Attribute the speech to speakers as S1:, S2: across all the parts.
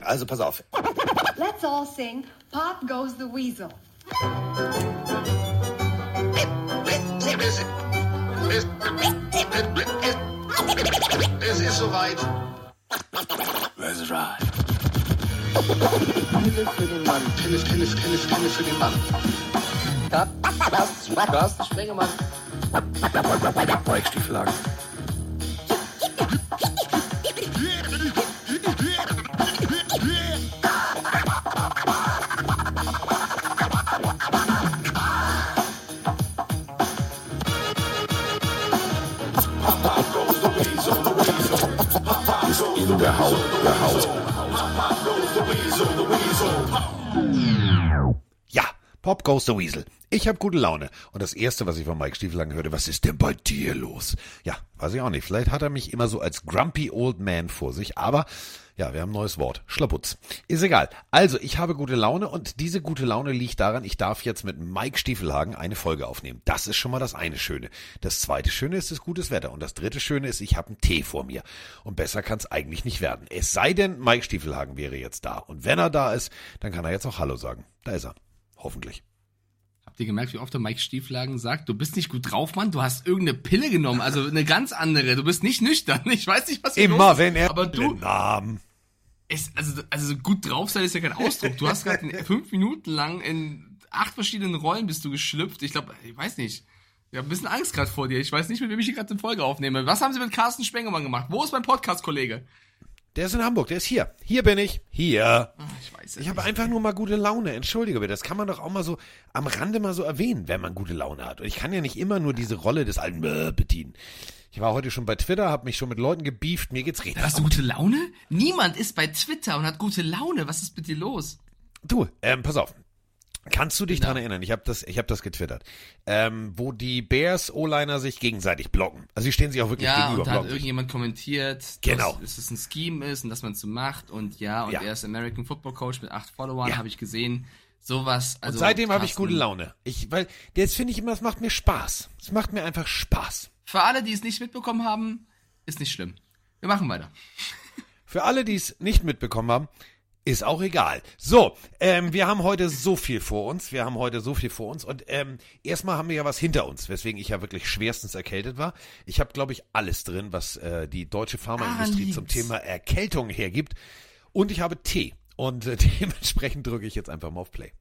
S1: Also pass auf.
S2: Let's all sing Pop Goes the Weasel.
S3: Es ist soweit.
S4: Let's ride.
S3: Pille für den Mann. Pille, Pille, Pille, Pille für den Mann.
S4: Carsten Spengemann.
S1: Bikestiefelagen. Der Ja, Pop Goes the Weasel. Ich habe gute Laune. Und das Erste, was ich von Mike Stiefelang hörte, was ist denn bei dir los? Ja, weiß ich auch nicht. Vielleicht hat er mich immer so als Grumpy Old Man vor sich. Aber ja, wir haben ein neues Wort. Schlaputz. Ist egal. Also, ich habe gute Laune und diese gute Laune liegt daran, ich darf jetzt mit Mike Stiefelhagen eine Folge aufnehmen. Das ist schon mal das eine Schöne. Das zweite Schöne ist das gutes Wetter. Und das dritte Schöne ist, ich habe einen Tee vor mir. Und besser kann es eigentlich nicht werden. Es sei denn, Mike Stiefelhagen wäre jetzt da. Und wenn er da ist, dann kann er jetzt auch Hallo sagen. Da ist er. Hoffentlich.
S5: Habt ihr gemerkt, wie oft der Mike Stieflagen sagt, du bist nicht gut drauf, Mann, du hast irgendeine Pille genommen, also eine ganz andere, du bist nicht nüchtern. Ich weiß nicht, was hier los
S1: Immer
S5: ist,
S1: wenn er
S5: aber du,
S1: Namen.
S5: Es, also, also so gut drauf sein ist ja kein Ausdruck. Du hast gerade fünf Minuten lang in acht verschiedenen Rollen bist du geschlüpft. Ich glaube, ich weiß nicht. Ich habe ein bisschen Angst gerade vor dir. Ich weiß nicht, mit wem ich hier gerade eine Folge aufnehme. Was haben sie mit Carsten Spengemann gemacht? Wo ist mein Podcast-Kollege?
S1: Der ist in Hamburg, der ist hier. Hier bin ich. Hier.
S5: Ach, Ich weiß es
S1: Ich habe einfach nur mal gute Laune. Entschuldige bitte. Das kann man doch auch mal so am Rande mal so erwähnen, wenn man gute Laune hat. Und ich kann ja nicht immer nur diese Rolle des alten Bäh bedienen. Ich war heute schon bei Twitter, habe mich schon mit Leuten gebieft. Mir geht's richtig
S5: Hast du
S1: gut.
S5: gute Laune? Niemand ist bei Twitter und hat gute Laune. Was ist mit dir los?
S1: Du, ähm, pass auf. Kannst du dich
S5: Genau.
S1: dran erinnern? Ich habe das, ich habe das getwittert, ähm, wo die Bears O-Liner sich gegenseitig blocken. Also sie stehen sich auch wirklich
S5: Ja,
S1: gegenüber.
S5: und da hat irgendjemand kommentiert,
S1: Genau.
S5: dass, dass es ein Scheme ist und dass man es so macht und ja, und
S1: Ja.
S5: er ist American Football Coach mit acht Followern,
S1: Ja.
S5: habe ich gesehen. Sowas, also.
S1: Und seitdem habe ich gute Laune. Ich, weil jetzt finde ich immer, es macht mir Spaß. Es macht mir einfach Spaß.
S5: Für alle, die es nicht mitbekommen haben, ist nicht schlimm. Wir machen weiter.
S1: Für alle, die es nicht mitbekommen haben, ist auch egal. So, ähm, wir haben heute so viel vor uns. Wir haben heute so viel vor uns. Und ähm, erstmal haben wir ja was hinter uns, weswegen ich ja wirklich schwerstens erkältet war. Ich habe, glaube ich, alles drin, was äh, die deutsche Pharmaindustrie
S5: Ah,
S1: zum. Thema Erkältung hergibt. Und ich habe Tee. Und äh, dementsprechend drücke ich jetzt einfach mal auf Play.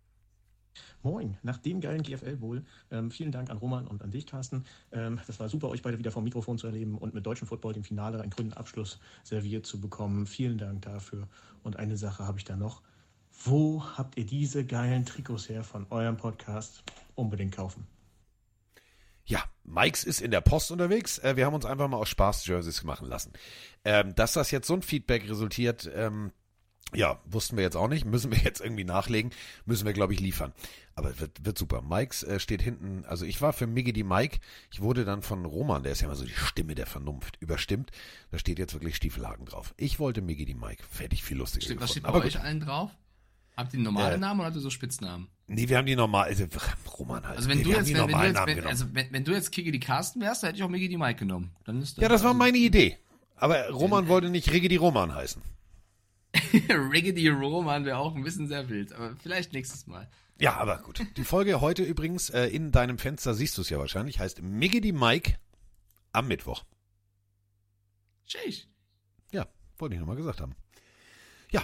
S6: Moin, nach dem geilen GFL Bowl. Ähm, vielen Dank an Roman und an dich, Carsten. Ähm, das war super, euch beide wieder vom Mikrofon zu erleben und mit deutschem Football dem Finale einen grünen Abschluss serviert zu bekommen. Vielen Dank dafür. Und eine Sache habe ich da noch. Wo habt ihr diese geilen Trikots her von eurem Podcast? Unbedingt kaufen.
S1: Ja, Mikes ist in der Post unterwegs. Äh, wir haben uns einfach mal aus Spaß Jerseys machen lassen. Ähm, dass das jetzt so ein Feedback resultiert, ähm, ja, wussten wir jetzt auch nicht. Müssen wir jetzt irgendwie nachlegen. Müssen wir, glaube ich, liefern. Aber wird, wird super. Mikes äh, steht hinten. Also ich war für Miggy die Mike. Ich wurde dann von Roman, der ist ja immer so die Stimme der Vernunft, überstimmt. Da steht jetzt wirklich Stiefelhagen drauf. Ich wollte Miggy die Mike. Ich viel lustiger
S5: Steht, was steht bei
S1: Aber
S5: euch allen drauf? Habt ihr einen normalen
S1: Äh,
S5: Namen oder habt ihr so Spitznamen?
S1: nee, wir haben die normal, also, Roman halt.
S5: Also wenn
S1: nee,
S5: du jetzt, wenn, wenn du
S1: normalen
S5: jetzt, wenn, also wenn, wenn du jetzt Kiki die Carsten wärst, dann hätte ich auch Migi die Mike genommen. Dann ist
S1: ja, das war
S5: also,
S1: meine Idee. Aber Roman wollte nicht Riggi die Roman heißen.
S5: Riggedy Roman wäre auch ein bisschen sehr wild, aber vielleicht nächstes Mal.
S1: Ja, aber gut. Die Folge heute übrigens, äh, in deinem Fenster siehst du es ja wahrscheinlich, heißt Miggity Mike am Mittwoch.
S5: Tschüss.
S1: Ja, wollte ich nochmal gesagt haben. Ja,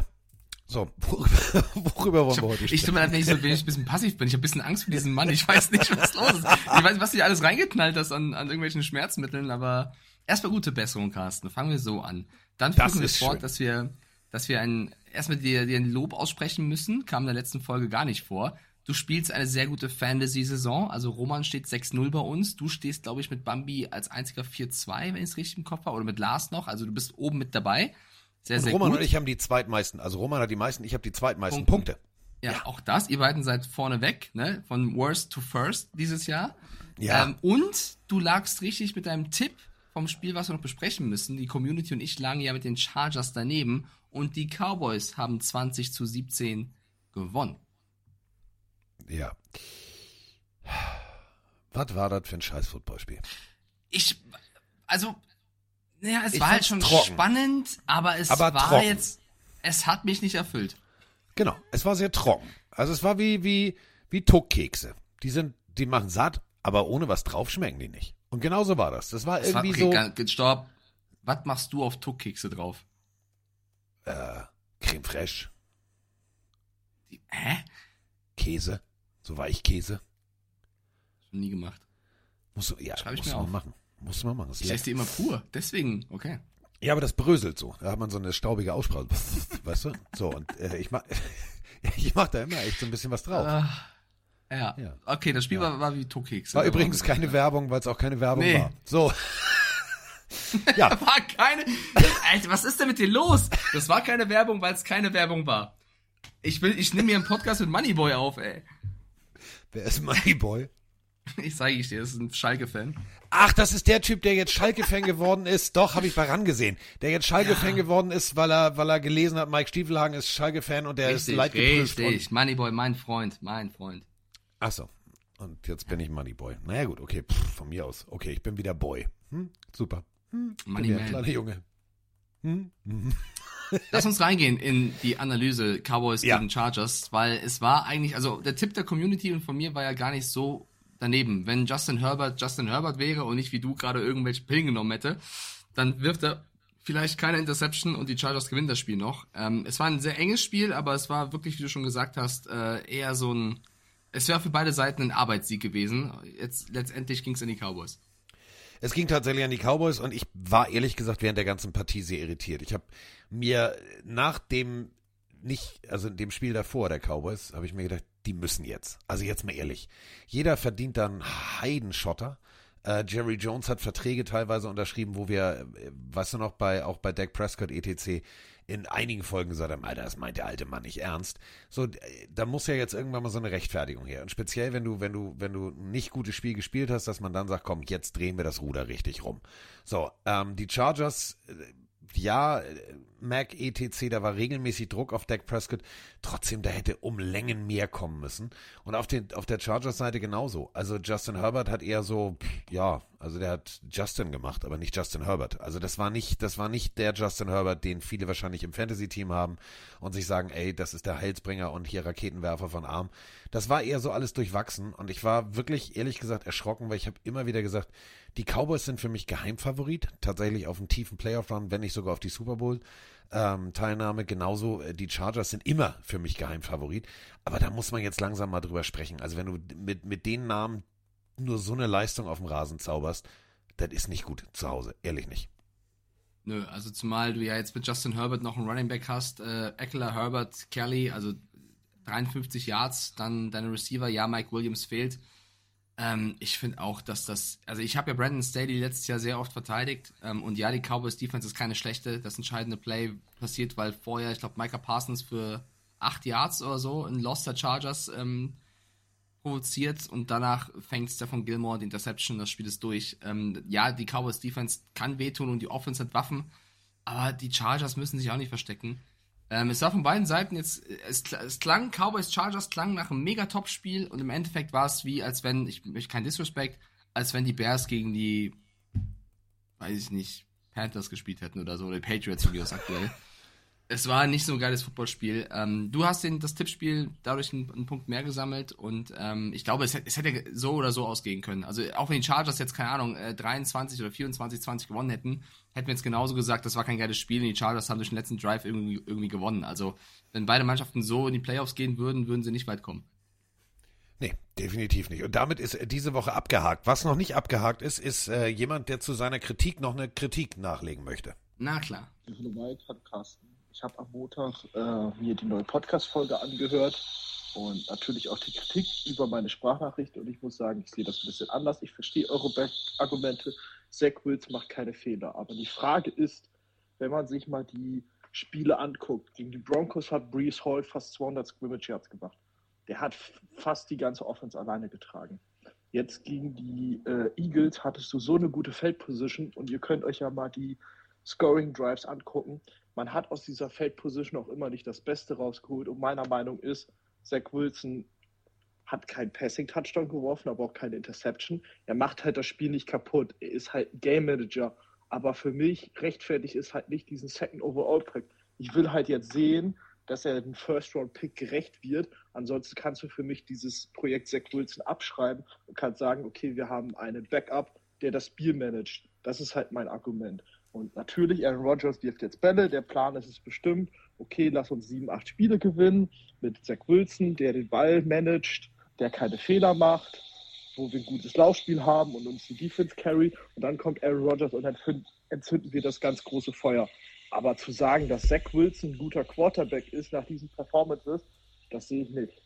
S1: so, worüber, worüber wollen wir heute
S5: Ich
S1: sprechen?
S5: tut mir leid, wenn ich so wenn ich ein bisschen passiv bin. Ich habe ein bisschen Angst vor diesem Mann. Ich weiß nicht, was los ist. Ich weiß nicht, was du alles reingeknallt hast an, an irgendwelchen Schmerzmitteln, aber erstmal gute Besserung, Carsten. Fangen wir so an. Dann
S1: Das
S5: fügen wir fort,
S1: schön.
S5: dass wir, dass wir ein, erstmal dir, dir ein Lob aussprechen müssen. Kam in der letzten Folge gar nicht vor. Du spielst eine sehr gute Fantasy-Saison. Also Roman steht 6-0 bei uns. Du stehst, glaube ich, mit Bambi als einziger 4-2, wenn ich es richtig im Kopf habe. Oder mit Lars noch. Also du bist oben mit dabei. Sehr,
S1: Und
S5: sehr
S1: Roman
S5: gut.
S1: und ich haben die zweitmeisten, also Roman hat die meisten, ich habe die zweitmeisten
S5: Punkten.
S1: Punkte.
S5: Ja, auch das. Ihr beiden seid vorne weg, ne? Von worst to first dieses Jahr.
S1: Ja.
S5: Ähm, und du lagst richtig mit deinem Tipp vom Spiel, was wir noch besprechen müssen. Die Community und ich lagen ja mit den Chargers daneben und die Cowboys haben 20 zu 17 gewonnen.
S1: Ja. Was war das für ein scheiß Footballspiel?
S5: Ich, also, naja, es
S1: Ich
S5: war halt schon
S1: trocken.
S5: spannend, aber es
S1: Aber
S5: war
S1: trocken.
S5: jetzt, Es hat mich nicht erfüllt.
S1: Genau, es war sehr trocken. Also es war wie, wie, wie Tuckkekse. Die sind, die machen satt, aber ohne was drauf schmecken die nicht. Und genau so war das. Das war
S5: Es war,
S1: irgendwie
S5: okay,
S1: so
S5: stopp. Was machst du auf Tuckkekse drauf?
S1: Äh, Creme fraiche,
S5: hä?
S1: Käse, so Weichkäse.
S5: Schon nie gemacht.
S1: Musst du, ja,
S5: Schreib ich
S1: musst
S5: mir
S1: du mal machen. Musst du mal machen. Ist
S5: Ich esse die immer pur. Deswegen, okay.
S1: Ja, aber das bröselt so. Da hat man so eine staubige Aussprache. weißt du? So, und äh, ich mach, ich mach da immer echt so ein bisschen was drauf.
S5: Ah, ja.
S1: Ja.
S5: Okay, das Spiel war, war wie Tuckkekse.
S1: War übrigens keine Werbung, weil es auch keine Werbung
S5: Nee.
S1: war. So. ja,
S5: War keine. Alter, was ist denn mit dir los? Das war keine Werbung, weil es keine Werbung war. Ich will, ich nehme mir einen Podcast mit Moneyboy auf, ey.
S1: wer ist Moneyboy?
S5: Ich sage ich dir, das ist ein Schalke-Fan.
S1: Ach, das ist der Typ, der jetzt Schalke-Fan geworden ist. Doch, habe ich bei RAN gesehen. Der jetzt Schalke-Fan geworden ist, weil er, weil er gelesen hat, Mike Stiefelhagen ist Schalke-Fan und der ist leid geprüft. Und,
S5: richtig. Moneyboy, mein Freund, mein Freund.
S1: ach so. Und jetzt bin ich Moneyboy. Naja gut, okay, pff, von mir aus. Okay, ich bin wieder Boy. Hm, super. Hm, ein
S5: Moneyman.
S1: kleiner Junge. Hm, hm.
S5: Lass uns reingehen in die Analyse Cowboys
S1: Ja.
S5: gegen Chargers, weil es war eigentlich, also der Tipp der Community und von mir war ja gar nicht so daneben. Wenn Justin Herbert Justin Herbert wäre und nicht wie du gerade irgendwelche Pillen genommen hätte, dann wirft er vielleicht keine Interception und die Chargers gewinnen das Spiel noch. Ähm, es war ein sehr enges Spiel, aber es war wirklich, wie du schon gesagt hast, äh, eher so ein, es wäre für beide Seiten ein Arbeitssieg gewesen. Jetzt letztendlich ging es in die Cowboys.
S1: Es ging tatsächlich an die Cowboys und ich war ehrlich gesagt während der ganzen Partie sehr irritiert. Ich habe mir nach dem nicht, also in dem Spiel davor der Cowboys, habe ich mir gedacht, die müssen jetzt. Also jetzt mal ehrlich. Jeder verdient dann Heidenschotter. Äh, Jerry Jones hat Verträge teilweise unterschrieben, wo wir, äh, weißt du noch, bei auch bei Dak Prescott etc. in einigen Folgen gesagt haben, Alter, das meint der alte Mann nicht ernst. So, da muss ja jetzt irgendwann mal so eine Rechtfertigung her. Und speziell, wenn du, wenn du, wenn du nicht gutes Spiel gespielt hast, dass man dann sagt, komm, jetzt drehen wir das Ruder richtig rum. So, ähm, die Chargers, äh, ja, Mac ETC, da war regelmäßig Druck auf Dak Prescott. Trotzdem, da hätte um Längen mehr kommen müssen. Und auf, den, auf der Chargers-Seite genauso. Also Justin Herbert hat eher so, ja, also der hat Justin gemacht, aber nicht Justin Herbert. Also das war nicht, das war nicht der Justin Herbert, den viele wahrscheinlich im Fantasy-Team haben und sich sagen, ey, das ist der Heilsbringer und hier Raketenwerfer von Arm. Das war eher so alles durchwachsen und ich war wirklich, ehrlich gesagt, erschrocken, weil ich habe immer wieder gesagt, die Cowboys sind für mich Geheimfavorit, tatsächlich auf einen tiefen Playoff-Run, wenn nicht sogar auf die Super Bowl. Ähm, genauso, äh, die Chargers sind immer für mich Geheimfavorit, aber da muss man jetzt langsam mal drüber sprechen. Also wenn du mit, mit den Namen nur so eine Leistung auf dem Rasen zauberst, das ist nicht gut zu Hause, ehrlich nicht.
S5: Nö, also zumal du ja jetzt mit Justin Herbert noch einen Running Back hast, äh, Eckler, Herbert, Kelly, also 53 Yards, dann deine Receiver, ja, Mike Williams fehlt. Ähm, ich finde auch, dass das, also ich habe ja Brandon Staley letztes Jahr sehr oft verteidigt ähm, und ja, die Cowboys Defense ist keine schlechte, das entscheidende Play passiert, weil vorher, ich glaube, Micah Parsons für 8 Yards oder so in Lost der Chargers ähm, provoziert und danach fängt Stefan Gilmore die Interception, das Spiel ist durch. Ähm, ja, die Cowboys Defense kann wehtun und die Offense hat Waffen, aber die Chargers müssen sich auch nicht verstecken. Ähm, es war von beiden Seiten jetzt, es, es klang, Cowboys Chargers klang nach einem mega Top-Spiel und im Endeffekt war es wie, als wenn, ich möchte kein Disrespect, als wenn die Bears gegen die, weiß ich nicht, Panthers gespielt hätten oder so, oder die Patriots mir aus aktuell. Es war nicht so ein geiles Footballspiel. Ähm, du hast den, das Tippspiel dadurch einen, einen Punkt mehr gesammelt und ähm, ich glaube, es, hätte- es hätte so oder so ausgehen können. Also auch wenn die Chargers jetzt, keine Ahnung, äh, 23 oder 24, 20 gewonnen hätten, hätten wir jetzt genauso gesagt, das war kein geiles Spiel und die Chargers haben durch den letzten Drive irgendwie, irgendwie gewonnen. Also wenn beide Mannschaften so in die Playoffs gehen würden, würden sie nicht weit kommen.
S1: Nee, definitiv nicht. Und damit ist diese Woche abgehakt. Was noch nicht abgehakt ist, ist äh, jemand, der zu seiner Kritik noch eine Kritik nachlegen möchte.
S5: Na klar.
S7: Hallo Mike, hallo Carsten. Ich habe am Montag äh, mir die neue Podcast-Folge angehört und natürlich auch die Kritik über meine Sprachnachricht und ich muss sagen, ich sehe das ein bisschen anders. Ich verstehe eure Be- Argumente. Zach Wills macht keine Fehler, aber die Frage ist, wenn man sich mal die Spiele anguckt, gegen die Broncos hat Brees Hall fast 200 Scrimmage Yards gemacht. Der hat fast die ganze Offense alleine getragen. Jetzt gegen die äh, Eagles hattest du so eine gute Feldposition und ihr könnt euch ja mal die Scoring Drives angucken. Man hat aus dieser Feldposition auch immer nicht das Beste rausgeholt und meiner Meinung ist, Zach Wilson hat keinen Passing-Touchdown geworfen, aber auch keine Interception. Er macht halt das Spiel nicht kaputt. Er ist halt Game Manager. Aber für mich rechtfertigt ist halt nicht diesen Second Overall Pick. Ich will halt jetzt sehen, dass er den First-Round-Pick gerecht wird. Ansonsten kannst du für mich dieses Projekt Zach Wilson abschreiben und kannst sagen, okay, wir haben einen Backup, der das Spiel managt. Das ist halt mein Argument. Und natürlich, Aaron Rodgers wirft jetzt Bälle. Der Plan ist es bestimmt, okay, lass uns sieben, acht Spiele gewinnen mit Zach Wilson, der den Ball managt, der keine Fehler macht, wo wir ein gutes Laufspiel haben und uns die Defense carry. Und dann kommt Aaron Rodgers und dann entzünden wir das ganz große Feuer. Aber zu sagen, dass Zach Wilson ein guter Quarterback ist nach diesen Performances, das sehe ich nicht.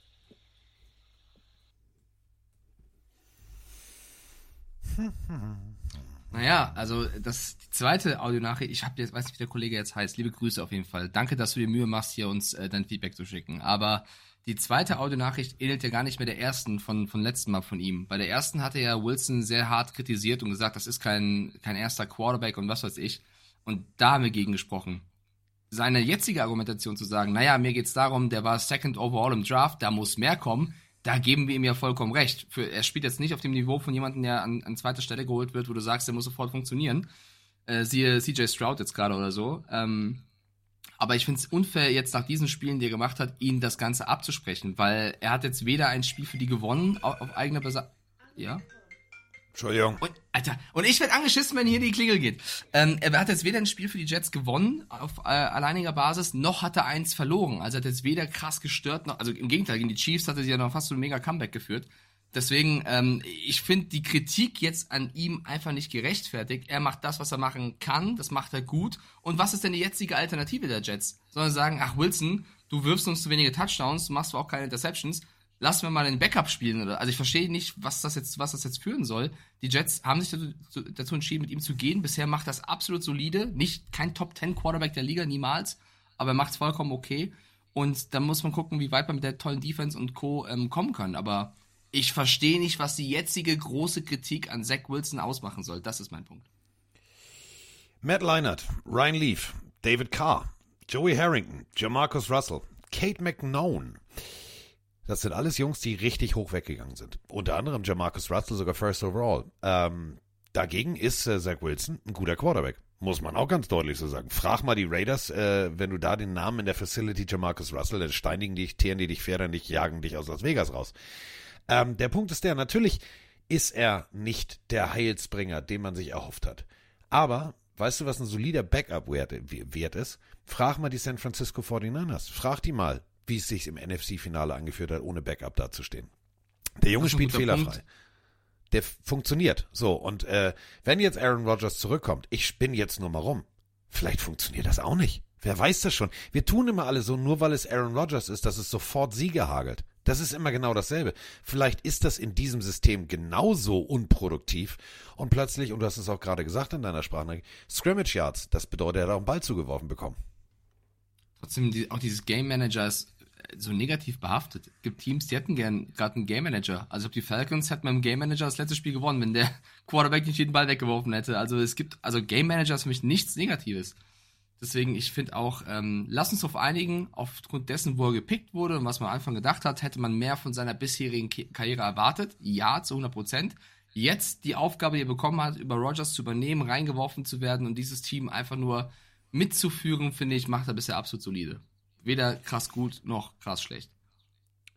S5: Naja, also das die zweite Audionachricht, ich habe jetzt, weiß nicht, wie der Kollege jetzt heißt, liebe Grüße auf jeden Fall. Danke, dass du dir Mühe machst, hier uns äh, dein Feedback zu schicken. Aber die zweite Audionachricht ähnelt ja gar nicht mehr der ersten von, von letzten Mal von ihm. Bei der ersten hatte ja Wilson sehr hart kritisiert und gesagt, das ist kein, kein erster Quarterback und was weiß ich. Und da haben wir gegen gesprochen. Seine jetzige Argumentation zu sagen, naja, mir geht's darum, der war Second Overall im Draft, da muss mehr kommen, da geben wir ihm ja vollkommen recht. Für, er spielt jetzt nicht auf dem Niveau von jemandem, der an, an zweiter Stelle geholt wird, wo du sagst, der muss sofort funktionieren. Äh, siehe CJ Stroud jetzt gerade oder so. Ähm, aber ich finde es unfair, jetzt nach diesen Spielen, die er gemacht hat, ihn das Ganze abzusprechen, weil er hat jetzt weder ein Spiel für die gewonnen auf, auf eigener Besatzung. Ja?
S1: Entschuldigung.
S5: Und, Alter, und ich werde angeschissen, wenn hier die Klingel geht. Ähm, er hat jetzt weder ein Spiel für die Jets gewonnen auf äh, alleiniger Basis, noch hat er eins verloren. Also er hat jetzt weder krass gestört, noch, also im Gegenteil, gegen die Chiefs hat er sich ja noch fast so ein mega Comeback geführt. Deswegen, ähm, ich finde die Kritik jetzt an ihm einfach nicht gerechtfertigt. Er macht das, was er machen kann, das macht er gut. Und was ist denn die jetzige Alternative der Jets? Sondern sagen, ach Wilson, du wirfst uns zu wenige Touchdowns, du machst zwar auch keine Interceptions, lassen wir mal den Backup spielen. Also ich verstehe nicht, was das jetzt, was das jetzt führen soll. Die Jets haben sich dazu, dazu entschieden, mit ihm zu gehen. Bisher macht das absolut solide. Nicht kein Top 10 Quarterback der Liga, niemals. Aber er macht es vollkommen okay. Und dann muss man gucken, wie weit man mit der tollen Defense und Co. Ähm, kommen kann. Aber ich verstehe nicht, was die jetzige große Kritik an Zach Wilson ausmachen soll. Das ist mein Punkt.
S1: Matt Leinert, Ryan Leaf, David Carr, Joey Harrington, Jamarcus Russell, Kate McNown. Das sind alles Jungs, die richtig hoch weggegangen sind. Unter anderem Jamarcus Russell sogar First Overall. Ähm, dagegen ist äh, Zach Wilson ein guter Quarterback. Muss man auch ganz deutlich so sagen. Frag mal die Raiders, äh, wenn du da den Namen in der Facility Jamarcus Russell, dann steinigen dich, teeren die dich, federn dich, jagen dich aus Las Vegas raus. Ähm, der Punkt ist der, natürlich ist er nicht der Heilsbringer, den man sich erhofft hat. Aber, weißt du, was ein solider Backup-Wert Wert ist? Frag mal die San Francisco 49ers. Frag die mal, wie es sich im NFC-Finale angeführt hat, ohne Backup dazustehen. Der Junge spielt fehlerfrei. Punkt. Der funktioniert. So, und äh, wenn jetzt Aaron Rodgers zurückkommt, ich spinne jetzt nur mal rum. Vielleicht funktioniert das auch nicht. Wer weiß das schon? Wir tun immer alle so, nur weil es Aaron Rodgers ist, dass es sofort Siege hagelt. Das ist immer genau dasselbe. Vielleicht ist das in diesem System genauso unproduktiv und plötzlich, und du hast es auch gerade gesagt in deiner Sprache, Scrimmage Yards, das bedeutet, er hat auch einen Ball zugeworfen bekommen.
S5: Trotzdem, die, auch dieses Game Manager ist so negativ behaftet. Es gibt Teams, die hätten gern gerade einen Game Manager. Also die Falcons hätten mit dem Game Manager das letzte Spiel gewonnen, wenn der Quarterback nicht jeden Ball weggeworfen hätte. Also es gibt, also Game Manager ist für mich nichts Negatives. Deswegen, ich finde auch, ähm, lass uns darauf einigen, aufgrund dessen, wo er gepickt wurde und was man am Anfang gedacht hat, hätte man mehr von seiner bisherigen Karriere erwartet. Ja, zu 100 Prozent. Jetzt die Aufgabe, die er bekommen hat, über Rogers zu übernehmen, reingeworfen zu werden und dieses Team einfach nur mitzuführen, finde ich, macht er bisher absolut solide. Weder krass gut noch krass schlecht.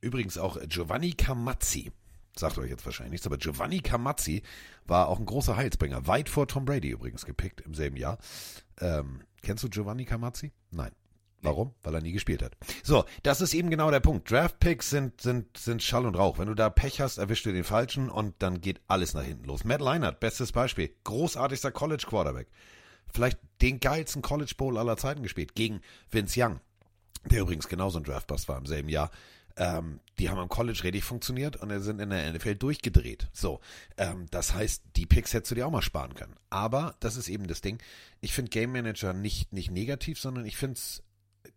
S1: Übrigens auch Giovanni Camazzi. Sagt euch jetzt wahrscheinlich nichts, aber Giovanni Camazzi war auch ein großer Heilsbringer. Weit vor Tom Brady übrigens gepickt im selben Jahr. Ähm, Kennst du Giovanni Camazzi? Nein. Warum? Weil er nie gespielt hat. So, das ist eben genau der Punkt. Draftpicks sind, sind, sind Schall und Rauch. Wenn du da Pech hast, erwischst du den falschen und dann geht alles nach hinten los. Matt Leinart, bestes Beispiel. Großartigster College Quarterback. Vielleicht den geilsten College Bowl aller Zeiten gespielt. Gegen Vince Young. Der übrigens genauso ein Draftbust war im selben Jahr ähm, die haben am College richtig funktioniert und sind in der NFL durchgedreht. So, ähm, das heißt, die Picks hättest du dir auch mal sparen können. Aber das ist eben das Ding. Ich finde Game Manager nicht, nicht negativ, sondern ich finde es,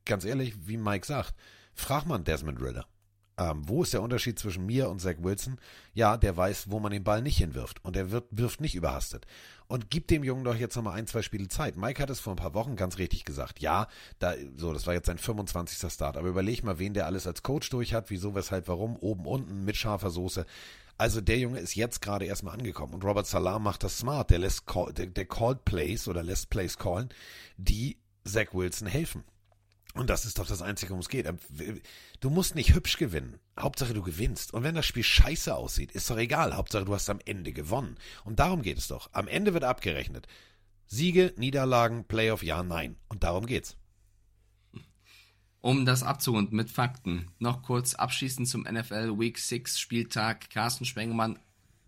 S1: ganz ehrlich, wie Mike sagt, frag mal Desmond Ritter. Ähm, wo ist der Unterschied zwischen mir und Zach Wilson? Ja, der weiß, wo man den Ball nicht hinwirft und der wird, wirft nicht überhastet. Und gib dem Jungen doch jetzt nochmal ein, zwei Spiele Zeit. Mike hat es vor ein paar Wochen ganz richtig gesagt. Ja, da, so, das war jetzt sein 25. Start. Aber überleg mal, wen der alles als Coach durch hat, wieso, weshalb, warum, oben, unten, mit scharfer Soße. Also der Junge ist jetzt gerade erstmal angekommen und Robert Salam macht das smart. Der lässt call, der, der called Plays oder lässt Plays callen, die Zach Wilson helfen. Und das ist doch das Einzige, worum es geht. Du musst nicht hübsch gewinnen. Hauptsache, du gewinnst. Und wenn das Spiel scheiße aussieht, ist doch egal. Hauptsache, du hast am Ende gewonnen. Und darum geht es doch. Am Ende wird abgerechnet. Siege, Niederlagen, Playoff, ja, nein. Und darum geht's.
S5: Um das abzurunden mit Fakten, noch kurz abschließend zum NFL Week 6 Spieltag. Carsten Spengemann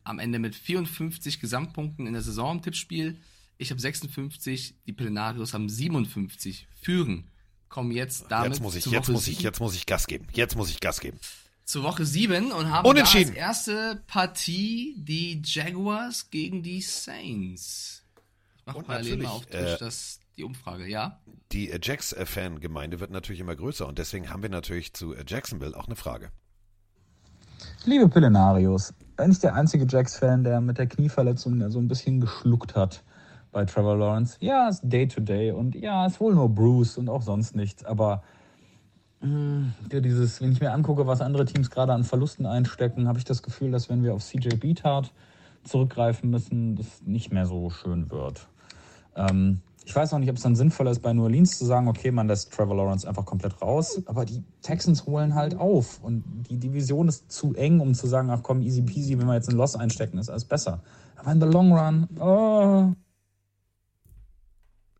S5: am Ende mit 54 Gesamtpunkten in der Saison im Tippspiel. Ich habe 56, die Plenarios haben 57. Führen. Kommen jetzt damit
S1: jetzt muss ich,
S5: zu
S1: jetzt
S5: Woche
S1: muss ich, jetzt muss ich Gas geben. Jetzt muss ich Gas geben.
S5: zur Woche 7 und haben da als erste Partie die Jaguars gegen die Saints. Ich mache
S1: Und
S5: parallel mal
S1: natürlich,
S5: auf Twitch
S1: äh,
S5: das, die Umfrage, ja?
S1: Die äh, Jacks-Fangemeinde wird natürlich immer größer und deswegen haben wir natürlich zu äh, Jacksonville auch eine Frage.
S8: Liebe Pillenarius, bin ich der einzige Jacks-Fan, der mit der Knieverletzung so ein bisschen geschluckt hat bei Trevor Lawrence? Ja, ist Day-to-Day und ja, ist wohl nur Bruce und auch sonst nichts, aber mh, ja, dieses, wenn ich mir angucke, was andere Teams gerade an Verlusten einstecken, habe ich das Gefühl, dass wenn wir auf CJ Beathard zurückgreifen müssen, das nicht mehr so schön wird. Ähm, ich weiß auch nicht, ob es dann sinnvoller ist, bei New Orleans zu sagen, okay, man lässt Trevor Lawrence einfach komplett raus, aber die Texans holen halt auf und die Division ist zu eng, um zu sagen, ach komm, easy peasy, wenn wir jetzt ein Loss einstecken, ist alles besser. Aber in the long run, oh,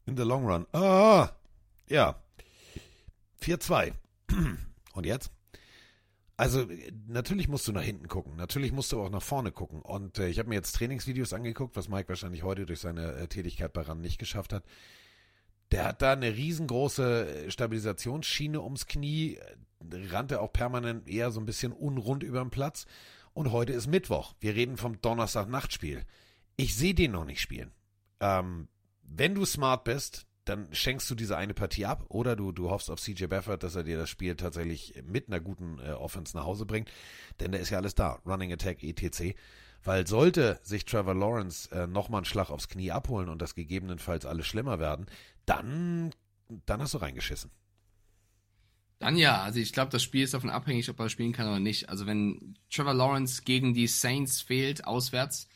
S1: In the long run. Ah, ja. 4-2. Und jetzt? Also, natürlich musst du nach hinten gucken. Natürlich musst du auch nach vorne gucken. Und äh, ich habe mir jetzt Trainingsvideos angeguckt, was Mike wahrscheinlich heute durch seine äh, Tätigkeit bei RAN nicht geschafft hat. Der hat da eine riesengroße äh, Stabilisationsschiene ums Knie, rannte auch permanent eher so ein bisschen unrund über den Platz. Und heute ist Mittwoch. Wir reden vom Donnerstag-Nachtspiel. Ich sehe den noch nicht spielen. Ähm, wenn du smart bist, dann schenkst du diese eine Partie ab oder du, du hoffst auf CJ Baffert, dass er dir das Spiel tatsächlich mit einer guten äh, Offense nach Hause bringt, denn da ist ja alles da, Running Attack, etc. Weil sollte sich Trevor Lawrence äh, nochmal einen Schlag aufs Knie abholen und das gegebenenfalls alles schlimmer werden, dann, dann hast du reingeschissen.
S5: Dann ja, also ich glaube, das Spiel ist davon abhängig, ob er spielen kann oder nicht. Also wenn Trevor Lawrence gegen die Saints fehlt, auswärts,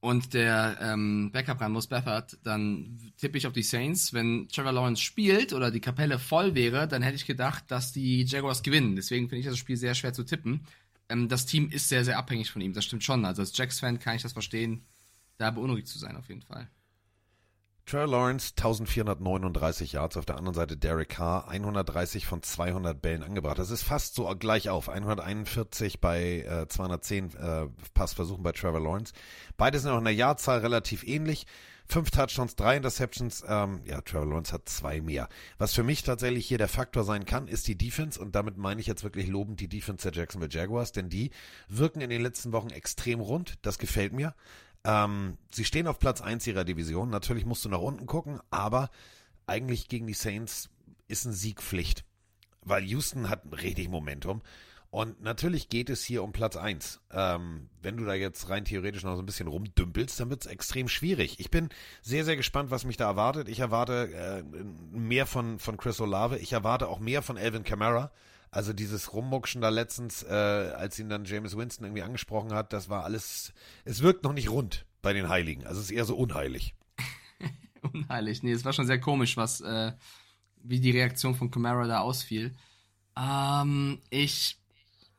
S5: und der ähm, Backup ran muss, Beffert, dann tippe ich auf die Saints. Wenn Trevor Lawrence spielt oder die Kapelle voll wäre, dann hätte ich gedacht, dass die Jaguars gewinnen. Deswegen finde ich das Spiel sehr schwer zu tippen. Ähm, das Team ist sehr, sehr abhängig von ihm, das stimmt schon. Also als Jacks-Fan kann ich das verstehen, da beunruhigt zu sein auf jeden Fall.
S1: Trevor Lawrence 1439 Yards, auf der anderen Seite Derek Carr 130 von 200 Bällen angebracht. Das ist fast so gleich auf. 141 bei äh, 210 äh, Passversuchen bei Trevor Lawrence. Beide sind auch in der Jahrzahl relativ ähnlich. Fünf Touchdowns, drei Interceptions. Ähm, ja, Trevor Lawrence hat zwei mehr. Was für mich tatsächlich hier der Faktor sein kann, ist die Defense. Und damit meine ich jetzt wirklich lobend die Defense der Jacksonville Jaguars, denn die wirken in den letzten Wochen extrem rund. Das gefällt mir. Ähm, sie stehen auf Platz 1 ihrer Division. Natürlich musst du nach unten gucken, aber eigentlich gegen die Saints ist ein Sieg Pflicht. Weil Houston hat richtig Momentum. Und natürlich geht es hier um Platz 1. Ähm, wenn du da jetzt rein theoretisch noch so ein bisschen rumdümpelst, dann wird es extrem schwierig. Ich bin sehr, sehr gespannt, was mich da erwartet. Ich erwarte äh, mehr von, von Chris Olave. Ich erwarte auch mehr von Alvin Kamara. Also dieses Rummuckschen da letztens, äh, als ihn dann James Winston irgendwie angesprochen hat, das war alles, es wirkt noch nicht rund bei den Heiligen. Also es ist eher so unheilig.
S5: Unheilig. Nee, es war schon sehr komisch, was, äh, wie die Reaktion von Camara da ausfiel. Ähm, ich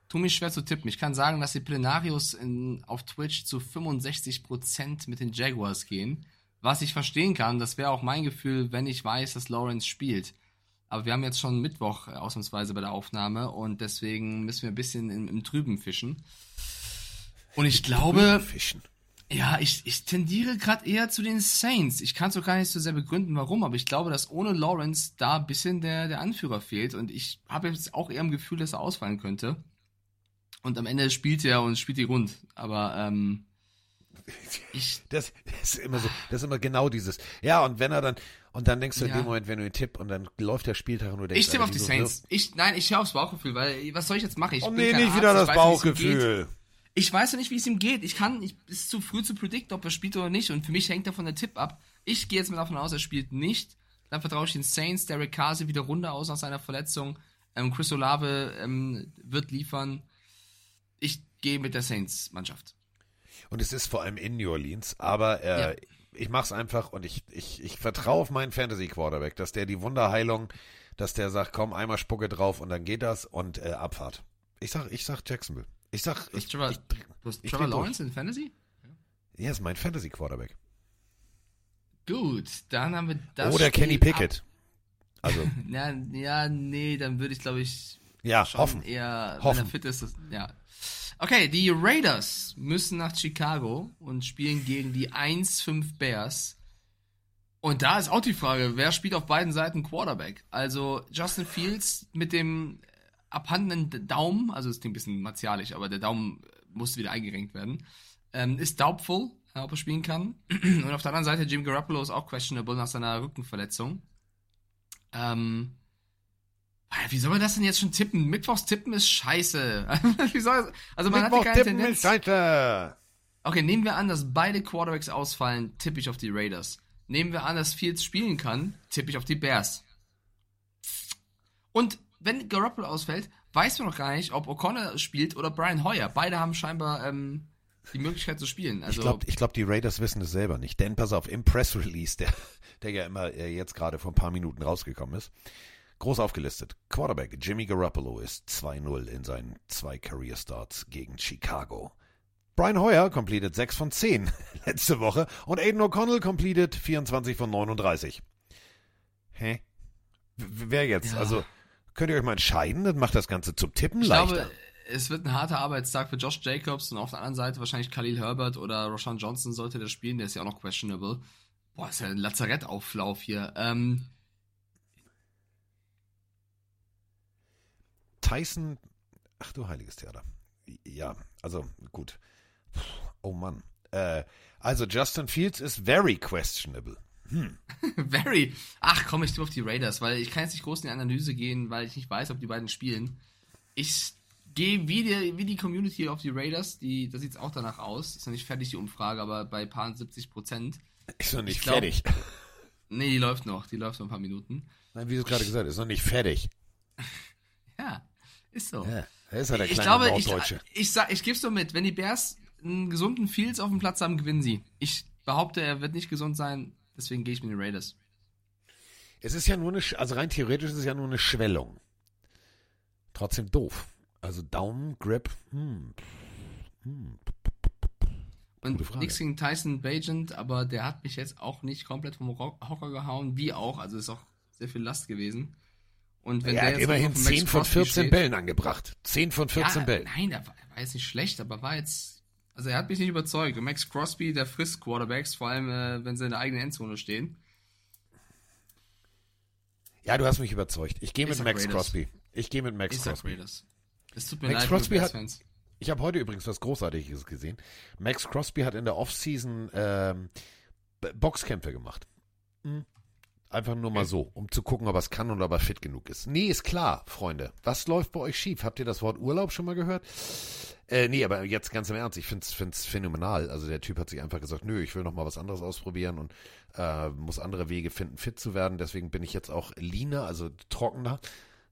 S5: tue mich schwer zu tippen. Ich kann sagen, dass die Plenarios in, auf Twitch zu 65% mit den Jaguars gehen. Was ich verstehen kann, das wäre auch mein Gefühl, wenn ich weiß, dass Lawrence spielt. Aber wir haben jetzt schon Mittwoch äh, ausnahmsweise bei der Aufnahme und deswegen müssen wir ein bisschen im, im Trüben fischen. Und ich glaube,
S1: Fischen.
S5: ja, ich, ich tendiere gerade eher zu den Saints. Ich kann es auch gar nicht so sehr begründen, warum, aber ich glaube, dass ohne Lawrence da ein bisschen der, der Anführer fehlt und ich habe jetzt auch eher im Gefühl, dass er ausfallen könnte. Und am Ende spielt er und spielt die rund. Aber ähm, ich,
S1: Das ist immer so, das ist immer genau dieses. Ja, und wenn er dann, und dann denkst du in
S5: Ja.
S1: dem Moment, wenn du ihn tippst und dann läuft der Spieltag und du denkst,
S5: ich tippe auf die Saints. Ich, nein, ich höre aufs Bauchgefühl, weil was soll ich jetzt machen? Ich
S1: Oh
S5: bin
S1: nee,
S5: kein
S1: nicht
S5: Arzt,
S1: wieder
S5: ich
S1: das
S5: weiß nicht, wie es ihm geht.
S1: Bauchgefühl.
S5: Ich weiß ja nicht, wie es ihm geht. Ich kann, ich, es ist zu früh zu predikten, ob er spielt oder nicht. Und für mich hängt davon der Tipp ab. Ich gehe jetzt mal davon aus, er spielt nicht. Dann vertraue ich den Saints. Derek Carr sieht wieder runter aus nach seiner Verletzung. Ähm, Chris Olave ähm, wird liefern. Ich gehe mit der Saints-Mannschaft.
S1: Und es ist vor allem in New Orleans, aber äh,
S5: Ja.
S1: Ich mach's einfach und ich, ich, ich vertraue auf meinen Fantasy Quarterback, dass der die Wunderheilung dass der sagt, komm, einmal Spucke drauf und dann geht das und äh, Abfahrt. Ich sag, ich sag Jacksonville. Ich sag, ich,
S5: Trevor,
S1: ich,
S5: du hast
S1: ich
S5: Trevor
S1: durch.
S5: Lawrence in Fantasy?
S1: Ja, ist mein Fantasy Quarterback.
S5: Gut, dann haben wir das.
S1: Oder Kenny Pickett. Also.
S5: Ja, ja, nee, dann würde ich, glaube ich,
S1: ja, hoffen.
S5: eher, wenn
S1: Hoffen.
S5: er fit ist. Das, ja. Okay, die Raiders müssen nach Chicago und spielen gegen die 1-5 Bears. Und da ist auch die Frage, wer spielt auf beiden Seiten Quarterback? Also Justin Fields mit dem abhandenen Daumen, also ist ein bisschen martialisch, aber der Daumen muss wieder eingerenkt werden, ähm, ist doubtful, äh, ob er spielen kann. Und auf der anderen Seite Jim Garoppolo ist auch questionable nach seiner Rückenverletzung. Ähm, wie soll man das denn jetzt schon tippen? Mittwochs tippen ist scheiße. wie soll, also man
S1: Mittwoch
S5: hat ja keine
S1: tippen
S5: Tendenz.
S1: ist Scheiße.
S5: Okay, nehmen wir an, dass beide Quarterbacks ausfallen, tippe ich auf die Raiders. Nehmen wir an, dass Fields spielen kann, tippe ich auf die Bears. Und wenn Garoppolo ausfällt, weiß man noch gar nicht, ob O'Connor spielt oder Brian Hoyer. Beide haben scheinbar ähm, die Möglichkeit zu spielen. Also,
S1: Ich glaube, ich glaub, die Raiders wissen es selber nicht. Denn pass auf, im Press Release, der, der ja immer äh, jetzt gerade vor ein paar Minuten rausgekommen ist, groß aufgelistet. Quarterback Jimmy Garoppolo ist 2-0 in seinen zwei Career Starts gegen Chicago. Brian Hoyer completed 6 von 10 letzte Woche und Aiden O'Connell completed 24 von 39. Hä? Wer jetzt?
S5: Ja.
S1: Also, könnt ihr euch mal entscheiden? Das macht das Ganze zum Tippen
S5: ich
S1: leichter.
S5: glaube, es wird ein harter Arbeitstag für Josh Jacobs und auf der anderen Seite wahrscheinlich Khalil Herbert oder Roshan Johnson sollte der spielen, der ist ja auch noch questionable. Boah, ist ja ein Lazarettauflauf hier. Ähm,
S1: Tyson, ach du heiliges Theater. Ja, also gut. Oh Mann. Äh, also Justin Fields ist very questionable.
S5: Very. Ach komm, ich tue auf die Raiders, weil ich kann jetzt nicht groß in die Analyse gehen, weil ich nicht weiß, ob die beiden spielen. Ich gehe wie die, wie die Community auf die Raiders, die, da sieht es auch danach aus. Ist noch nicht fertig, die Umfrage, aber bei paar 70 Prozent.
S1: Ist noch nicht
S5: Ich glaub-
S1: fertig.
S5: Nee, die läuft noch, die läuft noch ein paar Minuten.
S1: Nein, wie du es gerade gesagt hast, ist noch nicht fertig.
S5: Ja, ist so.
S1: Ja, da ist ja der
S5: ich
S1: kleine
S5: glaube, ich,
S1: Norddeutsche.
S5: ich, sag, ich gebe es so mit, wenn die Bears einen gesunden Fields auf dem Platz haben, gewinnen sie. Ich behaupte, er wird nicht gesund sein, deswegen gehe ich mit den Raiders.
S1: Es ist ja nur eine, also rein theoretisch ist es ja nur eine Schwellung. Trotzdem doof. Also Daumen, Grip, hm. hm.
S5: Und nichts gegen Tyson Bagent, aber der hat mich jetzt auch nicht komplett vom Hocker gehauen, wie auch. Also ist auch sehr viel Last gewesen. Und wenn
S1: Er
S5: der
S1: hat immerhin
S5: noch auf Max
S1: 10 von
S5: Crosby
S1: 14
S5: steht-
S1: Bällen angebracht. 10 von 14
S5: ja,
S1: Bällen.
S5: Nein, er war, er war jetzt nicht schlecht, aber war jetzt. Also er hat mich nicht überzeugt. Und Max Crosby, der frisst Quarterbacks, vor allem äh, wenn sie in der eigenen Endzone stehen.
S1: Ja, du hast mich überzeugt. Ich gehe mit Max
S5: Raiders.
S1: Crosby. Ich gehe mit Max
S5: Ich
S1: Crosby.
S5: Es tut mir
S1: Max
S5: leid,
S1: Crosby hat-. Ich habe heute übrigens was Großartiges gesehen. Max Crosby hat in der Offseason ähm, Boxkämpfe gemacht. Hm. Einfach nur mal so, um zu gucken, ob er es kann und ob er fit genug ist. Nee, ist klar, Freunde. Was läuft bei euch schief? Habt ihr das Wort Urlaub schon mal gehört? Äh, nee, aber jetzt ganz im Ernst, ich find's, find's phänomenal. Also der Typ hat sich einfach gesagt, nö, ich will noch mal was anderes ausprobieren und äh, muss andere Wege finden, fit zu werden. Deswegen bin ich jetzt auch leaner, also trockener.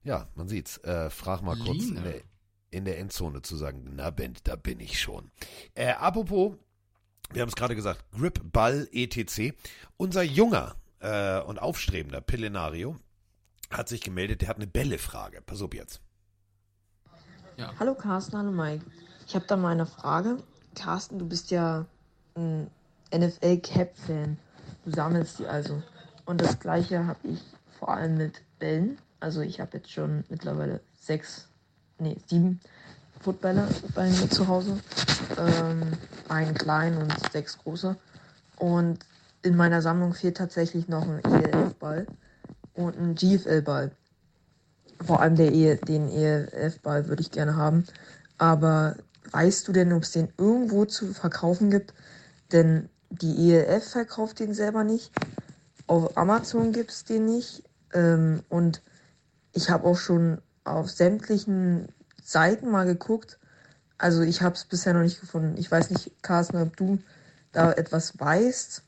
S1: Ja, man sieht's. Äh, frag mal kurz in der, in der Endzone zu sagen, na Ben, da bin ich schon. Äh, apropos, wir haben es gerade gesagt, Grip, Ball, etc. Unser junger äh, und aufstrebender Pillenario hat sich gemeldet, der hat eine Bälle-Frage. Pass auf jetzt.
S9: Hallo Carsten, hallo Mike. Ich habe da mal eine Frage. Carsten, du bist ja ein NFL-Cap-Fan. Du sammelst die also. Und das gleiche habe ich vor allem mit Bällen. Also ich habe jetzt schon mittlerweile sechs, nee, sieben Footballer bei mir zu Hause. Ähm, einen kleinen und sechs große. Und in meiner Sammlung fehlt tatsächlich noch ein ELF-Ball und ein GFL-Ball. Vor allem der e den ELF-Ball würde ich gerne haben. Aber weißt du denn, ob es den irgendwo zu verkaufen gibt? Denn die ELF verkauft den selber nicht. Auf Amazon gibt es den nicht. Ähm, und ich habe auch schon auf sämtlichen Seiten mal geguckt. Also ich habe es bisher noch nicht gefunden. Ich weiß nicht, Carsten, ob du da etwas weißt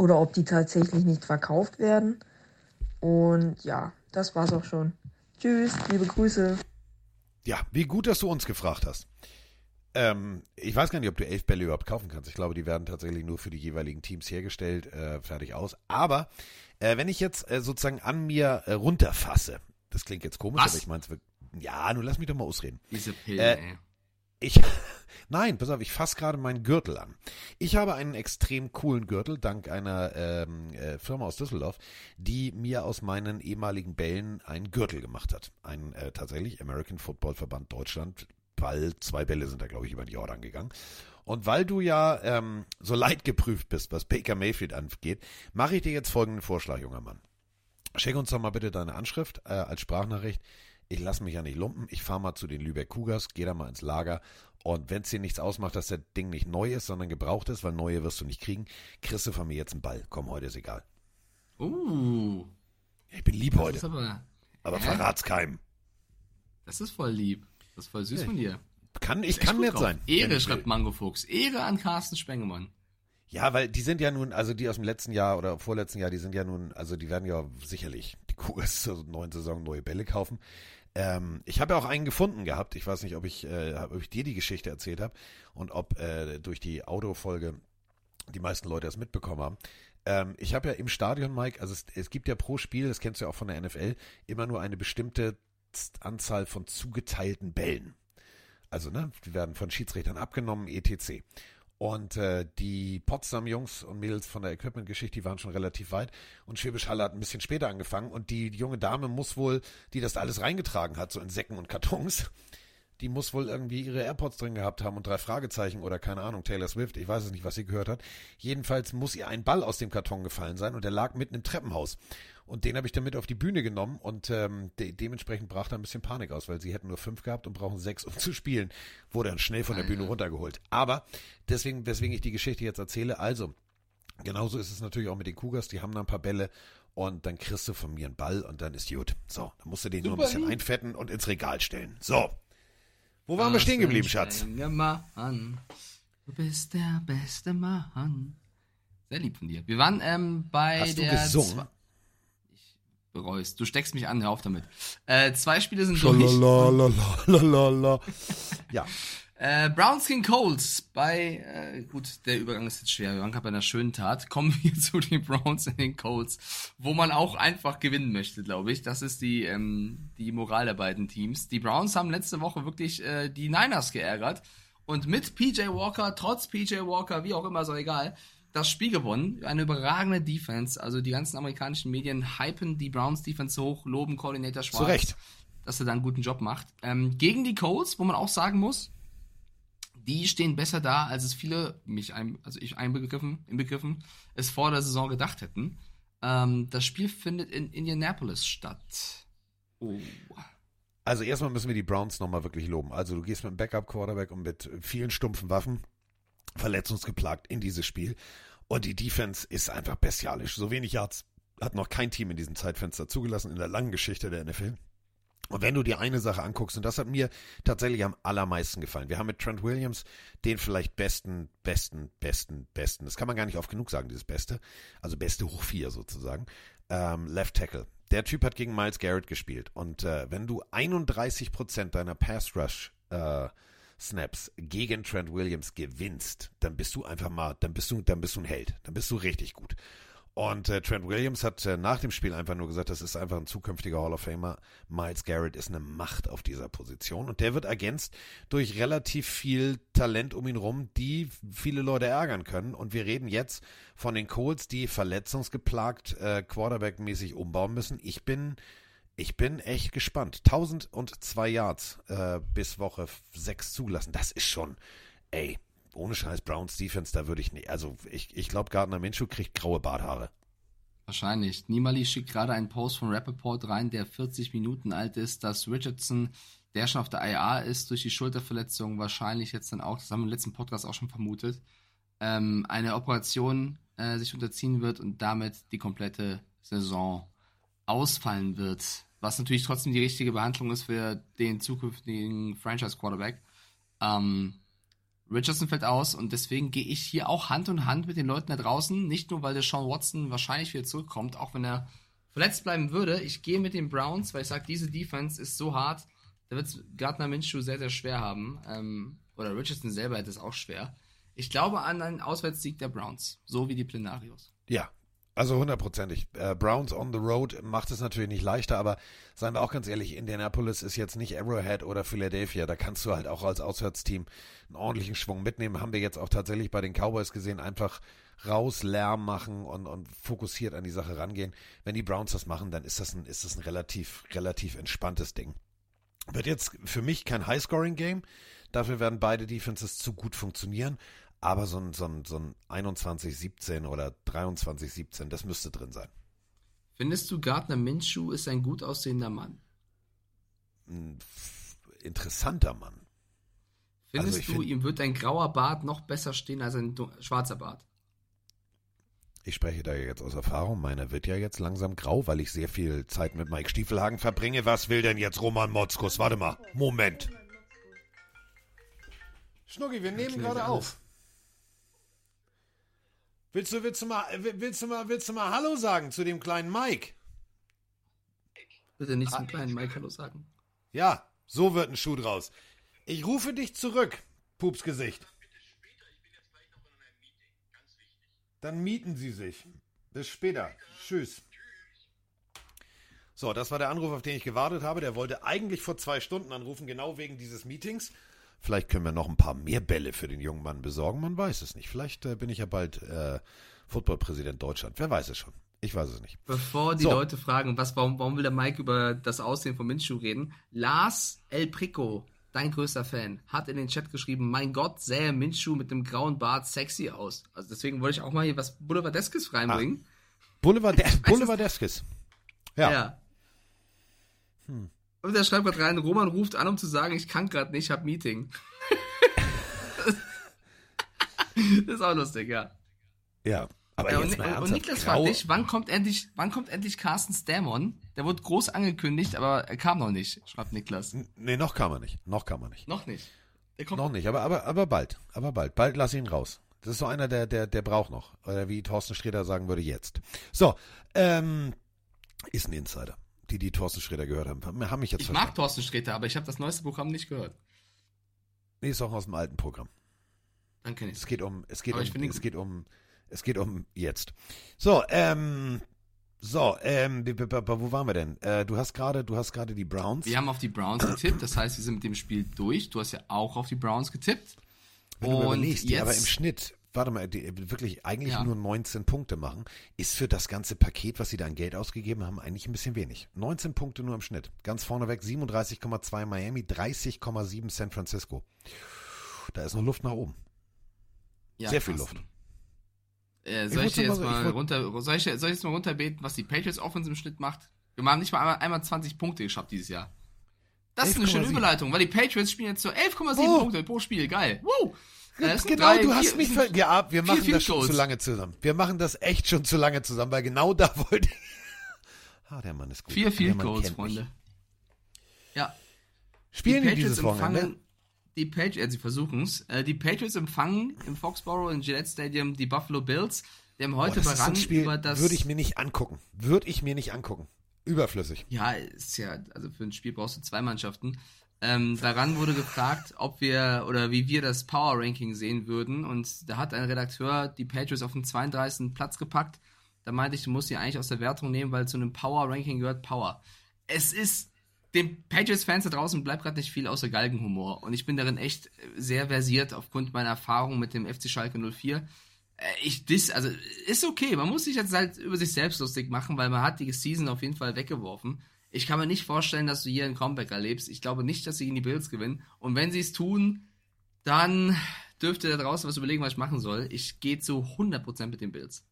S9: oder ob die tatsächlich nicht verkauft werden. Und ja, das war's auch schon. Tschüss, liebe Grüße.
S1: Ja, wie gut, dass du uns gefragt hast. Ähm, ich weiß gar nicht, ob du elf Bälle überhaupt kaufen kannst. Ich glaube, die werden tatsächlich nur für die jeweiligen Teams hergestellt, äh, fertig aus. Aber äh, wenn ich jetzt äh, sozusagen an mir äh, runterfasse, das klingt jetzt komisch,
S5: Was?
S1: aber ich meine es Ja, nun lass mich doch mal ausreden.
S5: Diese Pillen,
S1: Äh,
S5: ey.
S1: Ich, nein, pass auf, ich fasse gerade meinen Gürtel an. Ich habe einen extrem coolen Gürtel, dank einer ähm, äh, Firma aus Düsseldorf, die mir aus meinen ehemaligen Bällen einen Gürtel gemacht hat. Ein äh, tatsächlich American Football Verband Deutschland, weil zwei Bälle sind da, glaube ich, über den Jordan gegangen. Und weil du ja ähm, so leidgeprüft bist, was Baker Mayfield angeht, mache ich dir jetzt folgenden Vorschlag, junger Mann. Schick uns doch mal bitte deine Anschrift äh, als Sprachnachricht. Ich lasse mich ja nicht lumpen. Ich fahre mal zu den Lübeck Cougars, gehe da mal ins Lager. Und wenn es dir nichts ausmacht, dass der Ding nicht neu ist, sondern gebraucht ist, weil neue wirst du nicht kriegen, kriegst du von mir jetzt einen Ball. Komm, heute ist egal.
S5: Uh.
S1: Ich bin lieb
S5: Das
S1: heute,
S5: aber,
S1: aber verrat's keinem.
S5: das ist voll lieb. Das ist voll süß
S1: Ja,
S5: von dir.
S1: Kann, ich kann nett
S5: drauf.
S1: sein.
S5: Ehre, schreibt. Mango Fuchs. Ehre an Carsten Spengemann.
S1: Ja, weil die sind ja nun, also die aus dem letzten Jahr oder vorletzten Jahr, die sind ja nun, also die werden ja sicherlich die Cougars zur neuen Saison neue Bälle kaufen. Ähm, ich habe ja auch einen gefunden gehabt. Ich weiß nicht, ob ich, äh, ob ich dir die Geschichte erzählt habe und ob äh, durch die Autofolge die meisten Leute das mitbekommen haben. Ähm, ich habe ja im Stadion, Mike, also es, es gibt ja pro Spiel, das kennst du ja auch von der NFL, immer nur eine bestimmte Anzahl von zugeteilten Bällen. Also, ne, die werden von Schiedsrichtern abgenommen, etc. Und äh, die Potsdam-Jungs und Mädels von der Equipment-Geschichte, die waren schon relativ weit. Und Schwäbisch Halle hat ein bisschen später angefangen. Und die junge Dame muss wohl, die das alles reingetragen hat, so in Säcken und Kartons, die muss wohl irgendwie ihre AirPods drin gehabt haben und drei Fragezeichen oder keine Ahnung, Taylor Swift, ich weiß es nicht, was sie gehört hat. Jedenfalls muss ihr ein Ball aus dem Karton gefallen sein und der lag mitten im Treppenhaus. Und den habe ich dann mit auf die Bühne genommen und ähm, de dementsprechend brach da ein bisschen Panik aus, weil sie hätten nur fünf gehabt und brauchen sechs, um zu spielen. Wurde dann schnell von der Bühne runtergeholt. Aber deswegen, weswegen ich die Geschichte jetzt erzähle, also, genauso ist es natürlich auch mit den Cougars, die haben da ein paar Bälle und dann kriegst du von mir einen Ball und dann ist gut. So, dann musst du den nur ein
S5: Super
S1: bisschen
S5: lieb.
S1: einfetten und ins Regal stellen. So. Wo waren wir stehen geblieben, Schatz?
S5: Mann. Du bist der beste Mann. Sehr lieb von dir. Wir waren ähm, bei
S1: Hast du
S5: der.
S1: gesungen?
S5: Zwe- Ich bereust. Du steckst mich an, hör auf damit. Äh, zwei Spiele sind durch.
S1: Ja,
S5: Äh, Browns gegen Colts bei, äh, gut, der Übergang ist jetzt schwer. Wir waren gerade bei einer schönen Tat. Kommen wir zu den Browns und den Colts, wo man auch einfach gewinnen möchte, glaube ich. Das ist die, ähm, die Moral der beiden Teams. Die Browns haben letzte Woche wirklich äh, die Niners geärgert und mit PJ Walker, trotz PJ Walker, wie auch immer, auch egal, das Spiel gewonnen. Eine überragende Defense. Also die ganzen amerikanischen Medien hypen die Browns Defense hoch, loben Koordinator Schwarz
S1: zu Recht.
S5: dass er da einen guten Job macht. Ähm, gegen die Colts, wo man auch sagen muss, die stehen besser da, als es viele, mich ein, also ich einbegriffen, inbegriffen, es vor der Saison gedacht hätten. Ähm, das Spiel findet in Indianapolis statt. Oh.
S1: Also erstmal müssen wir die Browns nochmal wirklich loben. Also du gehst mit einem Backup-Quarterback und mit vielen stumpfen Waffen, verletzungsgeplagt in dieses Spiel. Und die Defense ist einfach bestialisch. So wenig Yards hat noch kein Team in diesem Zeitfenster zugelassen in der langen Geschichte der NFL. Und wenn du dir eine Sache anguckst, und das hat mir tatsächlich am allermeisten gefallen. Wir haben mit Trent Williams den vielleicht besten, besten, besten, besten, das kann man gar nicht oft genug sagen, dieses Beste, also beste hoch vier sozusagen, ähm, Left Tackle. Der Typ hat gegen Miles Garrett gespielt. Und äh, wenn du 31% deiner Pass Rush äh, Snaps gegen Trent Williams gewinnst, dann bist du einfach mal, dann bist du, dann bist du ein Held. Dann bist du richtig gut. Und äh, Trent Williams hat äh, nach dem Spiel einfach nur gesagt, das ist einfach ein zukünftiger Hall of Famer. Miles Garrett ist eine Macht auf dieser Position und der wird ergänzt durch relativ viel Talent um ihn rum, die viele Leute ärgern können. Und wir reden jetzt von den Colts, die verletzungsgeplagt äh, Quarterback-mäßig umbauen müssen. Ich bin ich bin echt gespannt. 1002 Yards äh, bis Woche 6 zugelassen. Das ist schon, ey, ohne Scheiß Browns Defense, da würde ich nicht. Also ich, ich glaube, Gardner Minshew kriegt graue Barthaare.
S5: Wahrscheinlich. Nimali schickt gerade einen Post von Rappaport rein, der 40 Minuten alt ist, dass Richardson, der schon auf der IA ist, durch die Schulterverletzung wahrscheinlich jetzt dann auch, das haben wir im letzten Podcast auch schon vermutet, ähm, eine Operation äh, sich unterziehen wird und damit die komplette Saison ausfallen wird. Was natürlich trotzdem die richtige Behandlung ist für den zukünftigen Franchise-Quarterback. Ähm, Richardson fällt aus und deswegen gehe ich hier auch Hand in Hand mit den Leuten da draußen. Nicht nur, weil der Sean Watson wahrscheinlich wieder zurückkommt, auch wenn er verletzt bleiben würde. Ich gehe mit den Browns, weil ich sage, diese Defense ist so hart, da wird es Gardner Minshew sehr, sehr schwer haben. Ähm, oder Richardson selber hätte es auch schwer. Ich glaube an einen Auswärtssieg der Browns, so wie die Plenarios.
S1: Ja, also hundertprozentig. Äh, Browns on the road macht es natürlich nicht leichter, aber seien wir auch ganz ehrlich, Indianapolis ist jetzt nicht Arrowhead oder Philadelphia. Da kannst du halt auch als Auswärtsteam einen ordentlichen Schwung mitnehmen. Haben wir jetzt auch tatsächlich bei den Cowboys gesehen, einfach raus Lärm machen und, und fokussiert an die Sache rangehen. Wenn die Browns das machen, dann ist das ein, ist das ein relativ, relativ entspanntes Ding. Wird jetzt für mich kein High-Scoring-Game. Dafür werden beide Defenses zu gut funktionieren. Aber so ein, so ein, so ein 21-17 oder 23-17, das müsste drin sein.
S5: Findest du, Gardner Minshew ist ein gut aussehender Mann?
S1: Ein interessanter Mann.
S5: Findest also du, find, ihm wird ein grauer Bart noch besser stehen als ein schwarzer Bart?
S1: Ich spreche da jetzt aus Erfahrung. Meiner wird ja jetzt langsam grau, weil ich sehr viel Zeit mit Mike Stiefelhagen verbringe. Was will denn jetzt Roman Motzkus? Warte mal. Moment. Schnucki, wir nehmen gerade auf. Willst du, willst du mal, willst du mal, willst du mal Hallo sagen zu dem kleinen Mike?
S5: Bitte nicht zum kleinen Mike Hallo sagen.
S1: Ja, so wird ein Schuh draus. Ich rufe dich zurück, Pupsgesicht. Dann mieten Sie sich. Bis später. Tschüss. So, das war der Anruf, auf den ich gewartet habe. Der wollte eigentlich vor zwei Stunden anrufen, genau wegen dieses Meetings. Vielleicht können wir noch ein paar mehr Bälle für den jungen Mann besorgen. Man weiß es nicht. Vielleicht äh, bin ich ja bald äh, Footballpräsident Deutschland. Wer weiß es schon. Ich weiß es nicht.
S5: Bevor die so. Leute fragen, was, warum, warum will der Mike über das Aussehen von Minshew reden? Lars El Prico, dein größter Fan, hat in den Chat geschrieben, mein Gott, sähe Minshew mit dem grauen Bart sexy aus. Also deswegen wollte ich auch mal hier was Boulevardeskes reinbringen.
S1: Ah. Boulevard Boulevardeskes. Ja. ja.
S5: Hm. Und er schreibt gerade rein, Roman ruft an, um zu sagen, ich kann gerade nicht, ich hab Meeting. das ist auch lustig, ja.
S1: Ja. Aber
S5: ja,
S1: jetzt
S5: und, und Niklas fragt dich, wann kommt endlich, wann kommt endlich Carsten Stammon? Der wurde groß angekündigt, aber er kam noch nicht, schreibt Niklas.
S1: Nee, noch kam er nicht. Noch kam er nicht.
S5: Noch nicht.
S1: noch nicht, aber, aber, aber bald. Aber bald. Bald lass ihn raus. Das ist so einer, der, der, der braucht noch. Oder wie Thorsten Sträter sagen würde, jetzt. So, ähm, ist ein Insider die die Thorsten Sträter gehört haben, haben mich jetzt
S5: Ich verstanden. mag Thorsten Sträter, aber ich habe das neueste Programm nicht gehört.
S1: Nee, ist auch aus dem alten Programm.
S5: Dann kenne ich
S1: es. geht um, es geht aber um, es geht um, es geht um jetzt. So, ähm, so, ähm, wo waren wir denn? Äh, du hast gerade, du hast gerade die Browns.
S5: Wir haben auf die Browns getippt, das heißt, wir sind mit dem Spiel durch. Du hast ja auch auf die Browns getippt.
S1: Wenn und du überlegst, jetzt, aber im Schnitt warte mal, die, wirklich eigentlich ja. nur 19 Punkte machen, ist für das ganze Paket, was sie da an Geld ausgegeben haben, eigentlich ein bisschen wenig. 19 Punkte nur im Schnitt. Ganz vorneweg 37,2 Miami, 30,7 San Francisco. Da ist noch Luft nach oben. Ja, Sehr viel Luft.
S5: Äh, soll, ich, ich jetzt mal ich runter, soll, ich, soll ich jetzt mal runterbeten, was die Patriots Offense im Schnitt macht? Wir haben nicht mal einmal, einmal 20 Punkte geschafft dieses Jahr. Das 11, ist eine schöne 7. Überleitung, weil die Patriots spielen jetzt so 11,7 oh. Punkte pro Spiel. Geil. Woo!
S1: Genau, drei, du hast vier, mich ver Ja, wir machen das schon zu lange zusammen. Wir machen das echt schon zu lange zusammen, weil genau da wollte ich. ah, der Mann ist gut.
S5: Vier Field Goals, Freunde. Ja.
S1: Spielen die, die dieses Wochenende?
S5: Die Patriots, äh, sie versuchen es. Äh, die Patriots empfangen im Foxborough in Gillette Stadium die Buffalo Bills. Wir haben heute
S1: Boah, das Spiel, über das. Würde ich mir nicht angucken. Würde ich mir nicht angucken. Überflüssig.
S5: Ja, ist ja, also für ein Spiel brauchst du zwei Mannschaften. Ähm, daran wurde gefragt, ob wir oder wie wir das Power Ranking sehen würden. Und da hat ein Redakteur die Patriots auf den 32. Platz gepackt. Da meinte ich, du musst sie eigentlich aus der Wertung nehmen, weil zu einem Power Ranking gehört Power. Es ist den Patriots-Fans da draußen bleibt gerade nicht viel außer Galgenhumor. Und ich bin darin echt sehr versiert aufgrund meiner Erfahrung mit dem FC Schalke 04. Äh, ich dis, also ist okay. Man muss sich jetzt halt über sich selbst lustig machen, weil man hat die Season auf jeden Fall weggeworfen. Ich kann mir nicht vorstellen, dass du hier ein Comeback erlebst. Ich glaube nicht, dass sie gegen die Bills gewinnen. Und wenn sie es tun, dann dürfte da draußen was überlegen, was ich machen soll. Ich gehe zu 100% mit den Bills.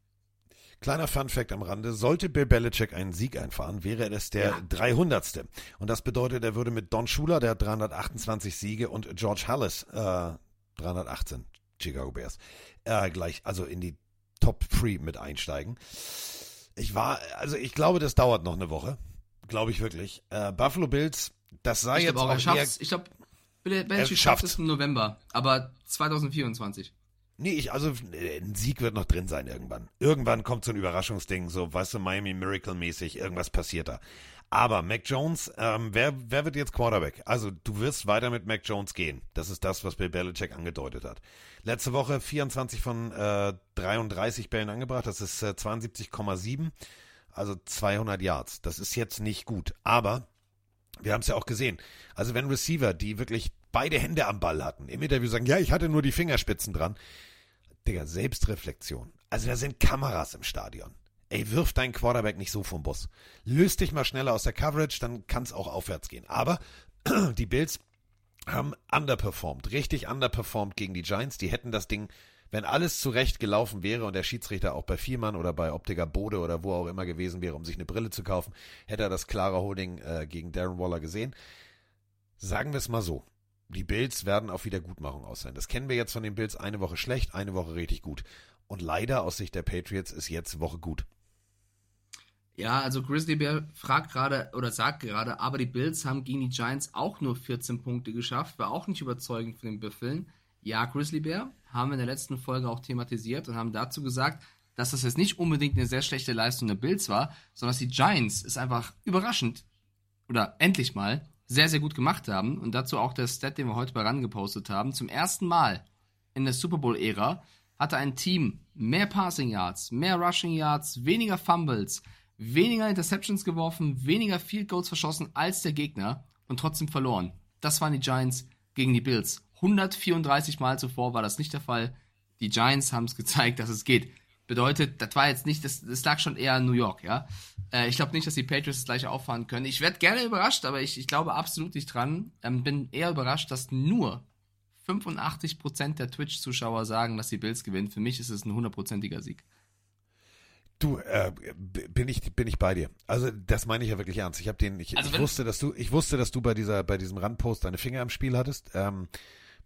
S1: Kleiner Fun Fact am Rande. Sollte Bill Belichick einen Sieg einfahren, wäre es der ja. 300. Und das bedeutet, er würde mit Don Schuler, der hat 328 Siege, und George Hallis, äh, 318, Chicago Bears, äh, gleich, also in die Top 3 mit einsteigen. Ich war, also ich glaube, das dauert noch eine Woche. Glaube ich wirklich. Äh, Buffalo Bills, das sei ich jetzt auch, auch
S5: Ich glaube, Belichick schafft es im November, aber 2024.
S1: Nee, ich, also ein Sieg wird noch drin sein irgendwann. Irgendwann kommt so ein Überraschungsding, so, weißt du, Miami Miracle-mäßig, irgendwas passiert da. Aber Mac Jones, ähm, wer, wer wird jetzt Quarterback? Also du wirst weiter mit Mac Jones gehen. Das ist das, was Bill Belichick angedeutet hat. Letzte Woche 24 von äh, 33 Bällen angebracht, das ist äh, 72,7, also 200 Yards. Das ist jetzt nicht gut, aber wir haben es ja auch gesehen. Also wenn Receiver, die wirklich beide Hände am Ball hatten, im Interview sagen, ja, ich hatte nur die Fingerspitzen dran. Digga, Selbstreflexion. Also da sind Kameras im Stadion. Ey, wirf deinen Quarterback nicht so vom Bus. Löst dich mal schneller aus der Coverage, dann kann es auch aufwärts gehen. Aber die Bills haben underperformed, richtig underperformed gegen die Giants. Die hätten das Ding, wenn alles zurecht gelaufen wäre und der Schiedsrichter auch bei Viermann oder bei Optiker Bode oder wo auch immer gewesen wäre, um sich eine Brille zu kaufen, hätte er das klare Holding äh, gegen Darren Waller gesehen. Sagen wir es mal so. Die Bills werden auf Wiedergutmachung aus sein. Das kennen wir jetzt von den Bills eine Woche schlecht, eine Woche richtig gut. Und leider aus Sicht der Patriots ist jetzt Woche gut.
S5: Ja, also Grizzly Bear fragt gerade oder sagt gerade, aber die Bills haben gegen die Giants auch nur 14 Punkte geschafft, war auch nicht überzeugend von den Büffeln. Ja, Grizzly Bear haben wir in der letzten Folge auch thematisiert und haben dazu gesagt, dass das jetzt nicht unbedingt eine sehr schlechte Leistung der Bills war, sondern dass die Giants es einfach überraschend oder endlich mal sehr, sehr gut gemacht haben. Und dazu auch der Stat, den wir heute bei RAN gepostet haben. Zum ersten Mal in der Super Bowl-Ära hatte ein Team mehr Passing Yards, mehr Rushing Yards, weniger Fumbles, weniger Interceptions geworfen, weniger Field Goals verschossen als der Gegner und trotzdem verloren. Das waren die Giants gegen die Bills. 134 Mal zuvor war das nicht der Fall. Die Giants haben es gezeigt, dass es geht. Bedeutet, das war jetzt nicht, das, das lag schon eher in New York, ja. Äh, ich glaube nicht, dass die Patriots das gleiche auffahren können. Ich werde gerne überrascht, aber ich, ich glaube absolut nicht dran. Ähm, bin eher überrascht, dass nur 85% der Twitch-Zuschauer sagen, dass die Bills gewinnen. Für mich ist es ein hundertprozentiger Sieg.
S1: Du, äh, bin ich bin ich bei dir. Also das meine ich ja wirklich ernst. Ich habe den, ich, also ich wusste, dass du, ich wusste, dass du bei dieser, bei diesem Randpost deine Finger im Spiel hattest, ähm,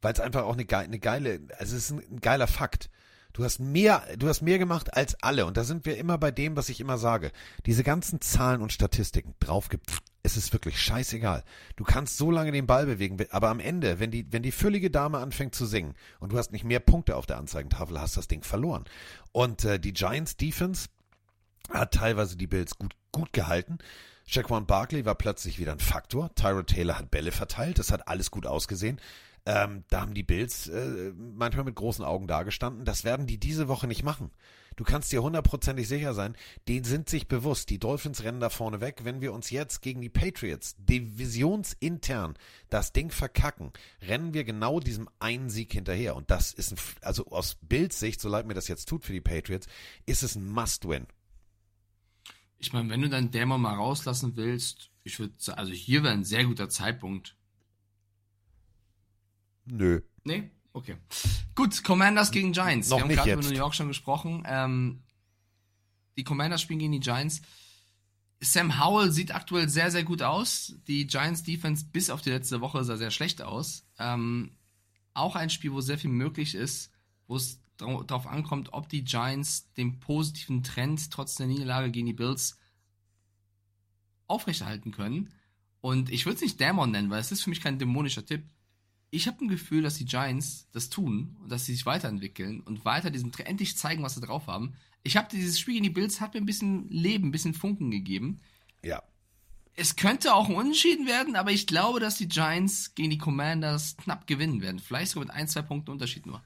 S1: weil es einfach auch eine, geile, eine geile, also es ist ein, ein geiler Fakt. Du hast mehr, du hast mehr gemacht als alle. Und da sind wir immer bei dem, was ich immer sage. Diese ganzen Zahlen und Statistiken draufgepft. Es ist wirklich scheißegal. Du kannst so lange den Ball bewegen, aber am Ende, wenn die, wenn die füllige Dame anfängt zu singen und du hast nicht mehr Punkte auf der Anzeigentafel, hast das Ding verloren. Und äh, die Giants Defense, hat teilweise die Bills gut, gut gehalten. Shaquan Barkley war plötzlich wieder ein Faktor. Tyro Taylor hat Bälle verteilt. Das hat alles gut ausgesehen. Ähm, da haben die Bills äh, manchmal mit großen Augen dagestanden. Das werden die diese Woche nicht machen. Du kannst dir hundertprozentig sicher sein, die sind sich bewusst. Die Dolphins rennen da vorne weg. Wenn wir uns jetzt gegen die Patriots divisionsintern das Ding verkacken, rennen wir genau diesem einen Sieg hinterher. Und das ist ein, also aus Bills Sicht, so leid mir das jetzt tut für die Patriots, ist es ein Must-Win.
S5: Ich meine, wenn du deinen Dämon mal rauslassen willst, ich würde also hier wäre ein sehr guter Zeitpunkt.
S1: Nö.
S5: Nee? Okay. Gut, Commanders gegen Giants.
S1: Noch
S5: Wir haben gerade über New York schon gesprochen. Ähm, die Commanders spielen gegen die Giants. Sam Howell sieht aktuell sehr, sehr gut aus. Die Giants Defense bis auf die letzte Woche sah sehr schlecht aus. Ähm, auch ein Spiel, wo sehr viel möglich ist, wo es darauf ankommt, ob die Giants den positiven Trend trotz der Niederlage gegen die Bills aufrechterhalten können. Und ich würde es nicht Dämon nennen, weil es ist für mich kein dämonischer Tipp. Ich habe ein Gefühl, dass die Giants das tun und dass sie sich weiterentwickeln und weiter diesen endlich zeigen, was sie drauf haben. Ich habe dieses Spiel gegen die Bills hat mir ein bisschen Leben, ein bisschen Funken gegeben.
S1: Ja.
S5: Es könnte auch ein Unentschieden werden, aber ich glaube, dass die Giants gegen die Commanders knapp gewinnen werden. Vielleicht sogar mit ein, zwei Punkten Unterschied nur.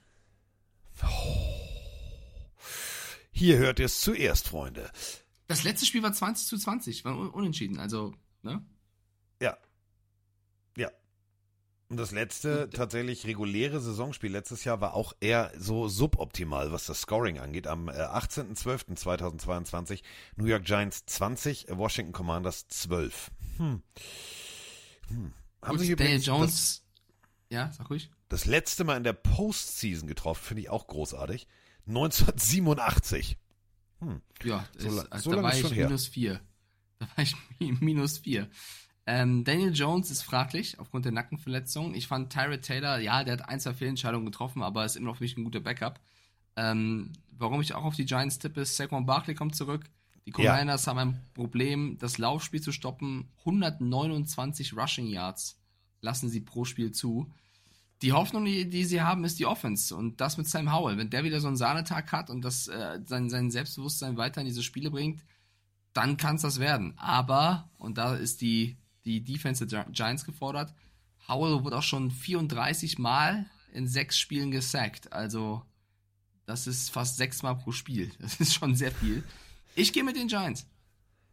S1: Hier hört ihr es zuerst, Freunde.
S5: Das letzte Spiel war 20 zu 20, war un unentschieden, also, ne?
S1: Ja. Und das letzte tatsächlich reguläre Saisonspiel letztes Jahr war auch eher so suboptimal, was das Scoring angeht. Am äh, 18.12.2022 New York Giants 20, äh, Washington Commanders 12. Hm. Hm. Haben sich
S5: Daniel Jones. ja, sag ruhig.
S1: das, das letzte Mal in der Postseason getroffen, finde ich auch großartig. 1987. Hm.
S5: Ja,
S1: So
S5: ist, also,
S1: so
S5: da war ich minus vier. Da war ich mi- minus vier. Ähm, Daniel Jones ist fraglich aufgrund der Nackenverletzung. Ich fand Tyrod Taylor, ja, der hat ein, zwei Fehlentscheidungen getroffen, aber ist immer noch für mich ein guter Backup. Ähm, warum ich auch auf die Giants tippe, ist Saquon Barkley kommt zurück. Die
S1: Ja.
S5: Commanders haben ein Problem, das Laufspiel zu stoppen. 129 Rushing Yards lassen sie pro Spiel zu. Die Hoffnung, die, die sie haben, ist die Offense. Und das mit Sam Howell. Wenn der wieder so einen Sahnetag hat und das, äh, sein, sein Selbstbewusstsein weiter in diese Spiele bringt, dann kann es das werden. Aber, und da ist die, die Defense der Giants gefordert, Howell wurde auch schon 34 Mal in sechs Spielen gesackt. Also, das ist fast sechs Mal pro Spiel. Das ist schon sehr viel. Ich gehe mit den Giants.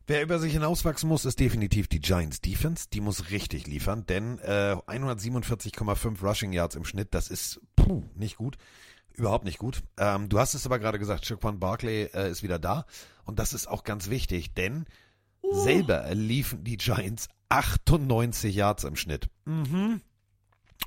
S1: Wer über sich hinauswachsen muss, ist definitiv die Giants Defense. Die muss richtig liefern, denn äh, 147,5 Rushing Yards im Schnitt, das ist puh, nicht gut. Überhaupt nicht gut. Ähm, du hast es aber gerade gesagt, Shaquan Barkley äh, ist wieder da. Und das ist auch ganz wichtig, denn uh. selber liefen die Giants 98 Yards im Schnitt. Mhm.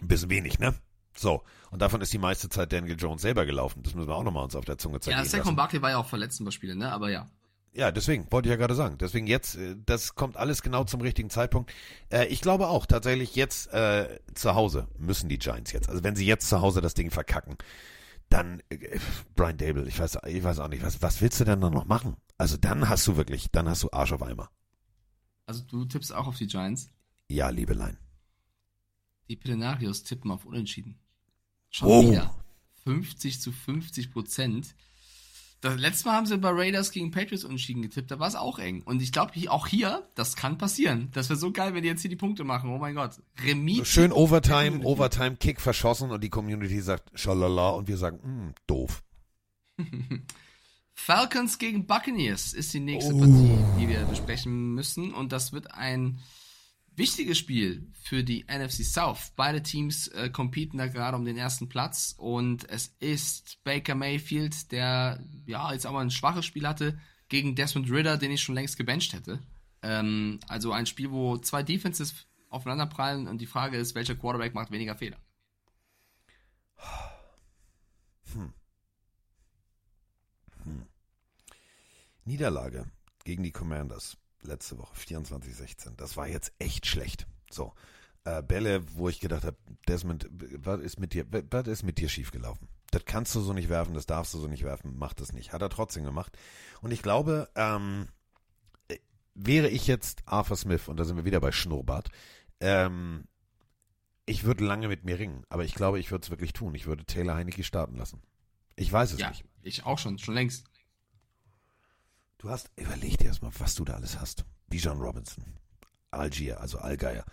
S1: Ein bisschen wenig, ne? So, und davon ist die meiste Zeit Daniel Jones selber gelaufen. Das müssen wir auch nochmal uns auf der Zunge zeigen.
S5: Ja, Saquon Barkley war ja auch verletzt ein paar Spiele, ne? Aber ja.
S1: Ja, deswegen, wollte ich ja gerade sagen. Deswegen jetzt, äh, das kommt alles genau zum richtigen Zeitpunkt. Äh, ich glaube auch, tatsächlich jetzt äh, zu Hause müssen die Giants jetzt. Also wenn sie jetzt zu Hause das Ding verkacken, dann äh, Brian Dable, ich weiß, ich weiß auch nicht, was, was willst du denn dann noch machen? Also dann hast du wirklich, dann hast du Arsch auf Eimer.
S5: Also du tippst auch auf die Giants?
S1: Ja, Liebelein.
S5: Die Plenarios tippen auf Unentschieden. Schon
S1: Oh.
S5: wieder. 50 zu 50 Prozent. Das letzte Mal haben sie bei Raiders gegen Patriots unentschieden getippt, da war es auch eng. Und ich glaube, auch hier, das kann passieren. Das wäre so geil, wenn die jetzt hier die Punkte machen. Oh mein Gott. Remis.
S1: Schön Overtime, Overtime Kick verschossen und die Community sagt Schalala und wir sagen, hm, doof.
S5: Falcons gegen Buccaneers ist die nächste
S1: Oh.
S5: Partie, die wir besprechen müssen. Und das wird ein wichtiges Spiel für die NFC South. Beide Teams äh, competen da gerade um den ersten Platz. Und es ist Baker Mayfield, der ja jetzt aber ein schwaches Spiel hatte, gegen Desmond Ritter, den ich schon längst gebencht hätte. Ähm, also ein Spiel, wo zwei Defenses aufeinander prallen und die Frage ist, welcher Quarterback macht weniger Fehler.
S1: Niederlage gegen die Commanders letzte Woche, 24-16. Das war jetzt echt schlecht. So. Äh, Bälle, wo ich gedacht habe, Desmond, was ist mit dir, was ist mit dir schiefgelaufen? Das kannst du so nicht werfen, das darfst du so nicht werfen, mach das nicht. Hat er trotzdem gemacht. Und ich glaube, ähm, äh, wäre ich jetzt Arthur Smith, und da sind wir wieder bei Schnurrbart, ähm, ich würde lange mit mir ringen, aber ich glaube, ich würde es wirklich tun. Ich würde Taylor Heinecke starten lassen. Ich weiß es
S5: Ja,
S1: nicht.
S5: ich auch schon, schon längst.
S1: Du hast, überleg dir erstmal, was du da alles hast. Bijan Robinson, Algier, also Allgeier,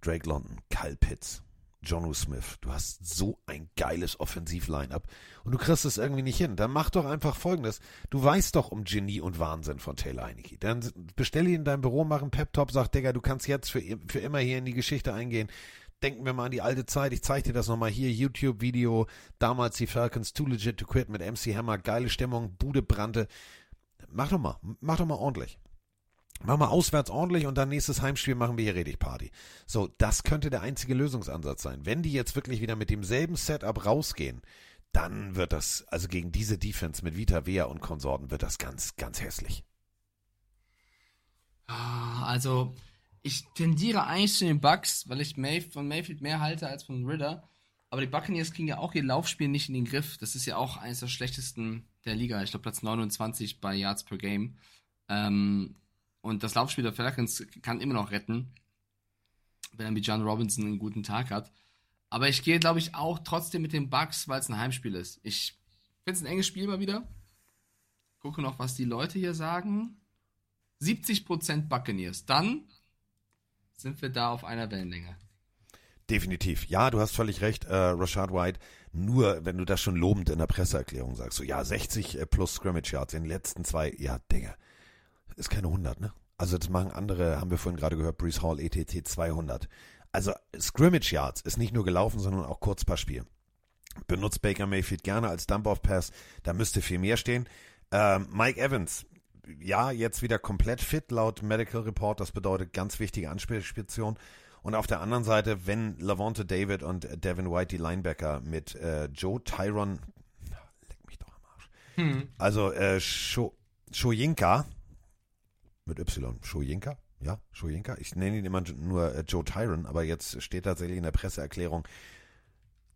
S1: Drake London, Kyle Pitts, Jonu Smith. Du hast so ein geiles Offensiv-Line-Up und du kriegst es irgendwie nicht hin. Dann mach doch einfach folgendes. Du weißt doch um Genie und Wahnsinn von Taylor Heinecke. Dann bestell ihn in dein Büro, mach einen Pep-Top, sag, Digga, du kannst jetzt für, für immer hier in die Geschichte eingehen. Denken wir mal an die alte Zeit. Ich zeige dir das nochmal hier. YouTube-Video. Damals die Falcons Too Legit to Quit mit MC Hammer. Geile Stimmung. Bude brannte. Mach doch mal. Mach doch mal ordentlich. Mach mal auswärts ordentlich und dann nächstes Heimspiel machen wir hier richtig Party. So, das könnte der einzige Lösungsansatz sein. Wenn die jetzt wirklich wieder mit demselben Setup rausgehen, dann wird das, also gegen diese Defense mit Vita Vea und Konsorten wird das ganz, ganz hässlich.
S5: Ah, Also, ich tendiere eigentlich zu den Bucks, weil ich Mayf von Mayfield mehr halte als von Ritter. Aber die Buccaneers kriegen ja auch ihr Laufspiel nicht in den Griff. Das ist ja auch eines der schlechtesten der Liga. Ich glaube, Platz 29 bei Yards per Game. Ähm, und das Laufspiel der Falcons kann immer noch retten, wenn dann John Robinson einen guten Tag hat. Aber ich gehe, glaube ich, auch trotzdem mit den Bucks, weil es ein Heimspiel ist. Ich finde es ein enges Spiel mal wieder. Gucke noch, was die Leute hier sagen. 70% Buccaneers. Dann sind wir da auf einer Wellenlänge.
S1: Definitiv. Ja, du hast völlig recht, äh, Rashad White. Nur, wenn du das schon lobend in der Presseerklärung sagst, so, ja, 60 plus Scrimmage Yards in den letzten zwei, ja, Digga, ist keine 100, ne? Also, das machen andere, haben wir vorhin gerade gehört, Brees Hall, ETT 200. Also, Scrimmage Yards ist nicht nur gelaufen, sondern auch Kurzpassspiel. Benutzt Baker Mayfield gerne als Dump-Off-Pass, da müsste viel mehr stehen. Ähm, Mike Evans, ja, jetzt wieder komplett fit laut Medical Report, das bedeutet ganz wichtige Anspielstation. Und auf der anderen Seite, wenn Lavonte David und Devin White, die Linebacker, mit äh, Joe Tyron, leck mich doch am Arsch,
S5: Hm.
S1: also äh, Shoyinka, mit Y, Shoyinka, ja, Shoyinka, ich nenne ihn immer nur äh, Joe Tyron, aber jetzt steht tatsächlich in der Presseerklärung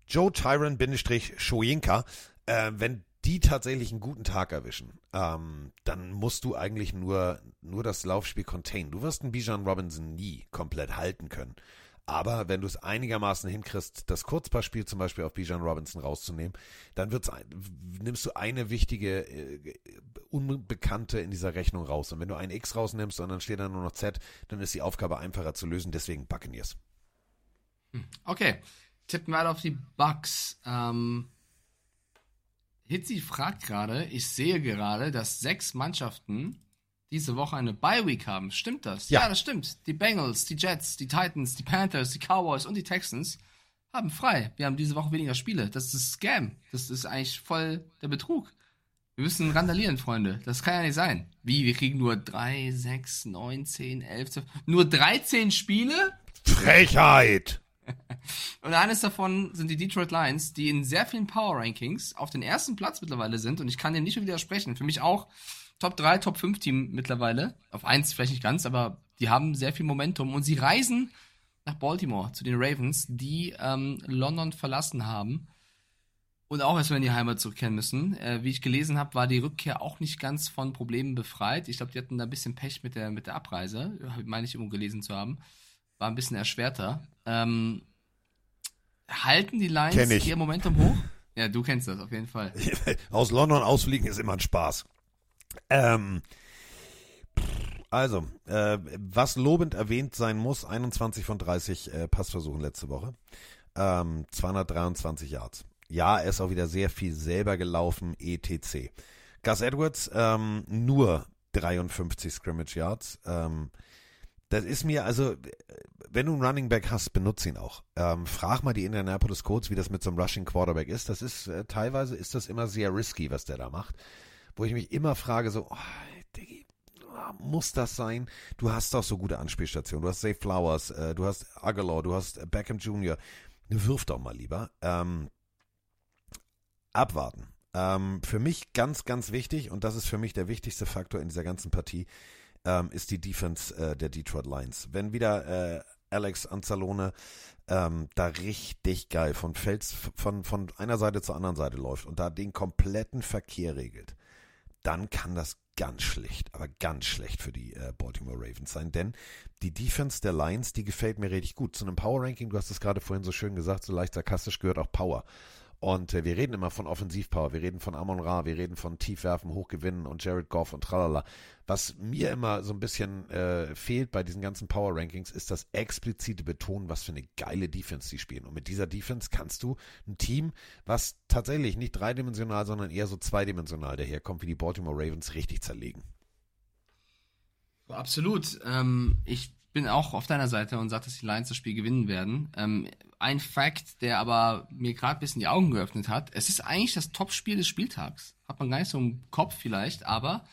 S1: Joe Tyron, Bindestrich, Shoyinka, äh, wenn die tatsächlich einen guten Tag erwischen, ähm, dann musst du eigentlich nur, nur das Laufspiel containen. Du wirst einen Bijan Robinson nie komplett halten können. Aber wenn du es einigermaßen hinkriegst, das Kurzpassspiel zum Beispiel auf Bijan Robinson rauszunehmen, dann wird's, nimmst du eine wichtige äh, Unbekannte in dieser Rechnung raus. Und wenn du ein X rausnimmst und dann steht da nur noch Z, dann ist die Aufgabe einfacher zu lösen. Deswegen Buccaneers.
S5: Hm, okay, tippen wir auf die Bucks. Ähm, Hitzi fragt gerade, ich sehe gerade, dass sechs Mannschaften diese Woche eine Bye-Week haben. Stimmt das? Ja. ja, das stimmt. Die Bengals, die Jets, die Titans, die Panthers, die Cowboys und die Texans haben frei. Wir haben diese Woche weniger Spiele. Das ist Scam. Das ist eigentlich voll der Betrug. Wir müssen randalieren, Freunde. Das kann ja nicht sein. Wie? Wir kriegen nur 3, 6, 9, 10, 11, 12, nur 13 Spiele?
S1: Frechheit!
S5: Und eines davon sind die Detroit Lions, die in sehr vielen Power Rankings auf den ersten Platz mittlerweile sind. Und ich kann dem nicht widersprechen. Für mich auch Top 3, Top 5 Team mittlerweile. Auf 1 vielleicht nicht ganz, aber die haben sehr viel Momentum und sie reisen nach Baltimore zu den Ravens, die ähm, London verlassen haben und auch erstmal in die Heimat zurückkehren müssen. Äh, wie ich gelesen habe, war die Rückkehr auch nicht ganz von Problemen befreit. Ich glaube, die hatten da ein bisschen Pech mit der, mit der Abreise, meine ich irgendwo gelesen zu haben. War ein bisschen erschwerter. Ähm, halten die Lions ihr Momentum hoch? Ja, du kennst das auf jeden Fall.
S1: Aus London ausfliegen ist immer ein Spaß. Ähm, also, äh, was lobend erwähnt sein muss, 21 von 30 äh, Passversuchen letzte Woche. Ähm, 223 Yards. Ja, er ist auch wieder sehr viel selber gelaufen, etc. Gus Edwards, ähm, nur 53 Scrimmage Yards. Ähm, das ist mir, also, wenn du einen Running Back hast, benutze ihn auch. Ähm, frag mal die Indianapolis Colts, wie das mit so einem Rushing Quarterback ist. Das ist, äh, teilweise ist das immer sehr risky, was der da macht wo ich mich immer frage, so, oh, Diggi, oh, muss das sein? Du hast doch so gute Anspielstationen. Du hast Safe Flowers, äh, du hast Aguilar, du hast Beckham Jr. Wirf doch mal lieber. Ähm, abwarten. Ähm, für mich ganz, ganz wichtig, und das ist für mich der wichtigste Faktor in dieser ganzen Partie, ähm, ist die Defense äh, der Detroit Lions. Wenn wieder äh, Alex Anzalone ähm, da richtig geil von Fels von, von einer Seite zur anderen Seite läuft und da den kompletten Verkehr regelt, dann kann das ganz schlecht, aber ganz schlecht für die äh, Baltimore Ravens sein. Denn die Defense der Lions, die gefällt mir richtig gut. Zu einem Power Ranking, du hast es gerade vorhin so schön gesagt, so leicht sarkastisch gehört auch Power. Und äh, wir reden immer von Offensivpower, wir reden von Amon Ra, wir reden von Tiefwerfen, Hochgewinnen und Jared Goff und tralala. Was mir immer so ein bisschen äh, fehlt bei diesen ganzen Power Rankings, ist das explizite Betonen, was für eine geile Defense sie spielen. Und mit dieser Defense kannst du ein Team, was tatsächlich nicht dreidimensional, sondern eher so zweidimensional daherkommt, wie die Baltimore Ravens, richtig zerlegen.
S5: Absolut. Ähm, ich bin auch auf deiner Seite und sage, dass die Lions das Spiel gewinnen werden. Ähm, ein Fact, der aber mir gerade ein bisschen die Augen geöffnet hat. Es ist eigentlich das Topspiel des Spieltags. Hat man gar nicht so im Kopf vielleicht, aber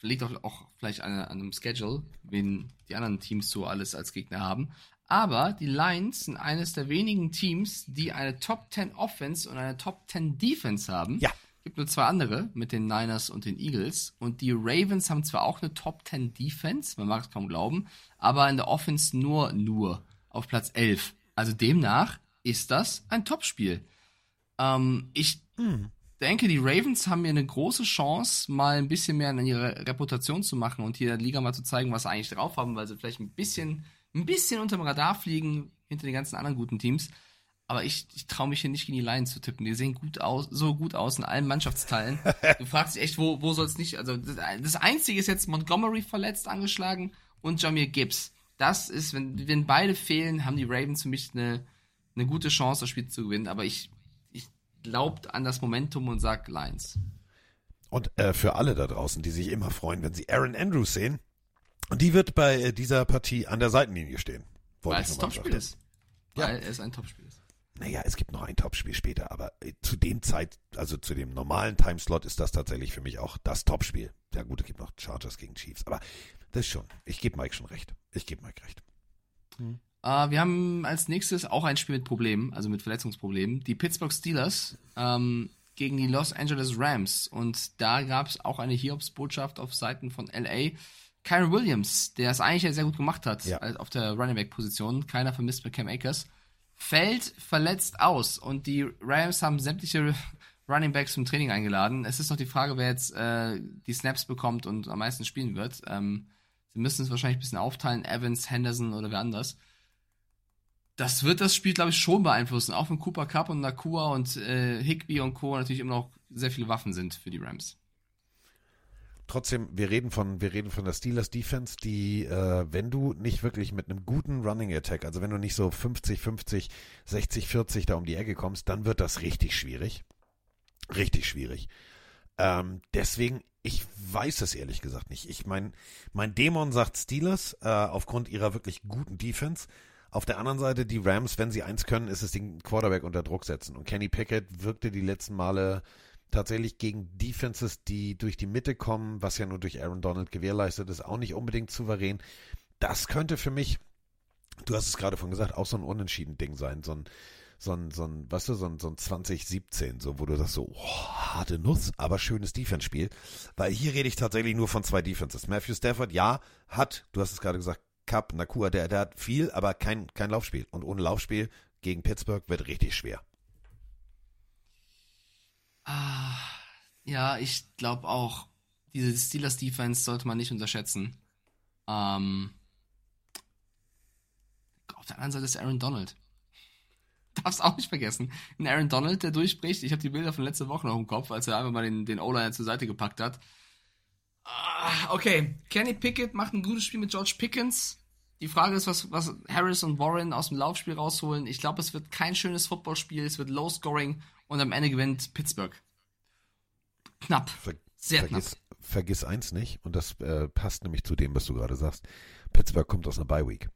S5: liegt auch, auch vielleicht an, an einem Schedule, wen die anderen Teams so alles als Gegner haben. Aber die Lions sind eines der wenigen Teams, die eine Top 10 Offense und eine Top 10 Defense haben.
S1: Ja.
S5: Gibt nur zwei andere mit den Niners und den Eagles. Und die Ravens haben zwar auch eine Top 10 Defense, man mag es kaum glauben, aber in der Offense nur, nur auf Platz 11. Also demnach ist das ein Topspiel. Ähm, ich hm. denke, die Ravens haben hier eine große Chance, mal ein bisschen mehr an ihre Reputation zu machen und hier der Liga mal zu zeigen, was sie eigentlich drauf haben, weil sie vielleicht ein bisschen, ein bisschen unterm Radar fliegen hinter den ganzen anderen guten Teams. Aber ich, ich traue mich hier nicht gegen die Lions zu tippen. Die sehen gut aus, so gut aus in allen Mannschaftsteilen. du fragst dich echt, wo, wo soll es nicht? Also das, das Einzige ist jetzt Montgomery verletzt, angeschlagen und Jamir Gibbs das ist, wenn, wenn beide fehlen, haben die Ravens für mich eine, eine gute Chance, das Spiel zu gewinnen. Aber ich, ich glaube an das Momentum und sage Lions.
S1: Und äh, für alle da draußen, die sich immer freuen, wenn sie Aaron Andrews sehen, die wird bei äh, dieser Partie an der Seitenlinie stehen.
S5: Weil es ein Topspiel ist.
S1: Ja.
S5: Weil es ein Topspiel ist.
S1: Naja, es gibt noch ein Topspiel später, aber äh, zu dem Zeit, also zu dem normalen Timeslot ist das tatsächlich für mich auch das Topspiel. Ja gut, es gibt noch Chargers gegen Chiefs, aber das schon. Ich gebe Mike schon recht. Ich gebe Mike recht.
S5: Hm. Uh, wir haben als nächstes auch ein Spiel mit Problemen, also mit Verletzungsproblemen. Die Pittsburgh Steelers ähm, gegen die Los Angeles Rams. Und da gab es auch eine Hiobsbotschaft auf Seiten von LA. Kyron Williams, der es eigentlich sehr gut gemacht hat ja. auf der Running Back Position, keiner vermisst bei Cam Akers, fällt verletzt aus. Und die Rams haben sämtliche Running Backs zum Training eingeladen. Es ist noch die Frage, wer jetzt äh, die Snaps bekommt und am meisten spielen wird. Ähm, Sie müssen es wahrscheinlich ein bisschen aufteilen, Evans, Henderson oder wer anders. das wird das Spiel, glaube ich, schon beeinflussen. Auch wenn Cooper Cup und Nakua und äh, Higby und Co. natürlich immer noch sehr viele Waffen sind für die Rams.
S1: Trotzdem, wir reden von, wir reden von der Steelers Defense, die, äh, wenn du nicht wirklich mit einem guten Running Attack, also wenn du nicht so 50, 50, 60, 40 da um die Ecke kommst, dann wird das richtig schwierig. Richtig schwierig. Ähm, deswegen, ich weiß es ehrlich gesagt nicht. Ich meine, mein Dämon sagt Steelers äh, aufgrund ihrer wirklich guten Defense. Auf der anderen Seite, die Rams, wenn sie eins können, ist es den Quarterback unter Druck setzen. Und Kenny Pickett wirkte die letzten Male tatsächlich gegen Defenses, die durch die Mitte kommen, was ja nur durch Aaron Donald gewährleistet ist, auch nicht unbedingt souverän. Das könnte für mich, du hast es gerade von gesagt, auch so ein Unentschieden-Ding sein, so ein, so ein, so ein, weißt du, so ein, so ein 2017, so, wo du sagst so, oh, harte Nuss, aber schönes Defense-Spiel. Weil hier rede ich tatsächlich nur von zwei Defenses. Matthew Stafford, ja, hat, du hast es gerade gesagt, Cup, Nakua, der, der hat viel, aber kein, kein Laufspiel. Und ohne Laufspiel gegen Pittsburgh wird richtig schwer.
S5: Ah, ja, ich glaube auch, diese Steelers Defense sollte man nicht unterschätzen. Ähm, auf der anderen Seite ist Aaron Donald. Darfst auch nicht vergessen. Ein Aaron Donald, der durchbricht. Ich habe die Bilder von letzter Woche noch im Kopf, als er einfach mal den, den O-Liner zur Seite gepackt hat. Ah, okay, Kenny Pickett macht ein gutes Spiel mit George Pickens. Die Frage ist, was, was Harris und Warren aus dem Laufspiel rausholen. Ich glaube, es wird kein schönes Footballspiel, es wird Low Scoring und am Ende gewinnt Pittsburgh. Knapp.
S1: Ver
S5: Sehr
S1: vergiss,
S5: knapp.
S1: Vergiss eins nicht, und das äh, passt nämlich zu dem, was du gerade sagst. Pittsburgh kommt aus einer Bye Week.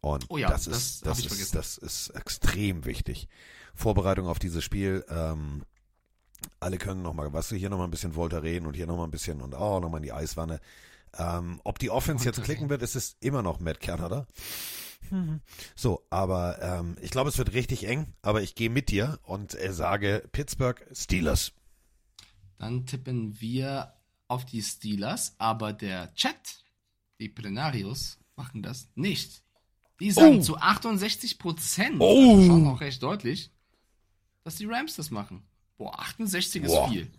S1: Und
S5: Oh ja,
S1: das,
S5: das
S1: ist, das, ist, das ist extrem wichtig. Vorbereitung auf dieses Spiel. Ähm, alle können nochmal, was weißt du, hier nochmal ein bisschen Voltaren und hier nochmal ein bisschen und oh, nochmal in die Eiswanne. Ähm, ob die Offense jetzt klicken wird, ist es immer noch Matt Canada. So, aber ähm, ich glaube, es wird richtig eng, aber ich gehe mit dir und äh, sage Pittsburgh Steelers.
S5: Dann tippen wir auf die Steelers, aber der Chat, die Plenarios, machen das nicht. Die sagen
S1: Oh.
S5: zu 68 Prozent,
S1: Oh.
S5: schon auch recht deutlich, dass die Rams das machen. Boah, 68 ist
S1: Boah.
S5: viel.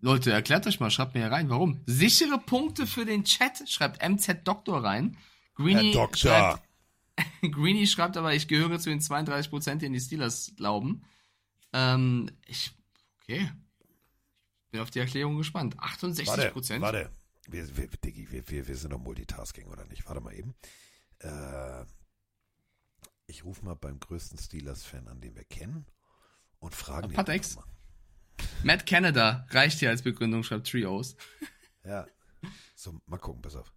S5: Leute, erklärt euch mal, schreibt mir hier rein, warum. Sichere Punkte für den Chat, schreibt MZ Doktor rein. Greenie
S1: Herr Doktor.
S5: schreibt, Greenie schreibt aber, ich gehöre zu den 32 Prozent, die in die Steelers glauben. Ähm, ich, okay. Bin auf die Erklärung gespannt. 68
S1: Warte,
S5: Prozent.
S1: warte. Wir, wir, Diggi, wir, wir, wir sind doch Multitasking, oder nicht? Warte mal eben. Äh, ich rufe mal beim größten Steelers-Fan an, den wir kennen, und frage ihn.
S5: Patex. Matt Canada reicht hier als Begründung, schreibt Trios.
S1: Ja. So, mal gucken, pass auf.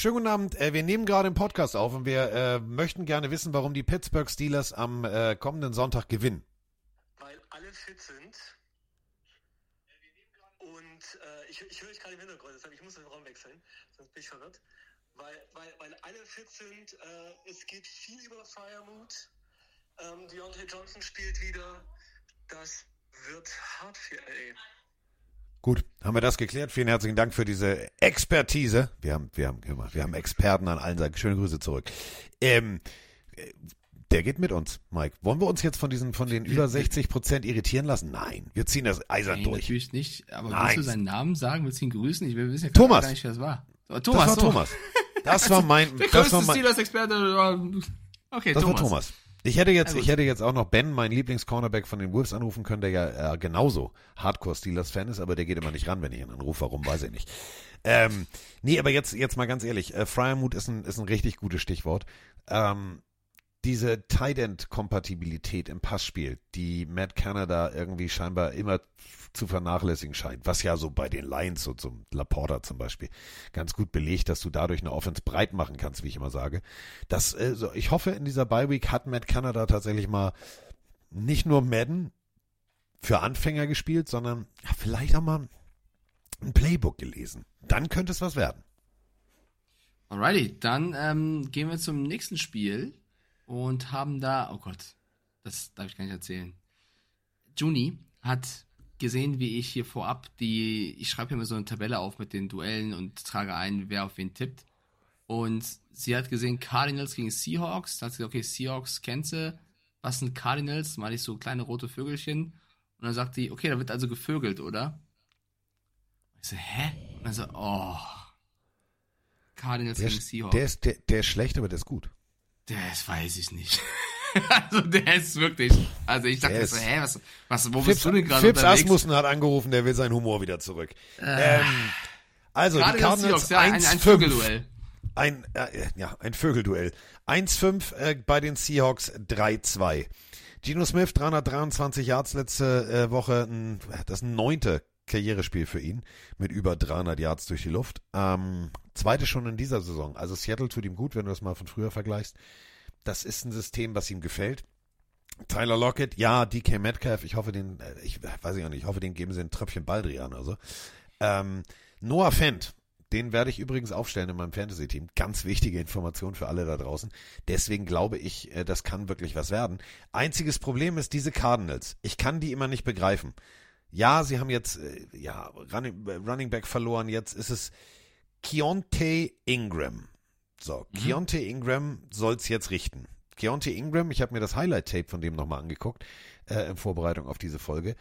S1: Schönen guten Abend. Äh, wir nehmen gerade einen Podcast auf und wir äh, möchten gerne wissen, warum die Pittsburgh Steelers am äh, kommenden Sonntag gewinnen.
S10: Weil alle fit sind. Und äh, ich, ich höre euch gerade im Hintergrund, deshalb ich muss den Raum wechseln, sonst bin ich verwirrt. Weil, weil, weil alle fit sind, äh, es geht viel über Firemut. Ähm, Deontay Johnson spielt wieder. Das wird hart für LA.
S1: Gut, haben wir das geklärt. Vielen herzlichen Dank für diese Expertise. Wir haben, wir haben, wir haben Experten an allen Seiten. Schöne Grüße zurück. Ähm, äh, der geht mit uns, Mike. Wollen wir uns jetzt von diesen, von den über 60 Prozent irritieren lassen? Nein, wir ziehen das eisern
S5: Nein,
S1: durch.
S5: natürlich nicht. Aber
S1: Nein.
S5: willst du seinen Namen sagen? Willst du ihn grüßen? Ich will wissen ja
S1: Thomas.
S5: gar nicht, wer das war. Oh,
S1: Das
S5: Thomas,
S1: war. Thomas. Das war mein,
S5: Der
S1: das war
S5: größte
S1: mein,
S5: Okay,
S1: das war
S5: Thomas.
S1: Ich hätte jetzt, ich hätte jetzt auch noch Ben, mein Lieblings-Cornerback von den Wolves anrufen können, der ja äh, genauso Hardcore-Steelers-Fan ist, aber der geht immer nicht ran, wenn ich ihn anrufe. Warum, weiß ich nicht. Ähm, nee, aber jetzt, jetzt mal ganz ehrlich, äh, Fryermuth ist ein, ist ein richtig gutes Stichwort. Ähm, diese Tight End Kompatibilität im Passspiel, die Matt Canada irgendwie scheinbar immer zu vernachlässigen scheint, was ja so bei den Lions und zum Laporta zum Beispiel ganz gut belegt, dass du dadurch eine Offense breit machen kannst, wie ich immer sage. Das, äh, so, ich hoffe, in dieser Bye Week hat Matt Canada tatsächlich mal nicht nur Madden für Anfänger gespielt, sondern ja, vielleicht auch mal ein Playbook gelesen. Dann könnte es was werden.
S5: Alrighty, dann ähm, gehen wir zum nächsten Spiel und haben da, oh Gott, das darf ich gar nicht erzählen. Juni hat gesehen, wie ich hier vorab die, ich schreibe hier mal so eine Tabelle auf mit den Duellen und trage ein, wer auf wen tippt. Und sie hat gesehen Cardinals gegen Seahawks. Da hat sie gesagt, okay, Seahawks kennt sie. Was sind Cardinals? Mal ich so kleine rote Vögelchen. Und dann sagt die, okay, da wird also gevögelt, oder? Ich so, hä? Und dann so, oh. Cardinals
S1: Der,
S5: gegen Seahawks.
S1: der, ist, der, der ist schlecht, aber der ist gut.
S5: Das weiß ich nicht. also der ist wirklich. Also ich dachte so, hä, was, was, wo
S1: Fips,
S5: bist du denn gerade
S1: Fips
S5: unterwegs?
S1: Asmussen hat angerufen, der will seinen Humor wieder zurück. ähm, also die
S5: Cardinals ja, ein, ein
S1: 1-5.
S5: Vögelduell.
S1: Ein, äh, ja, ein Vögelduell. 1-5 äh, bei den Seahawks, 3-2. Geno Smith, 323 Yards letzte äh, Woche. Ein, das ist ein neunte Karrierespiel für ihn mit über 300 Yards durch die Luft. Ähm, zweite schon in dieser Saison. Also Seattle tut ihm gut, wenn du das mal von früher vergleichst. Das ist ein System, was ihm gefällt. Tyler Lockett, ja, DK Metcalf, ich hoffe, den, äh, ich weiß ich auch nicht, ich hoffe, den geben sie ein Tröpfchen Baldrian oder so. Ähm, Noah Fent, den werde ich übrigens aufstellen in meinem Fantasy-Team. Ganz wichtige Information für alle da draußen. Deswegen glaube ich, äh, das kann wirklich was werden. Einziges Problem ist diese Cardinals. Ich kann die immer nicht begreifen. Ja, sie haben jetzt, äh, ja, Running, äh, Running Back verloren. Jetzt ist es Keontae Ingram. So, Keontae Ingram soll's jetzt richten. Keontae Ingram, ich habe mir das Highlight-Tape von dem nochmal angeguckt, äh, in Vorbereitung auf diese Folge.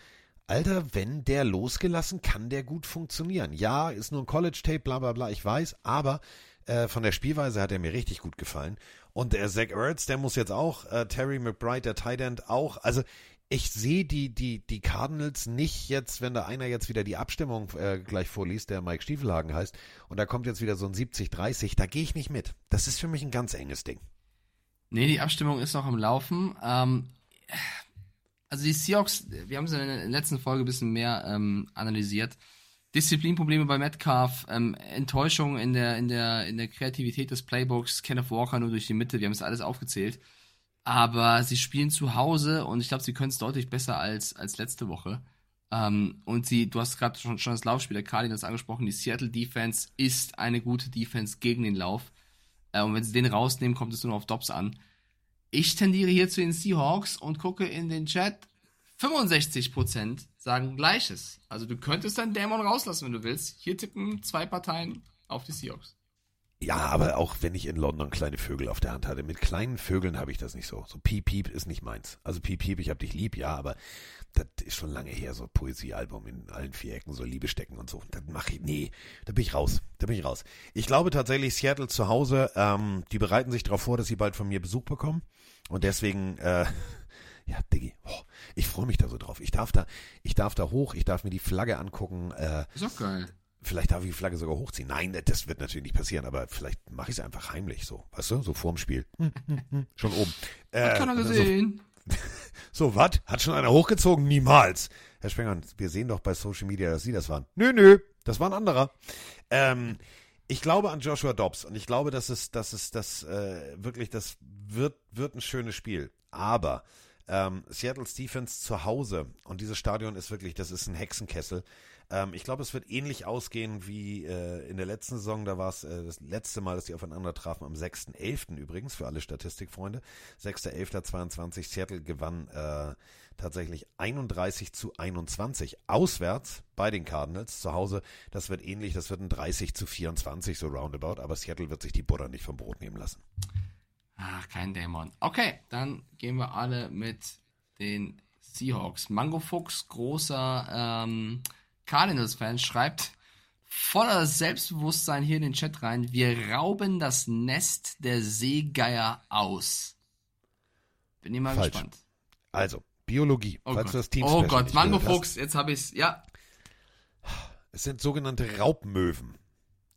S1: Alter, wenn der losgelassen, kann der gut funktionieren. Ja, ist nur ein College-Tape, bla bla bla, ich weiß, aber äh, von der Spielweise hat er mir richtig gut gefallen. Und der Zach Ertz, der muss jetzt auch, äh, Terry McBride, der Tight End auch. Also ich sehe die, die, die Cardinals nicht jetzt, wenn da einer jetzt wieder die Abstimmung äh, gleich vorliest, der Mike Stiefelhagen heißt, und da kommt jetzt wieder so ein 70-30, da gehe ich nicht mit. Das ist für mich ein ganz enges Ding.
S5: Nee, die Abstimmung ist noch am Laufen. Ähm, also die Seahawks, wir haben sie in der letzten Folge ein bisschen mehr ähm, analysiert. Disziplinprobleme bei Metcalf, ähm, Enttäuschung in der, in, der, in der Kreativität des Playbooks, Kenneth Walker nur durch die Mitte, wir haben es alles aufgezählt. Aber sie spielen zu Hause und ich glaube, sie können es deutlich besser als, als letzte Woche. Ähm, und sie, du hast gerade schon, schon das Laufspiel der Cardinals angesprochen, die Seattle Defense ist eine gute Defense gegen den Lauf. Äh, und wenn sie den rausnehmen, kommt es nur auf Dobbs an. Ich tendiere hier zu den Seahawks und gucke in den Chat. 65% sagen Gleiches. Also du könntest dann Dämon rauslassen, wenn du willst. Hier tippen zwei Parteien auf die Seahawks.
S1: Ja, aber auch wenn ich in London kleine Vögel auf der Hand hatte, mit kleinen Vögeln habe ich das nicht so. So Piep Piep ist nicht meins. Also Piep Piep, ich hab dich lieb, ja, aber das ist schon lange her, so Poesiealbum in allen vier Ecken, so Liebe stecken und so. Das mache ich, nee, da bin ich raus, da bin ich raus. Ich glaube tatsächlich, Seattle zu Hause, ähm, die bereiten sich darauf vor, dass sie bald von mir Besuch bekommen und deswegen, äh, ja, Diggi, oh, ich freue mich da so drauf. Ich darf da, ich darf da hoch, ich darf mir die Flagge angucken, äh,
S5: Ist doch geil.
S1: Vielleicht darf ich die Flagge sogar hochziehen. Nein, das wird natürlich nicht passieren, aber vielleicht mache ich es einfach heimlich so. Weißt du, so vorm Spiel. Schon oben.
S5: Hat keiner gesehen.
S1: So, so was? Hat schon einer hochgezogen? Niemals. Herr Spengern, wir sehen doch bei Social Media, dass Sie das waren. Nö, nö, das war ein anderer. Ähm, ich glaube an Joshua Dobbs und ich glaube, dass es, dass es, das äh, wirklich, das wird, wird ein schönes Spiel. Aber ähm, Seattle's Defense zu Hause und dieses Stadion ist wirklich, das ist ein Hexenkessel. Ähm, ich glaube, es wird ähnlich ausgehen wie äh, in der letzten Saison. Da war es äh, das letzte Mal, dass die aufeinander trafen, am 6.11. übrigens, für alle Statistikfreunde. 6.11.22. Seattle gewann äh, tatsächlich 31 zu 21 auswärts bei den Cardinals. Zu Hause, das wird ähnlich, das wird ein 30 zu 24, so roundabout. Aber Seattle wird sich die Butter nicht vom Brot nehmen lassen.
S5: Ach, kein Dämon. Okay, dann gehen wir alle mit den Seahawks. Mango Fuchs, großer ähm, Cardinals-Fan, schreibt voller Selbstbewusstsein hier in den Chat rein, wir rauben das Nest der Seegeier aus. Bin ich mal
S1: Falsch.
S5: gespannt.
S1: Also, Biologie,
S5: Oh
S1: falls
S5: Gott,
S1: du das Team
S5: oh Gott Mango. Fuchs, jetzt habe ich's. Ja,
S1: Es sind sogenannte Raubmöwen.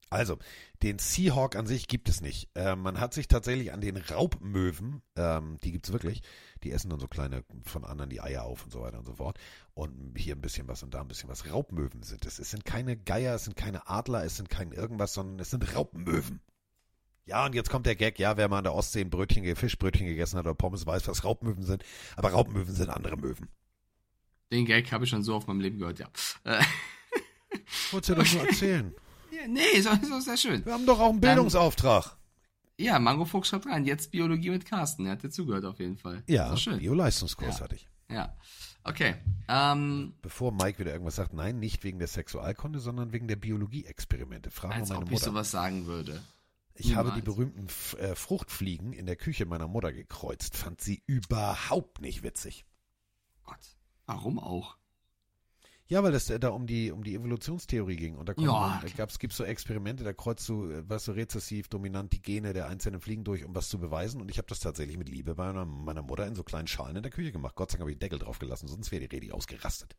S1: Also, den Seahawk an sich gibt es nicht. Äh, man hat sich tatsächlich an den Raubmöwen, ähm, die gibt's wirklich, die essen dann so kleine von anderen die Eier auf und so weiter und so fort. Und hier ein bisschen was und da ein bisschen was. Raubmöwen sind es. Es sind keine Geier, es sind keine Adler, es sind kein irgendwas, sondern es sind Raubmöwen. Ja, und jetzt kommt der Gag, ja, wer mal an der Ostsee ein Brötchen, Fischbrötchen gegessen hat oder Pommes, weiß, was Raubmöwen sind. Aber Raubmöwen sind andere Möwen.
S5: den Gag habe ich schon so auf meinem Leben gehört, ja. Äh,
S1: Wolltest du doch nur erzählen?
S5: Ja nee, so, so sehr schön.
S1: Wir haben doch auch einen
S5: Dann-
S1: Bildungsauftrag.
S5: Ja, Mango Fuchs schreibt rein, jetzt Biologie mit Carsten. Er hat dir zugehört auf jeden Fall.
S1: Ja,
S5: Ist.
S1: Bio-Leistungskurs
S5: Ja.
S1: hatte ich.
S5: Ja. Okay. Ähm,
S1: Bevor Mike wieder irgendwas sagt, nein, nicht wegen der Sexualkunde, sondern wegen der Biologie-Experimente. Frag mal
S5: als
S1: meine
S5: ob ich
S1: Mutter.
S5: sowas sagen würde.
S1: ich habe die
S5: niemals.
S1: berühmten F äh, Fruchtfliegen in der Küche meiner Mutter gekreuzt. Fand sie überhaupt nicht witzig.
S5: Gott. Warum auch?
S1: Ja, weil es da um die, um die Evolutionstheorie ging. Und da, da gibt's so Experimente, da kreuzt du, äh, weißt du, rezessiv, dominant die Gene der einzelnen Fliegen durch, um was zu beweisen. Und ich habe das tatsächlich mit Liebe bei meiner, meiner Mutter in so kleinen Schalen in der Küche gemacht. Gott sei Dank habe ich den Deckel drauf gelassen, sonst wäre die Redi ausgerastet.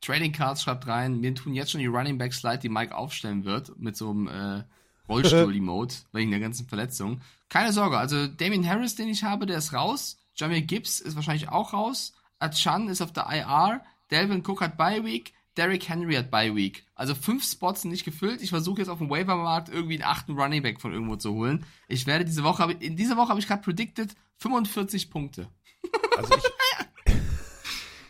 S5: Trading Cards schreibt rein, mir tun jetzt schon die Running Backs leid, die Mike aufstellen wird, mit so einem äh, Rollstuhl-Emote, wegen der ganzen Verletzung. Keine Sorge, also Damien Harris, den ich habe, der ist raus. Jamie Gibbs ist wahrscheinlich auch raus. Achan ist auf der IR. Delvin Cook hat Bye Week. Derrick Henry hat Bye Week. Also fünf Spots sind nicht gefüllt. Ich versuche jetzt auf dem Waivermarkt irgendwie einen achten Running Back von irgendwo zu holen. Ich werde diese Woche, in dieser Woche habe ich gerade predicted 45 Punkte.
S1: Also ich,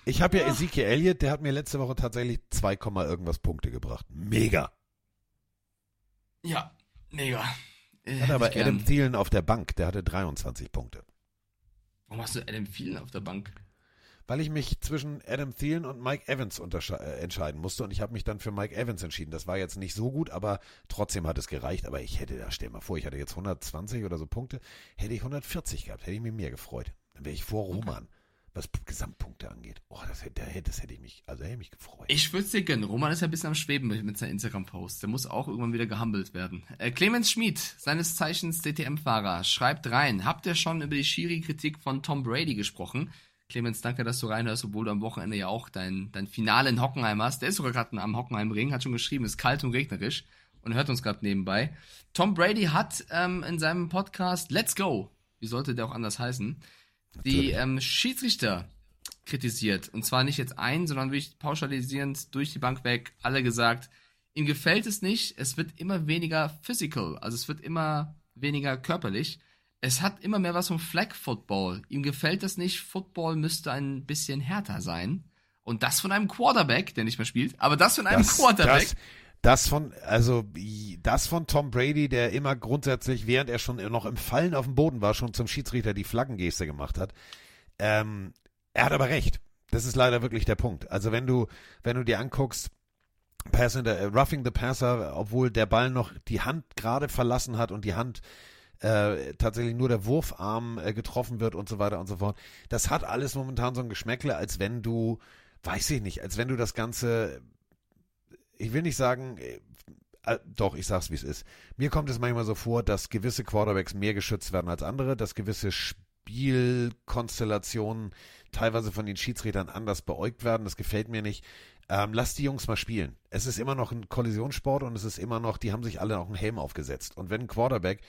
S1: ich habe ja Ezekiel Elliott, der hat mir letzte Woche tatsächlich 2, Komma irgendwas Punkte gebracht. Mega.
S5: Ja, mega. Äh,
S1: Hat aber. Adam Thielen auf der Bank, der hatte 23 Punkte.
S5: Warum hast du Adam Thielen auf der Bank?
S1: Weil ich mich zwischen Adam Thielen und Mike Evans äh, entscheiden musste und ich habe mich dann für Mike Evans entschieden. Das war jetzt nicht so gut, aber trotzdem hat es gereicht. Aber ich hätte, da stell mal vor, ich hatte jetzt 120 oder so Punkte, hätte ich 140 gehabt, hätte ich mich mehr gefreut. Dann wäre ich vor Roman, was Gesamtpunkte angeht. Oh, das hätte, da hätte- das hätte ich mich, also hätte ich mich gefreut.
S5: Ich würde es dir gönnen. Roman ist ja ein bisschen am Schweben mit, mit seinen Instagram-Posts. Der muss auch irgendwann wieder gehumbelt werden. Äh, Clemens Schmid, seines Zeichens DTM-Fahrer, schreibt rein. Habt ihr schon über die Schiri-Kritik von Tom Brady gesprochen? Clemens, danke, dass du reinhörst, obwohl du am Wochenende ja auch dein, dein Finale in Hockenheim hast. Der ist sogar gerade am Hockenheimring, hat schon geschrieben, ist kalt und regnerisch und hört uns gerade nebenbei. Tom Brady hat ähm, in seinem Podcast Let's Go, wie sollte der auch anders heißen, die ähm, Schiedsrichter kritisiert. Und zwar nicht jetzt ein, sondern wirklich pauschalisierend durch die Bank weg, alle gesagt, ihm gefällt es nicht, es wird immer weniger physical, also es wird immer weniger körperlich. Es hat immer mehr was vom Flag Football. Ihm gefällt das nicht, Football müsste ein bisschen härter sein. Und das von einem Quarterback, der nicht mehr spielt, aber das von einem
S1: das,
S5: Quarterback.
S1: Das, das von, also das von Tom Brady, der immer grundsätzlich, während er schon noch im Fallen auf dem Boden war, schon zum Schiedsrichter die Flaggengeste gemacht hat. Ähm, er hat aber recht. Das ist leider wirklich der Punkt. Also wenn du, wenn du dir anguckst, Pass in der, äh, Roughing the Passer, obwohl der Ball noch die Hand gerade verlassen hat und die Hand äh, tatsächlich nur der Wurfarm äh, getroffen wird und so weiter und so fort. Das hat alles momentan so ein Geschmäckle, als wenn du, weiß ich nicht, als wenn du das Ganze, ich will nicht sagen, äh, äh, doch, ich sag's wie es ist. Mir kommt es manchmal so vor, dass gewisse Quarterbacks mehr geschützt werden als andere, dass gewisse Spielkonstellationen teilweise von den Schiedsrichtern anders beäugt werden. Das gefällt mir nicht. Ähm, lass die Jungs mal spielen. Es ist immer noch ein Kollisionssport und es ist immer noch, die haben sich alle auch einen Helm aufgesetzt. Und wenn ein Quarterback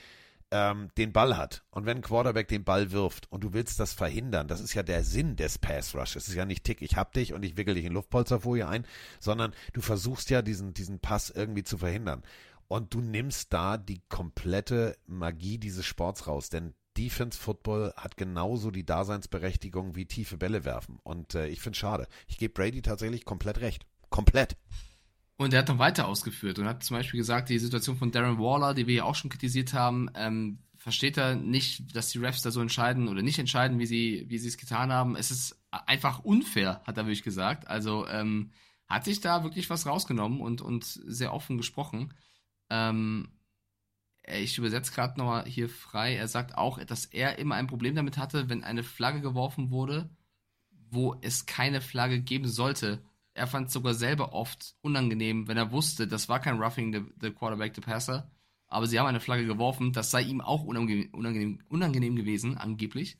S1: ähm, den Ball hat und wenn ein Quarterback den Ball wirft und du willst das verhindern, das ist ja der Sinn des Pass Rush. Es ist ja nicht Tick, ich hab dich und ich wickel dich in Luftpolsterfolie ein, sondern du versuchst ja diesen, diesen Pass irgendwie zu verhindern. Und du nimmst da die komplette Magie dieses Sports raus, denn Defense Football hat genauso die Daseinsberechtigung wie tiefe Bälle werfen. Und äh, ich finde schade. Ich gebe Brady tatsächlich komplett recht. Komplett.
S5: Und er hat noch weiter ausgeführt und hat zum Beispiel gesagt, die Situation von Darren Waller, die wir ja auch schon kritisiert haben, ähm, versteht er nicht, dass die Refs da so entscheiden oder nicht entscheiden, wie sie, wie sie es getan haben. Es ist einfach unfair, hat er wirklich gesagt. Also ähm, hat sich da wirklich was rausgenommen und, und sehr offen gesprochen. Ähm, ich übersetze gerade nochmal hier frei. Er sagt auch, dass er immer ein Problem damit hatte, wenn eine Flagge geworfen wurde, wo es keine Flagge geben sollte. Er fand es sogar selber oft unangenehm, wenn er wusste, das war kein Roughing the, the Quarterback, the Passer, aber sie haben eine Flagge geworfen, das sei ihm auch unangenehm, unangenehm, unangenehm gewesen, angeblich.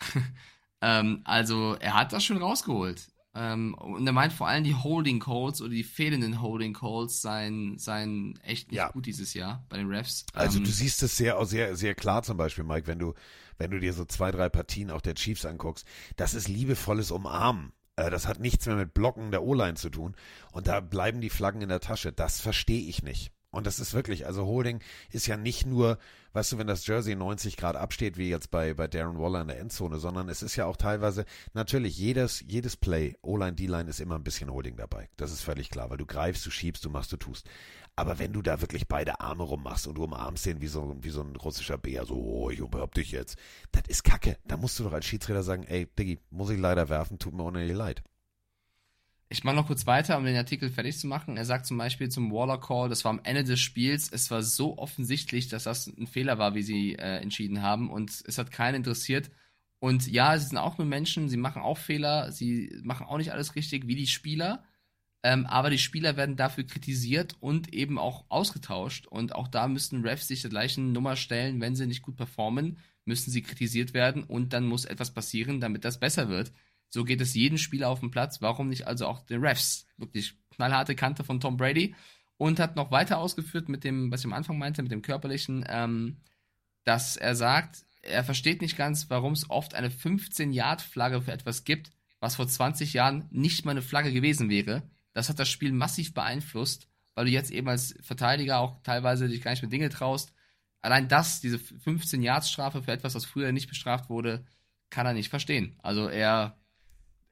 S5: ähm, also er hat das schon rausgeholt. Ähm, und er meint vor allem die Holding Calls oder die fehlenden Holding Calls seien, seien echt nicht
S1: Ja.
S5: gut dieses Jahr bei den Refs.
S1: Also
S5: ähm,
S1: du siehst es sehr, sehr, sehr klar zum Beispiel, Mike, wenn du, wenn du dir so zwei, drei Partien auch der Chiefs anguckst. Das ist liebevolles Umarmen. Äh, Das hat nichts mehr mit Blocken der O-Line zu tun. Und da bleiben die Flaggen in der Tasche. Das verstehe ich nicht. Und das ist wirklich, also Holding ist ja nicht nur, weißt du, wenn das Jersey 90 Grad absteht, wie jetzt bei, bei Darren Waller in der Endzone, sondern es ist ja auch teilweise, natürlich, jedes, jedes Play, O-Line, D-Line ist immer ein bisschen Holding dabei. Das ist völlig klar, weil du greifst, du schiebst, du machst, du tust. Aber wenn du da wirklich beide Arme rummachst und du umarmst den wie so, wie so ein russischer Bär, so, oh, ich umarm dich jetzt, das ist Kacke. Da musst du doch als Schiedsrichter sagen, ey, Diggi, muss ich leider werfen, tut mir unendlich leid.
S5: Ich mache noch kurz weiter, um den Artikel fertig zu machen. Er sagt zum Beispiel zum Waller Call, das war am Ende des Spiels, es war so offensichtlich, dass das ein Fehler war, wie sie äh, entschieden haben und es hat keinen interessiert. Und ja, sie sind auch nur Menschen, sie machen auch Fehler, sie machen auch nicht alles richtig wie die Spieler. Ähm, aber die Spieler werden dafür kritisiert und eben auch ausgetauscht. Und auch da müssten Refs sich der gleichen Nummer stellen, wenn sie nicht gut performen, müssen sie kritisiert werden und dann muss etwas passieren, damit das besser wird. So geht es jedem Spieler auf dem Platz. Warum nicht also auch den Refs? Wirklich knallharte Kante von Tom Brady. Und hat noch weiter ausgeführt mit dem, was ich am Anfang meinte, mit dem körperlichen, ähm, dass er sagt, er versteht nicht ganz, warum es oft eine 15-Yard-Flagge für etwas gibt, was vor 20 Jahren nicht mal eine Flagge gewesen wäre. Das hat das Spiel massiv beeinflusst, weil du jetzt eben als Verteidiger auch teilweise dich gar nicht mit Dinge traust. Allein das, diese 15 Yards Strafe für etwas, was früher nicht bestraft wurde, kann er nicht verstehen. Also er,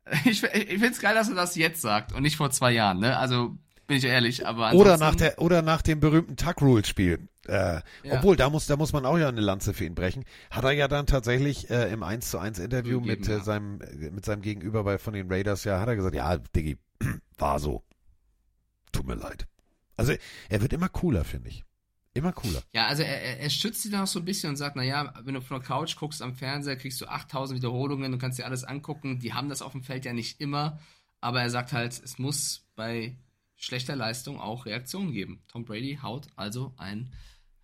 S5: ich, ich finde es geil, dass er das jetzt sagt und nicht vor zwei Jahren. Ne? Also bin ich ehrlich, aber
S1: oder nach der oder nach dem berühmten Tuck Rule Spiel. Äh, ja. Obwohl da muss da muss man auch ja eine Lanze für ihn brechen. Hat er ja dann tatsächlich äh, im 1 zu 1 Interview Gegeben, mit äh, seinem mit seinem Gegenüber bei von den Raiders ja hat er gesagt, ja Diggi, war so. Tut mir leid. Also er wird immer cooler, finde ich. Immer cooler.
S5: Ja, also er, er schützt sie dann auch so ein bisschen und sagt, naja, wenn du von der Couch guckst am Fernseher, kriegst du 8000 Wiederholungen, du kannst dir alles angucken. Die haben das auf dem Feld ja nicht immer, aber er sagt halt, es muss bei schlechter Leistung auch Reaktionen geben. Tom Brady haut also ein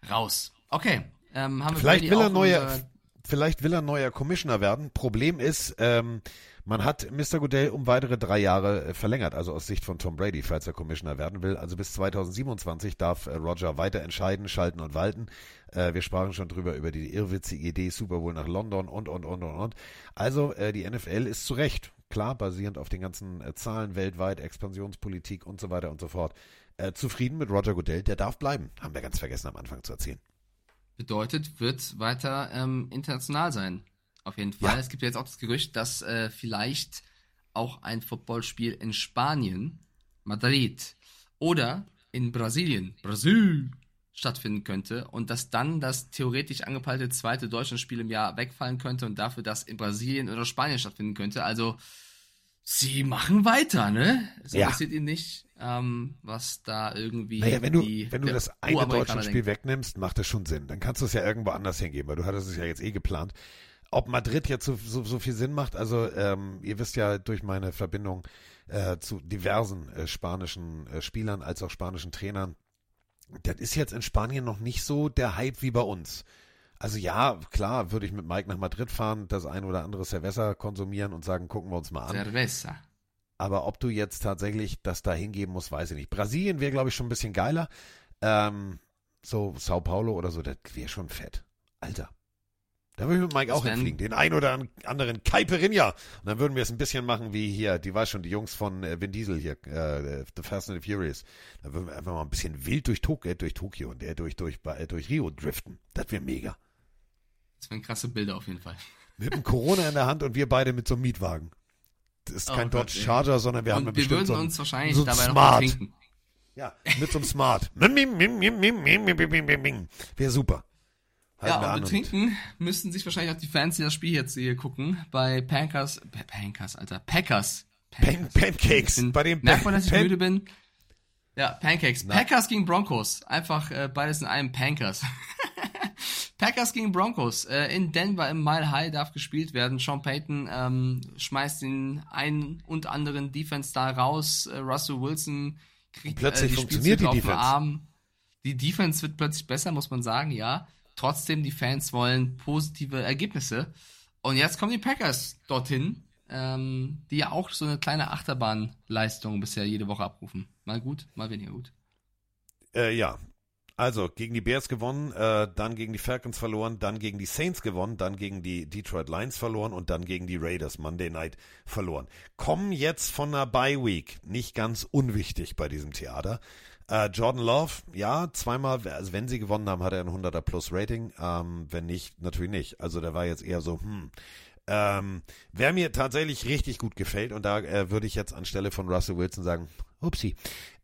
S5: raus. Okay, ähm, haben wir
S1: vielleicht Brady will er neuer, vielleicht will er neuer Commissioner werden. Problem ist, ähm, man hat Mr. Goodell um weitere drei Jahre äh, verlängert, also aus Sicht von Tom Brady, falls er Commissioner werden will. Also bis 2027 darf äh, Roger weiter entscheiden, schalten und walten. Äh, wir sprachen schon drüber, über die irrwitzige Idee, Super Bowl nach London und, und, und, und, und. Also die NFL ist zu Recht, klar, basierend auf den ganzen Zahlen weltweit, Expansionspolitik und so weiter und so fort, zufrieden mit Roger Goodell. Der darf bleiben. Haben wir ganz vergessen am Anfang zu erzählen.
S5: Bedeutet, wird weiter ähm, international sein. Auf jeden Fall. Ja. Es gibt jetzt auch das Gerücht, dass äh, vielleicht auch ein Footballspiel in Spanien, Madrid oder in Brasilien, Brasil, stattfinden könnte und dass dann das theoretisch angepeilte zweite Deutschlandspiel im Jahr wegfallen könnte und dafür das in Brasilien oder Spanien stattfinden könnte. Also sie machen weiter, ne? Es ja. interessiert ihn nicht, ähm, was da irgendwie.
S1: Naja, wenn du, wenn du das eine Deutschlandspiel wegnimmst, macht das schon Sinn. Dann kannst du es ja irgendwo anders hingeben, weil du hattest es ja jetzt eh geplant ob Madrid jetzt so, so, so viel Sinn macht, also ähm, ihr wisst ja durch meine Verbindung äh, zu diversen äh, spanischen äh, Spielern als auch spanischen Trainern, das ist jetzt in Spanien noch nicht so der Hype wie bei uns. Also ja, klar, würde ich mit Mike nach Madrid fahren, das ein oder andere Cerveza konsumieren und sagen, gucken wir uns mal an.
S5: Cerveza.
S1: Aber ob du jetzt tatsächlich das da hingeben musst, weiß ich nicht. Brasilien wäre, glaube ich, schon ein bisschen geiler. Ähm, so Sao Paulo oder so, das wäre schon fett. Alter, da würde ich mit Mike das auch hinfliegen. Den ein oder anderen Caipirinha. Und dann würden wir es ein bisschen machen wie hier, die weiß schon, die Jungs von äh, Vin Diesel hier, äh, The Fast and the Furious. Da würden wir einfach mal ein bisschen wild durch, Tok äh, durch Tokio und äh, durch, durch, äh, durch Rio driften. Das wäre mega.
S5: Das wären krasse Bilder auf jeden Fall.
S1: Mit einem Corona in der Hand und wir beide mit so einem Mietwagen. Das ist oh kein Gott, Dodge Charger, sondern wir und haben wir bestimmt würden
S5: so
S1: ein,
S5: uns wahrscheinlich
S1: so
S5: dabei
S1: Smart. noch trinken. Ja, mit so einem Smart. Wäre super.
S5: Ja, und betrinken müssten sich wahrscheinlich auch die Fans, die das Spiel jetzt hier gucken, bei Pankers, Pankers, Alter, Packers.
S1: Pankers. Pan Pancakes.
S5: Bin,
S1: bei den
S5: merkt man, dass ich Pan müde bin? Ja, Pancakes. Na. Packers gegen Broncos. Einfach äh, beides in einem Pankers. Packers gegen Broncos. Äh, in Denver im Mile High darf gespielt werden. Sean Payton ähm, schmeißt den einen und anderen Defense-Star raus. Äh, Russell Wilson kriegt
S1: und plötzlich äh, die funktioniert die Defense.
S5: Arm. Die Defense wird plötzlich besser, muss man sagen, ja. Trotzdem, die Fans wollen positive Ergebnisse. Und jetzt kommen die Packers dorthin, ähm, die ja auch so eine kleine Achterbahnleistung bisher jede Woche abrufen. Mal gut, mal weniger gut.
S1: Äh, ja. Also gegen die Bears gewonnen, äh, dann gegen die Falcons verloren, dann gegen die Saints gewonnen, dann gegen die Detroit Lions verloren und dann gegen die Raiders Monday Night verloren. Kommen jetzt von einer Bye Week, nicht ganz unwichtig bei diesem Theater. Äh, Jordan Love, ja, zweimal, also wenn sie gewonnen haben, hat er ein 100er Plus Rating. Ähm, wenn nicht, natürlich nicht. Also der war jetzt eher so, hm. Ähm, wer mir tatsächlich richtig gut gefällt, und da äh, würde ich jetzt anstelle von Russell Wilson sagen, upsie,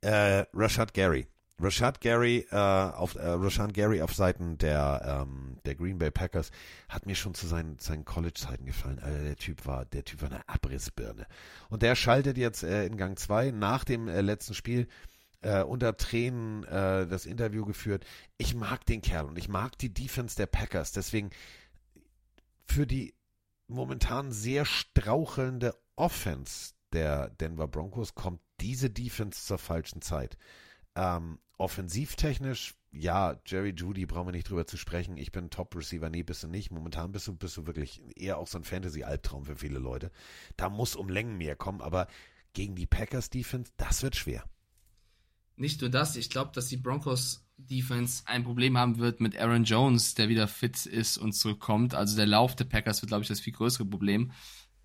S1: äh, Rashad Gary. Rashad Gary äh, auf äh, Rashad Gary auf Seiten der ähm, der Green Bay Packers hat mir schon zu seinen seinen College Zeiten gefallen. Also der Typ war der Typ war eine Abrissbirne und der schaltet jetzt äh, in Gang 2 nach dem äh, letzten Spiel äh, unter Tränen äh, das Interview geführt. Ich mag den Kerl und ich mag die Defense der Packers. Deswegen für die momentan sehr strauchelnde Offense der Denver Broncos kommt diese Defense zur falschen Zeit. Ähm, offensivtechnisch, ja, Jerry Judy brauchen wir nicht drüber zu sprechen. Ich bin Top-Receiver, nee, bist du nicht. Momentan bist du, bist du wirklich eher auch so ein Fantasy-Albtraum für viele Leute. Da muss um Längen mehr kommen, aber gegen die Packers-Defense, das wird schwer.
S5: Nicht nur das, ich glaube, dass die Broncos Defense ein Problem haben wird mit Aaron Jones, der wieder fit ist und zurückkommt. Also der Lauf der Packers wird, glaube ich, das viel größere Problem.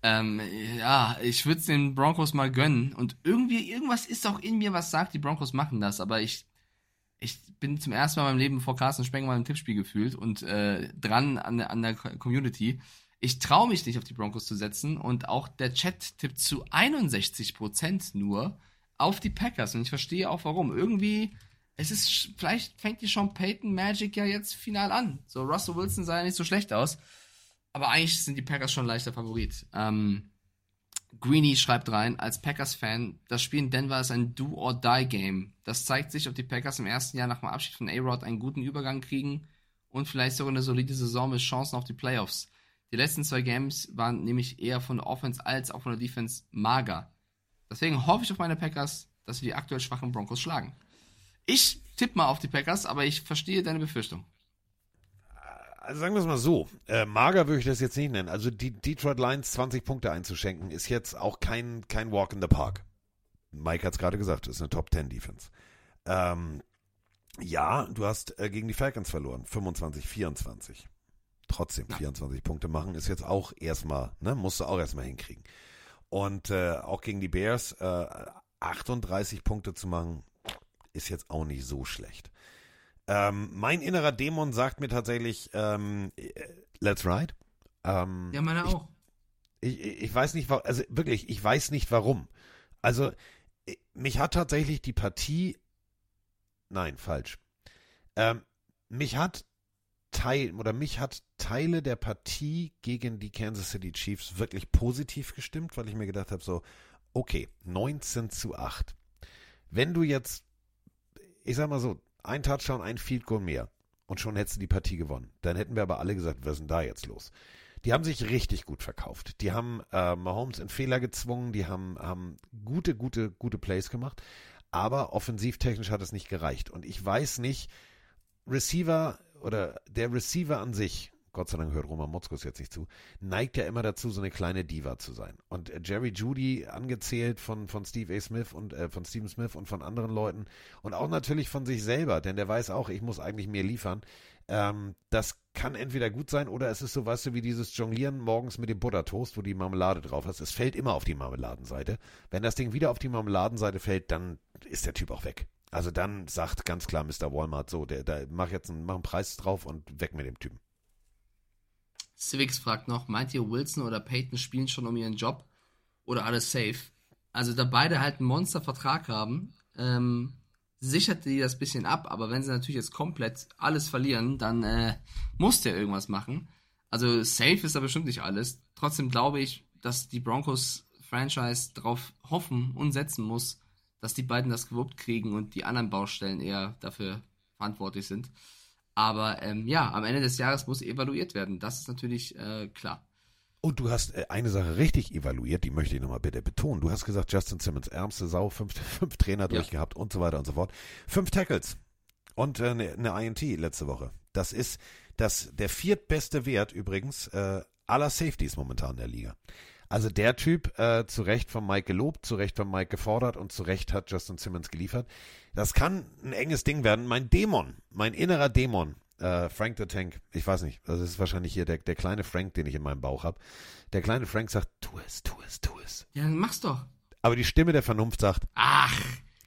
S5: Ähm, ja, ich würde es den Broncos mal gönnen. Und irgendwie, irgendwas ist auch in mir, was sagt, die Broncos machen das. Aber ich, ich bin zum ersten Mal in meinem Leben vor Carsten Spengler im Tippspiel gefühlt und äh, dran an an der Community. Ich traue mich nicht auf die Broncos zu setzen und auch der Chat tippt zu 61% nur auf die Packers und ich verstehe auch warum. Irgendwie es ist, vielleicht fängt die Sean Payton Magic ja jetzt final an. So, Russell Wilson sah ja nicht so schlecht aus. Aber eigentlich sind die Packers schon leichter Favorit. Ähm, Greeny schreibt rein, als Packers-Fan, das Spiel in Denver ist ein Do-or-Die-Game. Das zeigt sich, ob die Packers im ersten Jahr nach dem Abschied von A-Rod einen guten Übergang kriegen und vielleicht sogar eine solide Saison mit Chancen auf die Playoffs. Die letzten zwei Games waren nämlich eher von der Offense als auch von der Defense mager. Deswegen hoffe ich auf meine Packers, dass sie die aktuell schwachen Broncos schlagen. Ich tippe mal auf die Packers, aber ich verstehe deine Befürchtung.
S1: Also sagen wir es mal so, äh, mager würde ich das jetzt nicht nennen. Also die Detroit Lions 20 Punkte einzuschenken, ist jetzt auch kein, kein Walk in the Park. Mike hat es gerade gesagt, ist eine Top 10 Defense. Ähm, ja, du hast äh, gegen die Falcons verloren, 25, 24. Trotzdem, ja. 24 Punkte machen ist jetzt auch erstmal, ne, musst du auch erstmal hinkriegen. Und äh, auch gegen die Bears äh, 38 Punkte zu machen, ist jetzt auch nicht so schlecht. Ähm, mein innerer Dämon sagt mir tatsächlich, ähm, let's ride. Ähm,
S5: ja, meine auch.
S1: Ich, ich, ich weiß nicht, also wirklich, ich weiß nicht warum. Also, mich hat tatsächlich die Partie, nein, falsch. Ähm, mich hat Teil oder mich hat Teile der Partie gegen die Kansas City Chiefs wirklich positiv gestimmt, weil ich mir gedacht habe, so, okay, 19 zu 8. Wenn du jetzt ich sag mal so, ein Touchdown, ein Field Goal mehr und schon hättest du die Partie gewonnen. Dann hätten wir aber alle gesagt, was ist denn da jetzt los? Die haben sich richtig gut verkauft. Die haben äh, Mahomes in Fehler gezwungen, die haben, haben gute, gute, gute Plays gemacht, aber offensivtechnisch hat es nicht gereicht. Und ich weiß nicht, Receiver oder der Receiver an sich, Gott sei Dank hört Roman Motzkos jetzt nicht zu, neigt ja immer dazu, so eine kleine Diva zu sein. Und äh, Jerry Judy, angezählt von, von Steve A. Smith und äh, von Steven Smith und von anderen Leuten und auch natürlich von sich selber, denn der weiß auch, ich muss eigentlich mehr liefern. Ähm, das kann entweder gut sein oder es ist so, weißt du, wie dieses Jonglieren morgens mit dem Buttertoast, wo die Marmelade drauf ist. Es fällt immer auf die Marmeladenseite. Wenn das Ding wieder auf die Marmeladenseite fällt, dann ist der Typ auch weg. Also dann sagt ganz klar Mr. Walmart so, der, der mach jetzt einen, mach einen Preis drauf und weg mit dem Typen.
S5: Civics fragt noch, meint ihr Wilson oder Peyton spielen schon um ihren Job oder alles safe? Also da beide halt einen Monstervertrag haben, ähm, sichert die das bisschen ab, aber wenn sie natürlich jetzt komplett alles verlieren, dann äh, muss der irgendwas machen. Also safe ist da bestimmt nicht alles. Trotzdem glaube ich, dass die Broncos Franchise darauf hoffen und setzen muss, dass die beiden das gewuppt kriegen und die anderen Baustellen eher dafür verantwortlich sind. Aber ähm, ja, am Ende des Jahres muss evaluiert werden. Das ist natürlich äh, klar.
S1: Und du hast äh, eine Sache richtig evaluiert, die möchte ich nochmal bitte betonen. Du hast gesagt, Justin Simmons, ärmste Sau, fünf, fünf Trainer ja. durchgehabt und so weiter und so fort. Fünf Tackles und äh, eine, eine INT letzte Woche. Das ist das, der viertbeste Wert übrigens äh, aller Safeties momentan in der Liga. Also der Typ, äh, zu Recht von Mike gelobt, zu Recht von Mike gefordert und zu Recht hat Justin Simmons geliefert. Das kann ein enges Ding werden. Mein Dämon, mein innerer Dämon, äh, Frank the Tank, ich weiß nicht, das ist wahrscheinlich hier der, der kleine Frank, den ich in meinem Bauch habe. Der kleine Frank sagt, tu es, tu es, tu es.
S5: Ja, dann mach's doch.
S1: Aber die Stimme der Vernunft sagt,
S5: ach,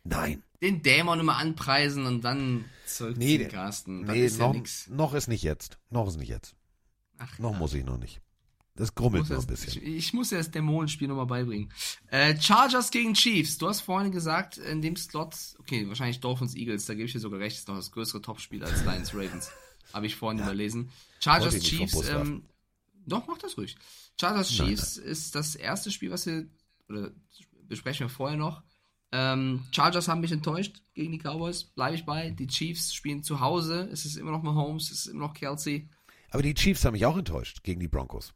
S1: nein.
S5: Den Dämon immer anpreisen und dann zurückziehen, nee, Carsten.
S1: nee, ist noch, ja noch ist nicht jetzt. Noch ist nicht jetzt. Ach, noch ach. muss ich noch nicht. Das grummelt noch ein bisschen.
S5: Ich, ich, muss ja das Dämonenspiel nochmal beibringen. Äh, Chargers gegen Chiefs. Du hast vorhin gesagt, in dem Slot, okay, wahrscheinlich Dolphins Eagles, da gebe ich dir sogar recht, ist noch das größere Topspiel als Lions Ravens. Habe ich vorhin ja. überlesen. Chargers Chiefs, ähm, doch, mach das ruhig. Chargers Chiefs nein, nein. ist das erste Spiel, was wir, oder besprechen wir vorher noch. Ähm, Chargers haben mich enttäuscht gegen die Cowboys, bleibe ich bei. Die Chiefs spielen zu Hause, es ist immer noch Mahomes, es ist immer noch Kelsey.
S1: Aber die Chiefs haben mich auch enttäuscht gegen die Broncos.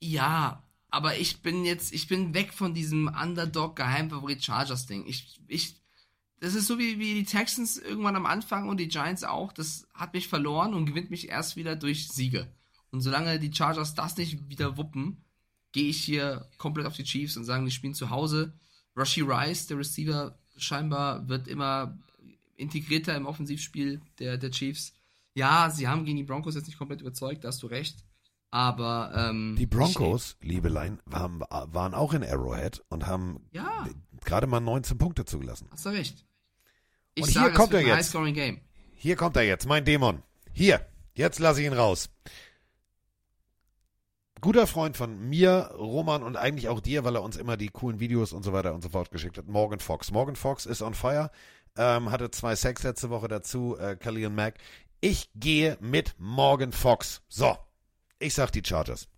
S5: Ja, aber ich bin jetzt, ich bin weg von diesem Underdog-Geheimfavorit Chargers-Ding. Ich, ich, das ist so wie, wie die Texans irgendwann am Anfang und die Giants auch. Das hat mich verloren und gewinnt mich erst wieder durch Siege. Und solange die Chargers das nicht wieder wuppen, gehe ich hier komplett auf die Chiefs und sagen, die spielen zu Hause. Rashi Rice, der Receiver, scheinbar wird immer integrierter im Offensivspiel der, der Chiefs. Ja, sie haben gegen die Broncos jetzt nicht komplett überzeugt, da hast du recht. Aber ähm,
S1: die Broncos, ich, Liebelein, waren, waren auch in Arrowhead und haben ja. gerade mal 19 Punkte zugelassen.
S5: Hast du recht.
S1: Ich und hier kommt er jetzt. Hier kommt er jetzt, mein Dämon. Hier, jetzt lasse ich ihn raus guter Freund von mir, Roman und eigentlich auch dir, weil er uns immer die coolen Videos und so weiter und so fort geschickt hat. Morgan Fox. Morgan Fox ist on fire. Ähm, hatte zwei Sex letzte Woche dazu, äh, Khalil Mack. Ich gehe mit Morgan Fox. So, ich sag die Chargers.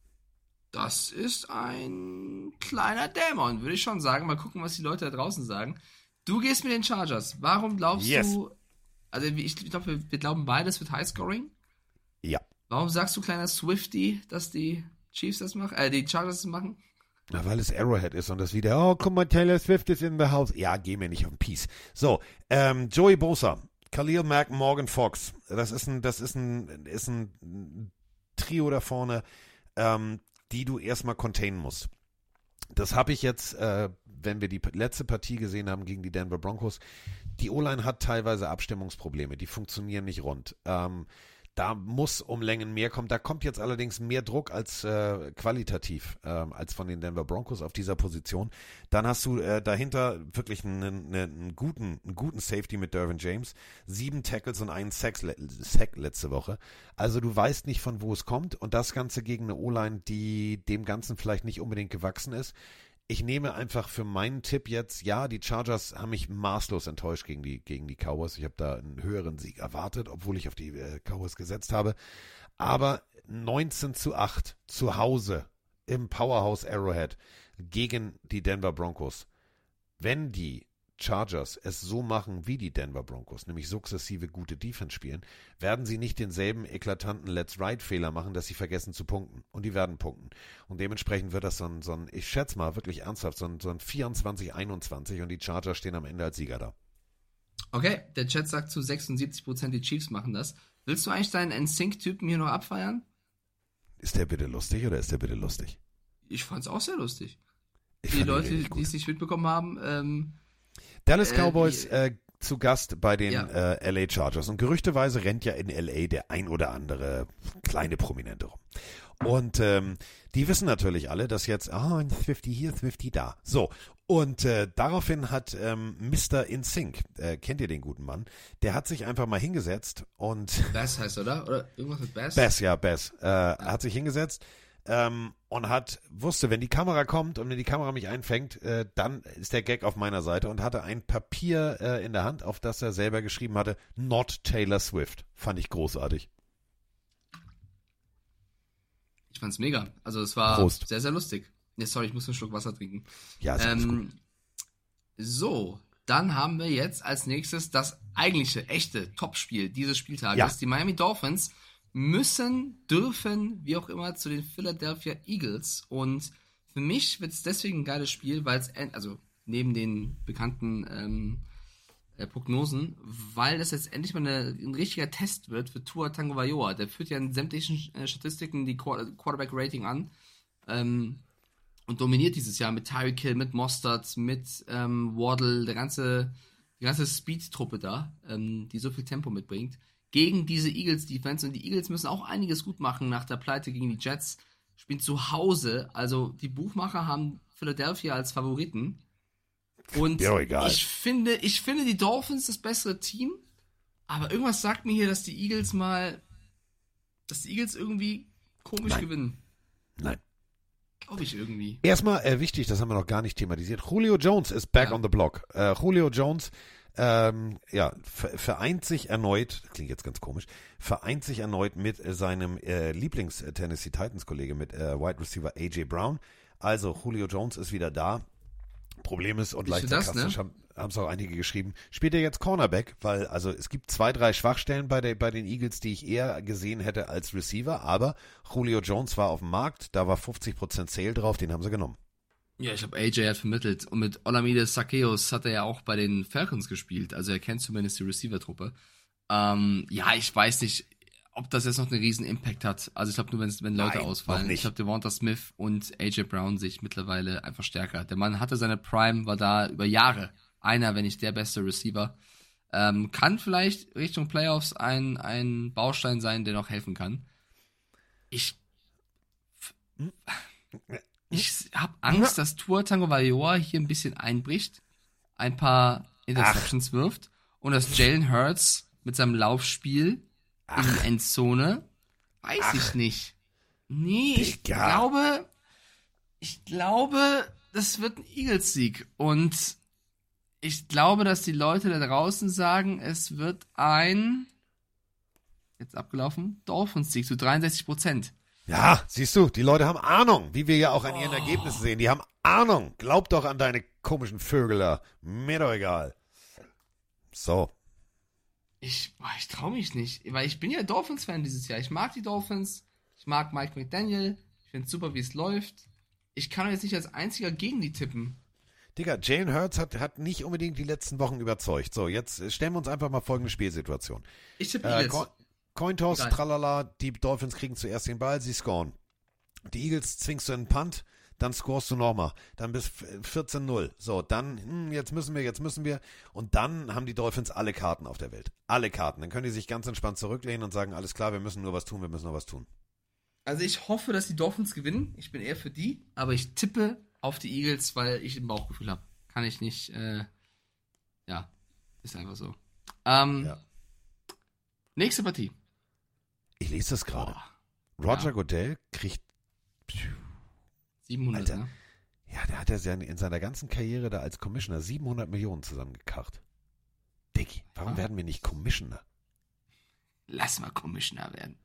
S5: Das ist ein kleiner Dämon, würde ich schon sagen. Mal gucken, was die Leute da draußen sagen. Du gehst mit den Chargers. Warum glaubst yes. du? Also ich, glaube, wir, wir glauben beides wird Highscoring.
S1: Ja.
S5: Warum sagst du, kleiner Swifty, dass die Chiefs das machen, äh, die Chargers das machen?
S1: Na, weil es Arrowhead ist und das wieder, oh, guck mal, Taylor Swift ist in the house. Ja, geh mir nicht auf den Peace. So, ähm, Joey Bosa, Khalil Mack, Morgan Fox. Das ist ein, das ist ein, ist ein Trio da vorne, ähm, die du erstmal containen musst. Das habe ich jetzt, äh, wenn wir die letzte Partie gesehen haben gegen die Denver Broncos. Die O-Line hat teilweise Abstimmungsprobleme, die funktionieren nicht rund. Ähm, da muss um Längen mehr kommen. Da kommt jetzt allerdings mehr Druck als äh, qualitativ äh, als von den Denver Broncos auf dieser Position. Dann hast du äh, dahinter wirklich einen, einen, einen, guten, einen guten Safety mit Dervin James. Sieben Tackles und einen Sack, Sack letzte Woche. Also du weißt nicht, von wo es kommt. Und das Ganze gegen eine O-Line, die dem Ganzen vielleicht nicht unbedingt gewachsen ist ich nehme einfach für meinen Tipp jetzt, ja, die Chargers haben mich maßlos enttäuscht gegen die, gegen die Cowboys. Ich habe da einen höheren Sieg erwartet, obwohl ich auf die äh, Cowboys gesetzt habe. Aber 19 zu 8 zu Hause im Powerhouse Arrowhead gegen die Denver Broncos. Wenn die Chargers es so machen wie die Denver Broncos, nämlich sukzessive gute Defense spielen, werden sie nicht denselben eklatanten Let's Ride-Fehler machen, dass sie vergessen zu punkten. Und die werden punkten. Und dementsprechend wird das so ein, so ein ich schätze mal wirklich ernsthaft, so ein, so ein 24-21 und die Chargers stehen am Ende als Sieger da.
S5: Okay, der Chat sagt zu 76% die Chiefs machen das. Willst du eigentlich deinen NSYNC-Typen hier noch abfeiern?
S1: Ist der bitte lustig oder ist der bitte lustig?
S5: Ich fand's auch sehr lustig. Ich die Leute, die es nicht mitbekommen haben, ähm,
S1: Dallas äh, Cowboys äh, zu Gast bei den ja. äh, LA Chargers. Und gerüchteweise rennt ja in LA der ein oder andere kleine Prominente rum. Und ähm, die wissen natürlich alle, dass jetzt, ah, oh, Swifty hier, Swifty da. So, und äh, daraufhin hat ähm, Mr. InSync, äh, kennt ihr den guten Mann, der hat sich einfach mal hingesetzt und...
S5: Bass heißt, oder? Oder irgendwas mit Bass?
S1: Bass, ja, Bass. Äh, ja. Hat sich hingesetzt ähm, und hat, wusste, wenn die Kamera kommt und wenn die Kamera mich einfängt, äh, dann ist der Gag auf meiner Seite und hatte ein Papier äh, in der Hand, auf das er selber geschrieben hatte, Not Taylor Swift. Fand ich großartig.
S5: Ich fand's mega. Also es war Prost. sehr, sehr lustig. Nee, sorry, ich muss einen Schluck Wasser trinken. Ja, ist ähm, gut. So, dann haben wir jetzt als nächstes das eigentliche, echte Topspiel dieses Spieltages. Ja. Die Miami Dolphins müssen, dürfen, wie auch immer, zu den Philadelphia Eagles. Und für mich wird es deswegen ein geiles Spiel, weil es, also neben den bekannten ähm, äh, Prognosen, weil das jetzt endlich mal eine, ein richtiger Test wird für Tua Tagovailoa. Der führt ja in sämtlichen äh, Statistiken die Quarterback-Rating an ähm, und dominiert dieses Jahr mit Tyreek Hill, mit Mostert, mit ähm, Waddle, der ganze, die ganze Speed-Truppe da, ähm, die so viel Tempo mitbringt gegen diese Eagles-Defense. Und die Eagles müssen auch einiges gut machen nach der Pleite gegen die Jets. Spielen zu Hause. Also die Buchmacher haben Philadelphia als Favoriten. Und ja, ich finde, ich finde die Dolphins das bessere Team. Aber irgendwas sagt mir hier, dass die Eagles mal, dass die Eagles irgendwie komisch Nein. gewinnen.
S1: Nein.
S5: Glaube ich irgendwie.
S1: Erstmal äh, wichtig, das haben wir noch gar nicht thematisiert. Julio Jones ist back ja. on the block. Äh, Julio Jones ähm, ja, vereint sich erneut, klingt jetzt ganz komisch, vereint sich erneut mit seinem äh, Lieblings-Tennessee Titans-Kollege, mit äh, Wide Receiver AJ Brown. Also Julio Jones ist wieder da. Problem ist, und leicht sarkastisch
S5: ne?
S1: haben es auch einige geschrieben, spielt er jetzt Cornerback, weil also es gibt zwei, drei Schwachstellen bei, der, bei den Eagles, die ich eher gesehen hätte als Receiver, aber Julio Jones war auf dem Markt, da war 50% Sale drauf, den haben sie genommen.
S5: Ja, ich habe AJ hat vermittelt. Und mit Olamide Sakeos hat er ja auch bei den Falcons gespielt. Also er kennt zumindest die Receiver-Truppe. Ähm, ja, ich weiß nicht, ob das jetzt noch einen riesen Impact hat. Also ich glaube nur, wenn, wenn Leute
S1: Nein,
S5: ausfallen. Ich glaube, Devonta Smith und AJ Brown sich mittlerweile einfach stärker. Der Mann hatte seine Prime, war da über Jahre einer, wenn nicht der beste Receiver. Ähm, kann vielleicht Richtung Playoffs ein, ein Baustein sein, der noch helfen kann. Ich ich habe Angst, dass Tua Tango Valor hier ein bisschen einbricht, ein paar Interceptions wirft und dass Jalen Hurts mit seinem Laufspiel in die Endzone, weiß ich nicht. Nee, ich
S1: Digga.
S5: glaube, ich glaube, das wird ein Eagles-Sieg. Und ich glaube, dass die Leute da draußen sagen, es wird ein jetzt abgelaufen Dolphins-Sieg zu 63 Prozent.
S1: Ja, siehst du, die Leute haben Ahnung, wie wir ja auch an ihren Ergebnissen sehen. Die haben Ahnung. Glaub doch an deine komischen Vögel da. Mir doch egal. So.
S5: Ich, ich traue mich nicht, weil ich bin ja Dolphins-Fan dieses Jahr. Ich mag die Dolphins, ich mag Mike McDaniel, ich finde super, wie es läuft. Ich kann jetzt nicht als einziger gegen die tippen.
S1: Digga, Jalen Hurts hat, hat nicht unbedingt die letzten Wochen überzeugt. So, jetzt äh, stellen wir uns einfach mal folgende Spielsituation.
S5: Ich tippe
S1: Äh. Co Cointoss,
S5: Egal.
S1: tralala, die Dolphins kriegen zuerst den Ball, sie scoren. Die Eagles zwingst du in den Punt, dann scorest du nochmal. Dann bis 14-0. So, dann, hm, jetzt müssen wir, jetzt müssen wir. Und dann haben die Dolphins alle Karten auf der Welt. Alle Karten. Dann können die sich ganz entspannt zurücklehnen und sagen, alles klar, wir müssen nur was tun, wir müssen nur was tun.
S5: Also ich hoffe, dass die Dolphins gewinnen. Ich bin eher für die, aber ich tippe auf die Eagles, weil ich ein Bauchgefühl habe. Kann ich nicht, äh, ja, ist einfach so. Ähm,
S1: Ja.
S5: Nächste Partie.
S1: Ich lese das gerade. Roger
S5: Ja.
S1: Goodell kriegt,
S5: 700,
S1: Alter.
S5: ne?
S1: ja, der hat ja in seiner ganzen Karriere da als Commissioner 700 Millionen zusammengekarrt. Diggi, warum
S5: Ah.
S1: werden wir nicht Commissioner?
S5: Lass mal Commissioner werden.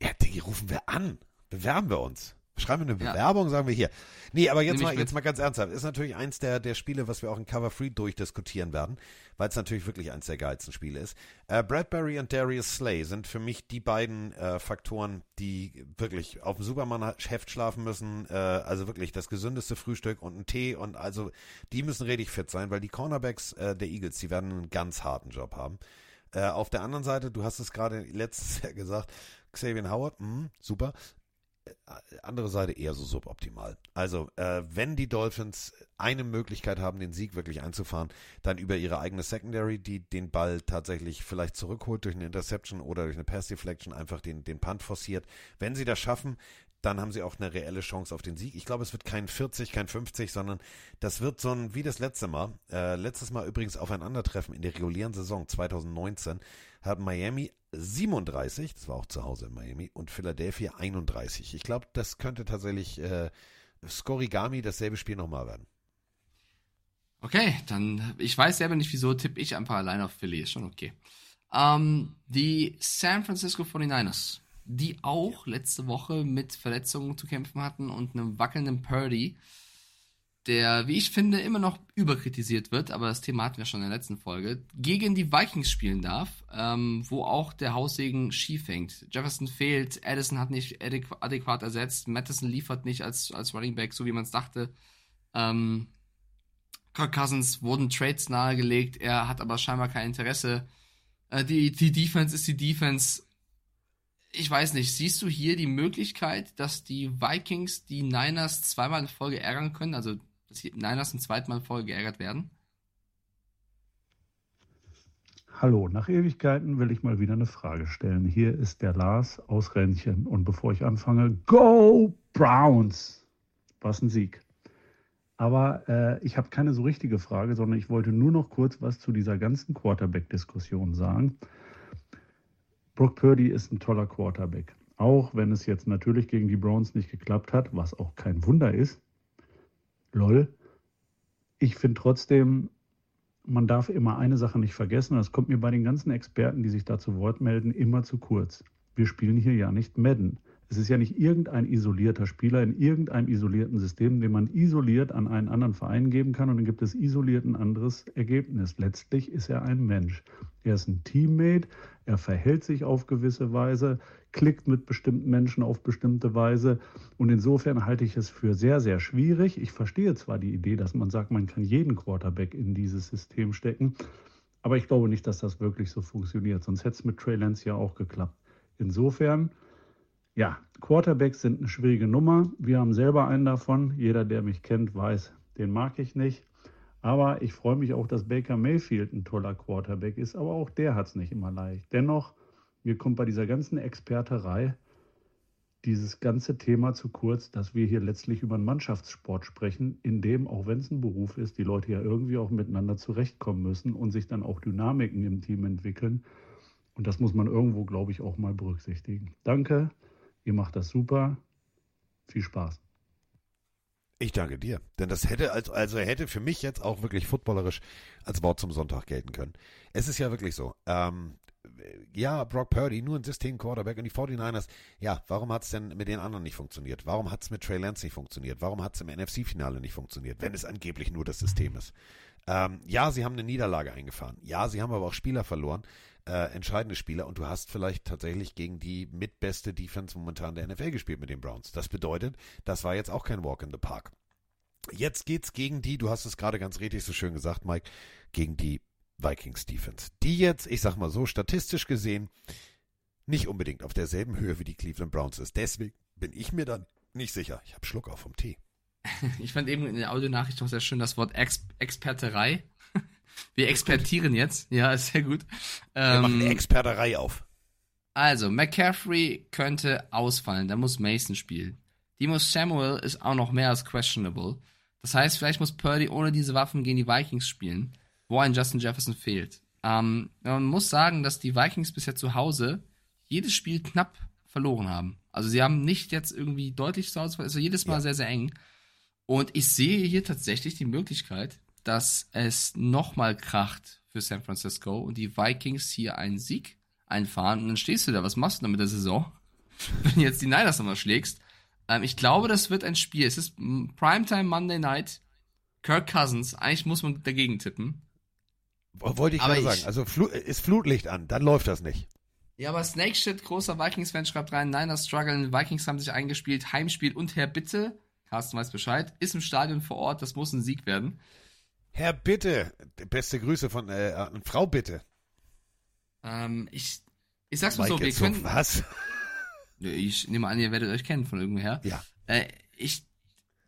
S1: Ja, Diggi, rufen wir an. Bewerben wir uns. Schreiben wir eine
S5: Ja.
S1: Bewerbung, sagen wir hier. Nee, aber jetzt
S5: Nehm
S1: mal, jetzt mal ganz ernsthaft. Ist natürlich eins der, der Spiele, was wir auch in Cover Free durchdiskutieren werden, weil es natürlich wirklich eins der geilsten Spiele ist. Äh, Bradbury und Darius Slay sind für mich die beiden äh, Faktoren, die wirklich auf dem Superman-Heft schlafen müssen. Äh, also wirklich das gesündeste Frühstück und ein Tee und also die müssen richtig fit sein, weil die Cornerbacks äh, der Eagles, die werden einen ganz harten Job haben. Äh, auf der anderen Seite, du hast es gerade letztes Jahr gesagt, Xavier Howard, mh, super. Äh, Andere Seite eher so suboptimal. Also, äh, wenn die Dolphins eine Möglichkeit haben, den Sieg wirklich einzufahren, dann über ihre eigene Secondary, die den Ball tatsächlich vielleicht zurückholt durch eine Interception oder durch eine Pass Deflection, einfach den, den Punt forciert. Wenn sie das schaffen, dann haben sie auch eine reelle Chance auf den Sieg. Ich glaube, es wird kein 40, kein 50, sondern das wird so ein, wie das letzte Mal, äh, letztes Mal übrigens aufeinandertreffen in der regulären Saison 2019, hat Miami 37, das war auch zu Hause in Miami, und Philadelphia 31. Ich glaube, das könnte tatsächlich äh, Scorigami dasselbe Spiel nochmal werden.
S5: Okay, dann, ich weiß selber nicht, wieso tippe ich einfach allein auf Philly, ist schon okay. Ähm, die San Francisco 49ers, die auch letzte Woche mit Verletzungen zu kämpfen hatten und einem wackelnden Purdy, der, wie ich finde, immer noch überkritisiert wird, aber das Thema hatten wir schon in der letzten Folge, gegen die Vikings spielen darf, ähm, wo auch der Haussegen schief hängt. Jefferson fehlt, Addison hat nicht adäqu adäquat ersetzt, Madison liefert nicht als, als Running Back, so wie man es dachte. Ähm, Kirk Cousins wurden Trades nahegelegt, er hat aber scheinbar kein Interesse. Äh, die, die Defense ist die Defense. Ich weiß nicht, siehst du hier die Möglichkeit, dass die Vikings die Niners zweimal in Folge ärgern können? Also, dass die Niners ein zweites Mal Folge geärgert werden?
S11: Hallo, nach Ewigkeiten will ich mal wieder eine Frage stellen. Hier ist der Lars aus Rennchen. Und bevor ich anfange, Go Browns! Was ein Sieg. Aber äh, ich habe keine so richtige Frage, sondern ich wollte nur noch kurz was zu dieser ganzen Quarterback-Diskussion sagen. Brock Purdy ist ein toller Quarterback. Auch wenn es jetzt natürlich gegen die Browns nicht geklappt hat, was auch kein Wunder ist. Lol. Ich finde trotzdem, man darf immer eine Sache nicht vergessen, das kommt mir bei den ganzen Experten, die sich da zu Wort melden, immer zu kurz. Wir spielen hier ja nicht Madden. Es ist ja nicht irgendein isolierter Spieler in irgendeinem isolierten System, den man isoliert an einen anderen Verein geben kann und dann gibt es isoliert ein anderes Ergebnis. Letztlich ist er ein Mensch. Er ist ein Teammate, er verhält sich auf gewisse Weise, klickt mit bestimmten Menschen auf bestimmte Weise und insofern halte ich es für sehr, sehr schwierig. Ich verstehe zwar die Idee, dass man sagt, man kann jeden Quarterback in dieses System stecken, aber ich glaube nicht, dass das wirklich so funktioniert. Sonst hätte es mit Trey Lance ja auch geklappt. Insofern ja, Quarterbacks sind eine schwierige Nummer. Wir haben selber einen davon. Jeder, der mich kennt, weiß, den mag ich nicht. Aber ich freue mich auch, dass Baker Mayfield ein toller Quarterback ist. Aber auch der hat es nicht immer leicht. Dennoch, mir kommt bei dieser ganzen Experterei dieses ganze Thema zu kurz, dass wir hier letztlich über einen Mannschaftssport sprechen, in dem, auch wenn es ein Beruf ist, die Leute ja irgendwie auch miteinander zurechtkommen müssen und sich dann auch Dynamiken im Team entwickeln. Und das muss man irgendwo, glaube ich, auch mal berücksichtigen. Danke. Ihr macht das super. Viel Spaß.
S1: Ich danke dir. Denn das hätte, also, also hätte für mich jetzt auch wirklich footballerisch als Wort zum Sonntag gelten können. Es ist ja wirklich so. Ähm, ja, Brock Purdy, nur ein System-Quarterback und die 49ers. Ja, warum hat es denn mit den anderen nicht funktioniert? Warum hat es mit Trey Lance nicht funktioniert? Warum hat es im NFC-Finale nicht funktioniert, wenn es angeblich nur das System ist? Ähm, ja, sie haben eine Niederlage eingefahren. Ja, sie haben aber auch Spieler verloren äh, entscheidende Spieler und du hast vielleicht tatsächlich gegen die mitbeste Defense momentan der NFL gespielt mit den Browns. Das bedeutet, das war jetzt auch kein Walk in the Park. Jetzt geht's gegen die, du hast es gerade ganz richtig so schön gesagt, Mike, gegen die Vikings Defense. Die jetzt, ich sag mal so, statistisch gesehen nicht unbedingt auf derselben Höhe wie die Cleveland Browns ist. Deswegen bin ich mir dann nicht sicher. Ich habe Schluck auf vom Tee.
S5: Ich fand eben in der Audionachricht noch sehr schön das Wort Ex Experterei. Wir expertieren jetzt. Ja, ist sehr gut.
S1: Wir ähm, machen eine Experterei auf.
S5: Also, McCaffrey könnte ausfallen. Da muss Mason spielen. Demo Samuel ist auch noch mehr als questionable. Das heißt, vielleicht muss Purdy ohne diese Waffen gegen die Vikings spielen, wo ein Justin Jefferson fehlt. Ähm, man muss sagen, dass die Vikings bisher zu Hause jedes Spiel knapp verloren haben. Also sie haben nicht jetzt irgendwie deutlich zu Hause, also jedes Mal ja. sehr, sehr eng. Und ich sehe hier tatsächlich die Möglichkeit, dass es nochmal kracht für San Francisco und die Vikings hier einen Sieg einfahren und dann stehst du da. Was machst du dann mit der Saison, wenn du jetzt die Niners nochmal schlägst? Ähm, ich glaube, das wird ein Spiel. Es ist Primetime Monday Night. Kirk Cousins. Eigentlich muss man dagegen tippen.
S1: Wollte ich gerade sagen. Also Fl ist Flutlicht an, dann läuft das nicht.
S5: Ja, aber Snake Shit, großer Vikings-Fan, schreibt rein, Niners strugglen, Vikings haben sich eingespielt, Heimspiel und Herr Bitte, Carsten weiß Bescheid, ist im Stadion vor Ort, das muss ein Sieg werden.
S1: Herr Bitte, beste Grüße von äh, äh Frau Bitte.
S5: Ähm, ich, ich sag's mal so, wir können.
S1: Was?
S5: Ich nehme an, ihr werdet euch kennen von irgendwoher.
S1: Ja.
S5: Äh, ich,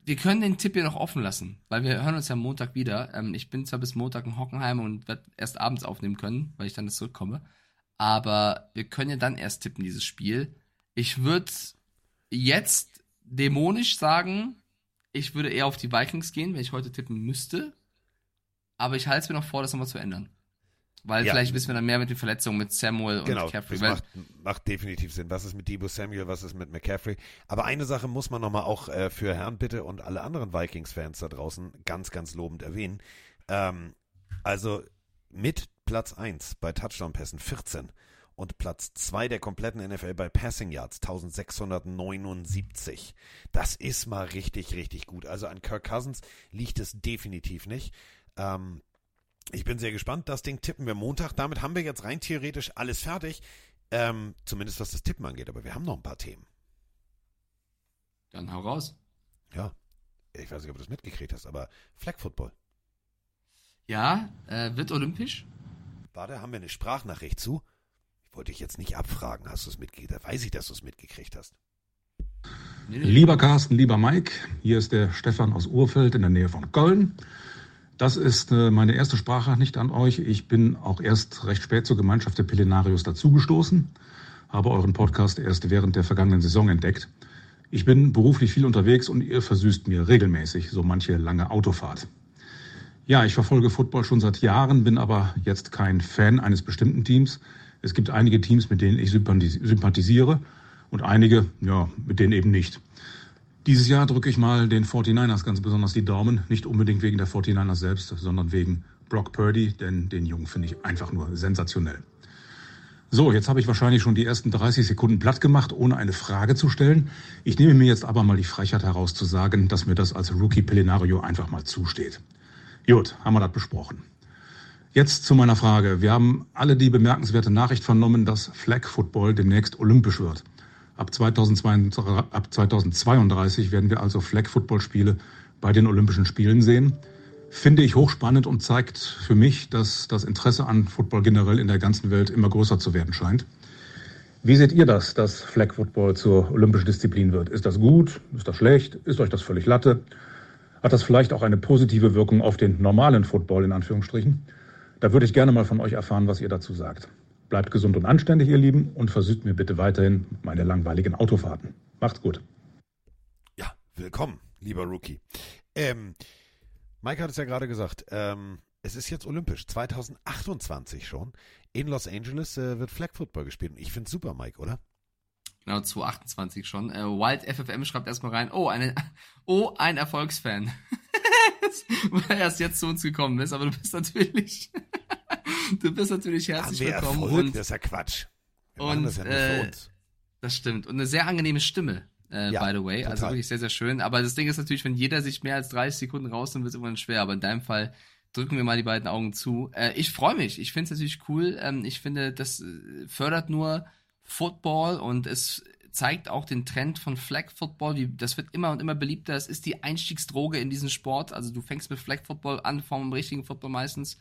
S5: wir können den Tipp hier noch offen lassen, weil wir hören uns ja Montag wieder. Ähm, ich bin zwar bis Montag in Hockenheim und werde erst abends aufnehmen können, weil ich dann zurückkomme. Aber wir können ja dann erst tippen, dieses Spiel. Ich würde jetzt dämonisch sagen, ich würde eher auf die Vikings gehen, wenn ich heute tippen müsste aber ich halte es mir noch vor, das nochmal zu ändern. Weil ja. vielleicht wissen wir dann mehr mit den Verletzungen mit Samuel und
S1: genau,
S5: McCaffrey.
S1: Das macht, macht, definitiv Sinn. Was ist mit Debo Samuel, was ist mit McCaffrey? Aber eine Sache muss man nochmal auch äh, für Herrn Bitte und alle anderen Vikings-Fans da draußen ganz, ganz lobend erwähnen. Ähm, also mit Platz 1 bei Touchdown-Pässen 14 und Platz 2 der kompletten NFL bei Passing Yards 1679. Das ist mal richtig, richtig gut. Also an Kirk Cousins liegt es definitiv nicht. Ähm, ich bin sehr gespannt. Das Ding tippen wir Montag. Damit haben wir jetzt rein theoretisch alles fertig. Ähm, zumindest was das Tippen angeht. Aber wir haben noch ein paar Themen.
S5: Dann hau raus.
S1: Ja. Ich weiß nicht, ob du das mitgekriegt hast, aber Flag Football.
S5: Ja, äh, wird olympisch.
S1: Warte, haben wir eine Sprachnachricht zu? Ich wollte dich jetzt nicht abfragen. Hast du es mitgekriegt? Da weiß ich, dass du es mitgekriegt hast.
S12: Lieber Carsten, lieber Mike, hier ist der Stefan aus Urfeld in der Nähe von Köln. Das ist äh, meine erste Sprachnachricht an euch. Ich bin auch erst recht spät zur Gemeinschaft der Pillenarius dazugestoßen, habe euren Podcast erst während der vergangenen Saison entdeckt. Ich bin beruflich viel unterwegs und ihr versüßt mir regelmäßig so manche lange Autofahrt. Ja, ich verfolge Football schon seit Jahren, bin aber jetzt kein Fan eines bestimmten Teams. Es gibt einige Teams, mit denen ich sympathisiere und einige, ja, mit denen eben nicht. Dieses Jahr drücke ich mal den 49ers ganz besonders die Daumen. Nicht unbedingt wegen der 49ers selbst, sondern wegen Brock Purdy, denn den Jungen finde ich einfach nur sensationell. So, jetzt habe ich wahrscheinlich schon die ersten 30 Sekunden platt gemacht, ohne eine Frage zu stellen. Ich nehme mir jetzt aber mal die Frechheit heraus zu sagen, dass mir das als Rookie Pelenario einfach mal zusteht. Gut, haben wir das besprochen. Jetzt zu meiner Frage. Wir haben alle die bemerkenswerte Nachricht vernommen, dass Flag Football demnächst olympisch wird. Ab 2032, ab 2032 werden wir also Flag Football Spiele bei den Olympischen Spielen sehen finde ich hochspannend und zeigt für mich, dass das Interesse an Football generell in der ganzen Welt immer größer zu werden scheint. Wie seht ihr das, dass Flag Football zur olympischen Disziplin wird? Ist das gut? Ist das schlecht? Ist euch das völlig Latte? Hat das vielleicht auch eine positive Wirkung auf den normalen Football in Anführungsstrichen? Da würde ich gerne mal von euch erfahren, was ihr dazu sagt. Bleibt gesund und anständig, ihr Lieben, und versüßt mir bitte weiterhin meine langweiligen Autofahrten. Macht's gut.
S1: Ja, willkommen, lieber Rookie. Ähm, Mike hat es ja gerade gesagt. Ähm, es ist jetzt olympisch. 2028 schon. In Los Angeles äh, wird Flag Football gespielt. Ich finde es super, Mike, oder?
S5: Genau, 2028 schon. Äh, Wild FFM schreibt erstmal rein, oh, eine, oh, ein Erfolgsfan. Weil er erst jetzt zu uns gekommen ist, aber du bist natürlich, du bist natürlich herzlich
S1: Haben wir
S5: willkommen.
S1: Erfolg?
S5: und,
S1: das ist ja Quatsch. Wir
S5: und,
S1: das ja nur
S5: äh,
S1: für uns.
S5: Das stimmt. Und eine sehr angenehme Stimme, äh,
S1: Ja,
S5: by the way. Also
S1: total.
S5: wirklich sehr, sehr schön. Aber das Ding ist natürlich, wenn jeder sich mehr als 30 Sekunden rausnimmt, wird es irgendwann schwer. Aber in deinem Fall drücken wir mal die beiden Augen zu. Äh, ich freue mich. Ich finde es natürlich cool. Ähm, ich finde, das äh, fördert nur Football und es zeigt auch den Trend von Flag Football. Wie, das wird immer und immer beliebter. Es ist die Einstiegsdroge in diesen Sport. Also du fängst mit Flag Football an, vom richtigen Football meistens.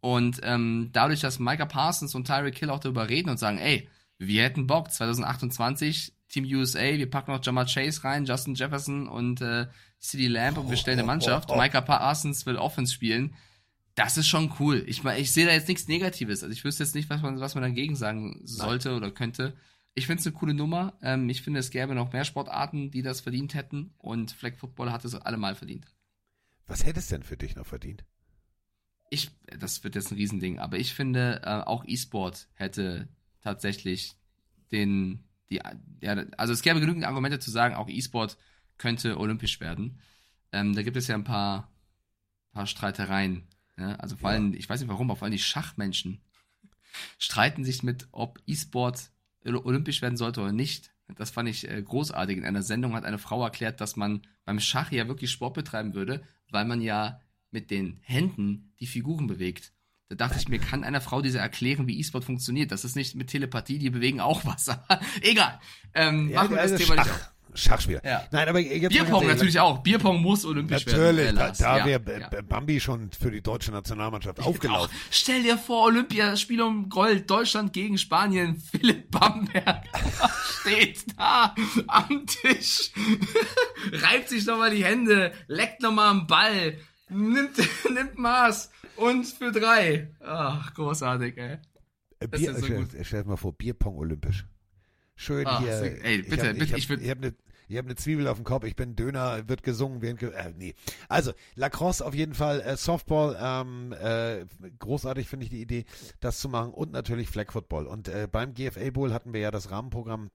S5: Und ähm, dadurch, dass Micah Parsons und Tyreek Hill auch darüber reden und sagen, ey, wir hätten Bock, 2028, Team USA, wir packen noch Jamal Chase rein, Justin Jefferson und äh, CD Lamb und wir stellen eine Mannschaft. Micah Parsons will Offense spielen. Das ist schon cool. Ich meine, ich sehe da jetzt nichts Negatives. Also ich wüsste jetzt nicht, was man, was man dagegen sagen sollte oder könnte. Ich finde es eine coole Nummer. Ähm, ich finde, es gäbe noch mehr Sportarten, die das verdient hätten. Und Flag Football hat es allemal verdient.
S1: Was hätte es denn für dich noch verdient?
S5: Ich, das wird jetzt ein Riesending, aber ich finde, äh, auch E-Sport hätte tatsächlich den, die, ja, also es gäbe genügend Argumente zu sagen, auch E-Sport könnte olympisch werden. Ähm, da gibt es ja ein paar, paar Streitereien. Ne? Also vor allem, ich weiß nicht warum, aber vor allem die Schachmenschen streiten sich mit, ob E-Sport olympisch werden sollte oder nicht. Das fand ich äh, großartig. In einer Sendung hat eine Frau erklärt, dass man beim Schach ja wirklich Sport betreiben würde, weil man ja mit den Händen die Figuren bewegt. Da dachte ich mir, kann einer Frau diese erklären, wie E-Sport funktioniert? Das ist nicht mit Telepathie, die bewegen auch was. Egal. Ähm, machen wir das
S1: also
S5: Thema
S1: Schach,
S5: nicht auf.
S1: Schachspieler.
S5: Ja.
S1: Nein, aber
S5: Bierpong natürlich auch. Bierpong muss olympisch
S1: Natürlich,
S5: werden.
S1: da,
S5: Lars.
S1: da
S5: Ja,
S1: wäre
S5: ja.
S1: Bambi schon für die deutsche Nationalmannschaft aufgelaufen.
S5: Auch, stell dir vor, Olympiaspiel um Gold, Deutschland gegen Spanien, Philipp Bamberg steht da am Tisch, reibt sich nochmal die Hände, leckt nochmal am Ball, nimmt, nimmt Maß und für drei. Ach, großartig, ey.
S1: Äh,
S5: Das
S1: Bier,
S5: so
S1: stell, stell dir mal vor, Bierpong olympisch. Schön
S5: Ach,
S1: hier.
S5: ey,
S1: ich
S5: bitte,
S1: hab,
S5: bitte,
S1: ich, hab,
S5: ich würd-
S1: ich habe eine ich hab ne Zwiebel auf dem Kopf, ich bin Döner, wird gesungen, wird ge äh, nee. Also, Lacrosse auf jeden Fall, äh, Softball, ähm, äh, großartig finde ich die Idee, das zu machen und natürlich Flag Football. Und äh, beim GFA Bowl hatten wir ja das Rahmenprogramm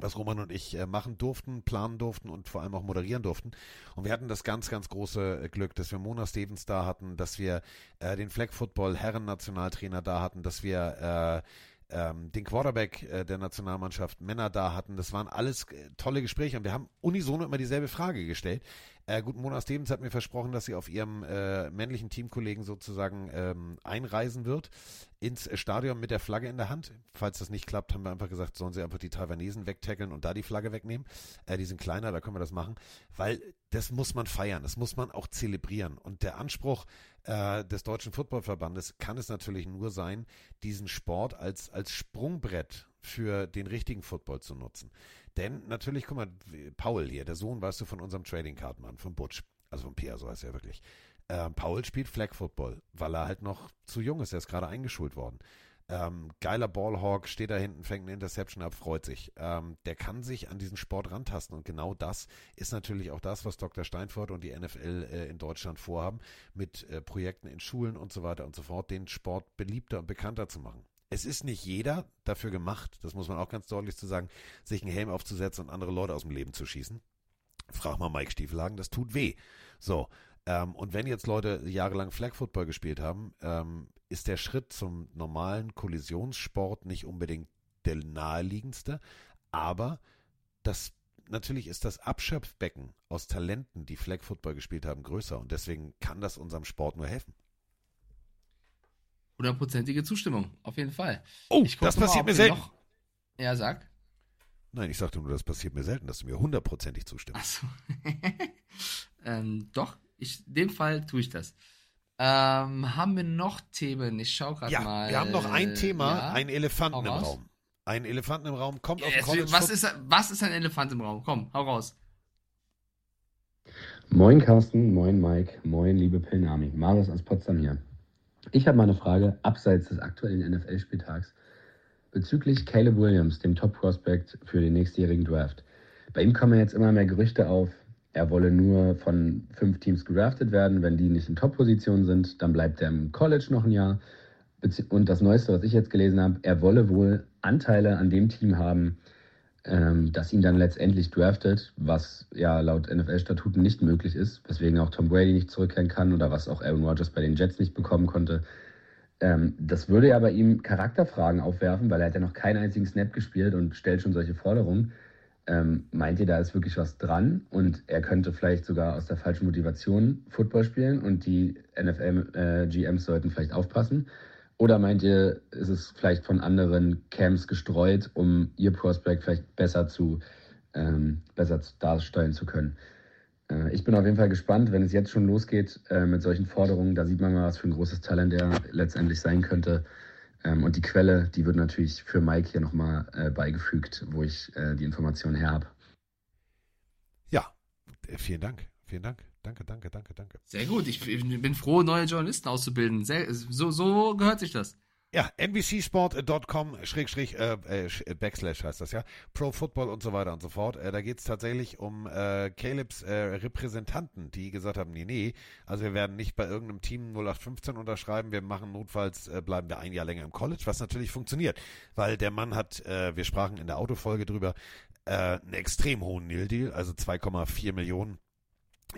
S1: was Roman und ich äh, machen durften, planen durften und vor allem auch moderieren durften. Und wir hatten das ganz, ganz große äh, Glück, dass wir Mona Stevens da hatten, dass wir äh, den Flag Football Herren Nationaltrainer da hatten, dass wir äh, ähm, den Quarterback äh, der Nationalmannschaft Männer da hatten. Das waren alles äh, tolle Gespräche und wir haben unisono immer dieselbe Frage gestellt. Äh, gut, Mona Stevens hat mir versprochen, dass sie auf ihrem äh, männlichen Teamkollegen sozusagen ähm, einreisen wird ins Stadion mit der Flagge in der Hand. Falls das nicht klappt, haben wir einfach gesagt, sollen sie einfach die Taiwanesen wegtackeln und da die Flagge wegnehmen. Äh, die sind kleiner, da können wir das machen, weil das muss man feiern, das muss man auch zelebrieren. Und der Anspruch äh, des Deutschen Footballverbandes kann es natürlich nur sein, diesen Sport als, als Sprungbrett für den richtigen Football zu nutzen. Denn natürlich, guck mal, Paul hier, der Sohn, weißt du, von unserem Trading Card Mann, von Butch, also von Pierre, so heißt er wirklich. Äh, Paul spielt Flag Football, weil er halt noch zu jung ist, er ist gerade eingeschult worden. Ähm, geiler Ballhawk, steht da hinten, fängt eine Interception ab, freut sich. Ähm, der kann sich an diesen Sport rantasten und genau das ist natürlich auch das, was Dr. Steinfurt und die NFL äh, in Deutschland vorhaben, mit äh, Projekten in Schulen und so weiter und so fort, den Sport beliebter und bekannter zu machen. Es ist nicht jeder dafür gemacht, das muss man auch ganz deutlich zu sagen, sich einen Helm aufzusetzen und andere Leute aus dem Leben zu schießen. Frag mal Mike Stiefelhagen, das tut weh. So, Ähm, und wenn jetzt Leute jahrelang Flag Football gespielt haben, ähm, ist der Schritt zum normalen Kollisionssport nicht unbedingt der naheliegendste, aber das natürlich ist das Abschöpfbecken aus Talenten, die Flag Football gespielt haben, größer und deswegen kann das unserem Sport nur helfen.
S5: Hundertprozentige Zustimmung, auf jeden Fall.
S1: Oh, das passiert mir selten. Noch...
S5: Ja, sag.
S1: Nein, ich sagte nur, das passiert mir selten, dass du mir hundertprozentig zustimmst.
S5: Ach so. ähm, doch, ich, in dem Fall tue ich das. Ähm, haben wir noch Themen? Ich schau gerade
S1: ja,
S5: mal.
S1: Wir haben noch ein Thema, ja? einen Elefanten im Raum. Ein Elefanten im Raum kommt auf
S5: College was ist, was ist ein Elefant im Raum? Komm, hau raus.
S13: Moin Carsten, moin Mike, moin liebe Pilnami. Marius aus Potsdam hier. Ich habe mal eine Frage abseits des aktuellen NFL-Spieltags bezüglich Caleb Williams, dem Top-Prospect für den nächstjährigen Draft. Bei ihm kommen jetzt immer mehr Gerüchte auf, er wolle nur von fünf Teams gedraftet werden. Wenn die nicht in Top-Position sind, dann bleibt er im College noch ein Jahr. Und das Neueste, was ich jetzt gelesen habe, er wolle wohl Anteile an dem Team haben, ähm, das ihn dann letztendlich draftet, was ja laut NFL-Statuten nicht möglich ist, weswegen auch Tom Brady nicht zurückkehren kann oder was auch Aaron Rodgers bei den Jets nicht bekommen konnte. Ähm, das würde ja bei ihm Charakterfragen aufwerfen, weil er hat ja noch keinen einzigen Snap gespielt und stellt schon solche Forderungen. Ähm, meint ihr, da ist wirklich was dran und er könnte vielleicht sogar aus der falschen Motivation Football spielen und die NFL-GMs äh, sollten vielleicht aufpassen? Oder meint ihr, ist es vielleicht von anderen Camps gestreut, um ihr Prospect vielleicht besser zu ähm, besser darstellen zu können? Äh, ich bin auf jeden Fall gespannt, wenn es jetzt schon losgeht äh, mit solchen Forderungen. Da sieht man mal, was für ein großes Talent er letztendlich sein könnte. Ähm, und die Quelle, die wird natürlich für Mike hier nochmal äh, beigefügt, wo ich äh, die Informationen her habe.
S1: Ja, äh, vielen Dank. Vielen Dank. Danke, danke, danke, danke.
S5: Sehr gut. Ich, bin froh, neue Journalisten auszubilden. Sehr, so, so gehört sich das.
S1: Ja, nbcsport.com Schrägstrich äh, äh, Backslash heißt das ja. Pro Football und so weiter und so fort. Äh, da geht es tatsächlich um äh, Calebs äh, Repräsentanten, die gesagt haben, nee, nee, also wir werden nicht bei irgendeinem Team 0815 unterschreiben, wir machen notfalls, äh, bleiben wir ein Jahr länger im College, was natürlich funktioniert, weil der Mann hat, äh, wir sprachen in der Autofolge drüber, äh, einen extrem hohen Nil-Deal, also 2,4 Millionen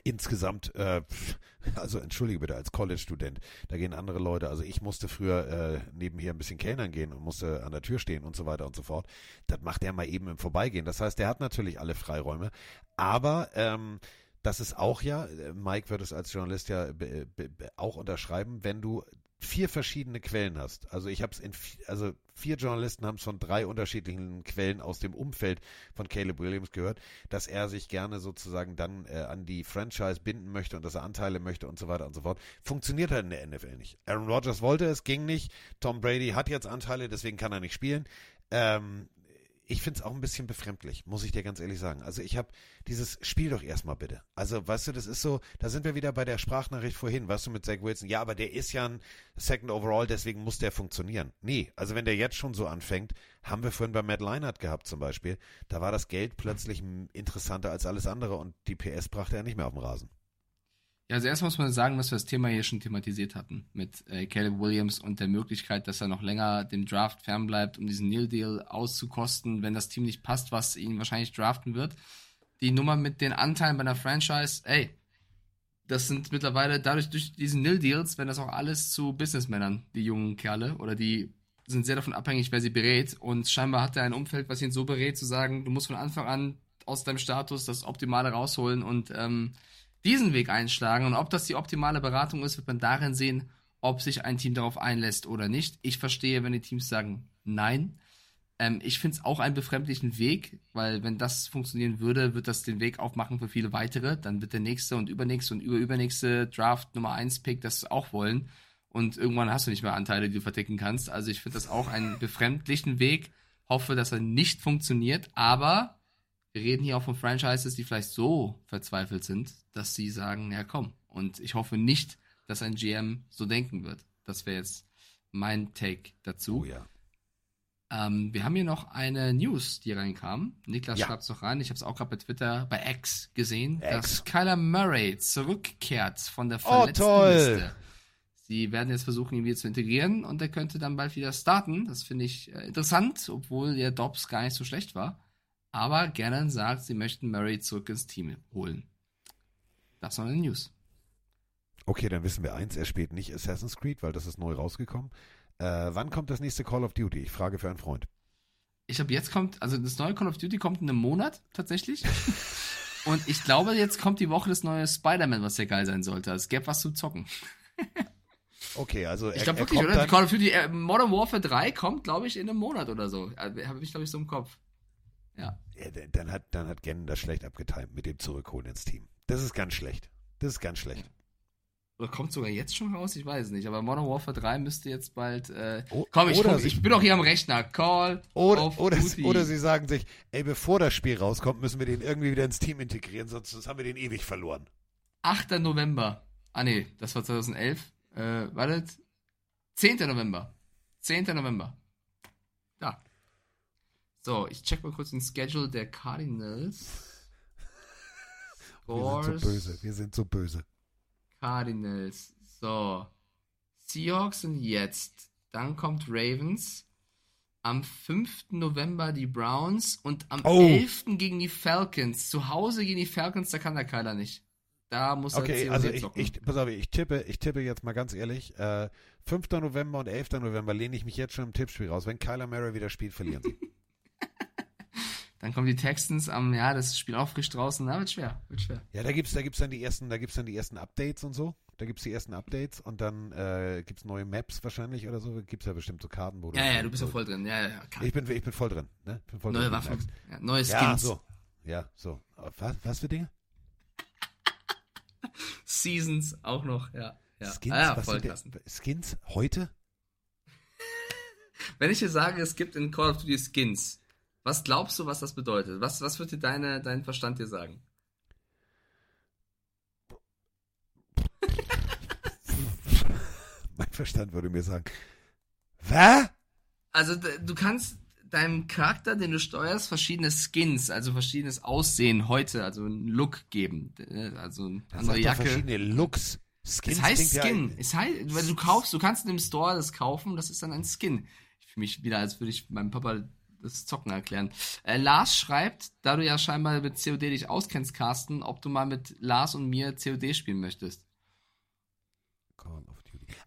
S1: insgesamt, äh, also entschuldige bitte, als College-Student, da gehen andere Leute, also ich musste früher äh, nebenher ein bisschen Kellnern gehen und musste an der Tür stehen und so weiter und so fort. Das macht er mal eben im Vorbeigehen. Das heißt, der hat natürlich alle Freiräume, aber ähm, das ist auch ja, äh, Mike wird es als Journalist ja auch unterschreiben, wenn du vier verschiedene Quellen hast. Also ich habe es in, also vier Journalisten haben es von drei unterschiedlichen Quellen aus dem Umfeld von Caleb Williams gehört, dass er sich gerne sozusagen dann äh, an die Franchise binden möchte und dass er Anteile möchte und so weiter und so fort. Funktioniert halt in der NFL nicht. Aaron Rodgers wollte es, ging nicht. Tom Brady hat jetzt Anteile, deswegen kann er nicht spielen. Ähm, ich finde es auch ein bisschen befremdlich, muss ich dir ganz ehrlich sagen. Also ich habe dieses Spiel doch erstmal bitte. Also weißt du, das ist so, da sind wir wieder bei der Sprachnachricht vorhin, weißt du, mit Zach Wilson. Ja, aber der ist ja ein Second Overall, deswegen muss der funktionieren. Nee, also wenn der jetzt schon so anfängt, haben wir vorhin bei Matt Leinart gehabt zum Beispiel, da war das Geld plötzlich interessanter als alles andere und die PS brachte er nicht mehr auf den Rasen.
S5: Ja, also erst muss man sagen, dass wir das Thema hier schon thematisiert hatten mit äh, Caleb Williams und der Möglichkeit, dass er noch länger dem Draft fernbleibt, um diesen Neil Deal auszukosten, wenn das Team nicht passt, was ihn wahrscheinlich draften wird. Die Nummer mit den Anteilen bei einer Franchise, ey, das sind mittlerweile dadurch durch diesen Nil Deals, wenn das auch alles zu Businessmännern, die jungen Kerle oder die sind sehr davon abhängig, wer sie berät und scheinbar hat er ein Umfeld, was ihn so berät, zu sagen, du musst von Anfang an aus deinem Status das Optimale rausholen und ähm, diesen Weg einschlagen. Und ob das die optimale Beratung ist, wird man darin sehen, ob sich ein Team darauf einlässt oder nicht. Ich verstehe, wenn die Teams sagen nein. Ähm, ich finde es auch einen befremdlichen Weg, weil wenn das funktionieren würde, wird das den Weg aufmachen für viele weitere. Dann wird der nächste und übernächste und überübernächste Draft Nummer 1 Pick das auch wollen. Und irgendwann hast du nicht mehr Anteile, die du verdecken kannst. Also ich finde das auch einen befremdlichen Weg. Hoffe, dass er nicht funktioniert, aber wir reden hier auch von Franchises, die vielleicht so verzweifelt sind, dass sie sagen, ja komm. Und ich hoffe nicht, dass ein GM so denken wird. Das wäre jetzt mein Take dazu.
S1: Oh ja.
S5: Ähm, wir haben hier noch eine News, die reinkam. Niklas ja. schreibt es noch rein. Ich habe es auch gerade bei Twitter bei X gesehen, X. dass Kyler Murray zurückkehrt von der Verletztenliste. Oh, Sie werden jetzt versuchen, ihn wieder zu integrieren und er könnte dann bald wieder starten. Das finde ich äh, interessant, obwohl der Dobbs gar nicht so schlecht war. Aber Gannon sagt, sie möchten Murray zurück ins Team holen. Das war eine News.
S1: Okay, dann wissen wir eins, er spielt nicht Assassin's Creed, weil das ist neu rausgekommen. Äh, wann kommt das nächste Call of Duty? Ich frage für einen Freund.
S5: Ich glaube, jetzt kommt, also das neue Call of Duty kommt in einem Monat tatsächlich. Und ich glaube, jetzt kommt die Woche das neue Spider-Man, was ja geil sein sollte. Es gäbe was zu zocken.
S1: Okay, also
S5: Ich glaube wirklich, oder? Call of Duty äh, Modern Warfare 3 kommt, glaube ich, in einem Monat oder so. Äh, Habe ich, glaube ich, so im Kopf. Ja.
S1: Dann- hat, dann hat Gannon das schlecht abgetimt mit dem Zurückholen ins Team. Das ist ganz schlecht. Das ist ganz schlecht.
S5: Oder kommt sogar jetzt schon raus? Ich weiß es nicht. Aber Modern Warfare 3 müsste jetzt bald. Äh,
S1: O-
S5: komm, ich, guck, ich bin doch hier am Rechner. Call
S1: Oder, oder, oder sie sagen sich, ey, bevor das Spiel rauskommt, müssen wir den irgendwie wieder ins Team integrieren, sonst, sonst haben wir den ewig verloren.
S5: 8. November. Ah, nee, das war 2011. Äh, wartet. 10. November. 10. November. Da. So, ich check mal kurz den Schedule der Cardinals.
S1: Wir sind so böse. Wir sind so böse.
S5: Cardinals. So. Seahawks sind jetzt. Dann kommt Ravens. Am 5. November die Browns und am
S1: Oh.
S5: 11. gegen die Falcons. Zu Hause gegen die Falcons, da kann der Kyler nicht. Da muss er
S1: Okay, also ich, ich, pass auf, ich tippe, ich tippe jetzt mal ganz ehrlich, äh, 5. November und 11. November lehne ich mich jetzt schon im Tippspiel raus. Wenn Kyler Murray wieder spielt, verlieren sie.
S5: Dann kommen die Texans am, ja, das Spiel aufgescht draußen. Na, wird schwer, wird schwer.
S1: Ja, da gibt's, da gibt's dann die ersten, da gibt's dann die ersten Updates und so. Da gibt's die ersten Updates und dann äh, gibt's neue Maps wahrscheinlich oder so. Gibt's ja bestimmt so Karten, wo
S5: Ja, ja, du bist ja voll drin. Ja, ja, ja.
S1: Ich bin, ich bin voll drin, ne? Bin voll
S5: Neue
S1: drin,
S5: Waffen, ja, neue
S1: Ja,
S5: Skins.
S1: so. Ja, so. Was, was für Dinge?
S5: Seasons auch noch, ja. ja.
S1: Skins?
S5: Ah, ja,
S1: was
S5: voll
S1: denn- Skins? Heute?
S5: Wenn ich dir sage, es gibt in Call of Duty Skins, was glaubst du, was das bedeutet? Was, was wird dir deine, dein Verstand dir sagen?
S1: Mein Verstand würde mir sagen. Was?
S5: Also du kannst deinem Charakter, den du steuerst, verschiedene Skins, also verschiedenes Aussehen heute, also einen Look geben. Äh, Also eine
S1: Das
S5: andere Jacke.
S1: verschiedene Looks. Skins
S5: es heißt
S1: klingt ja-
S5: Skin. es heißt, weil du kaufst, du kannst in dem Store das kaufen, das ist dann ein Skin. Ich fühle mich wieder, als würde ich meinem Papa das Zocken erklären. Äh, Lars schreibt, da du ja scheinbar mit COD dich auskennst, Carsten, ob du mal mit Lars und mir COD spielen möchtest.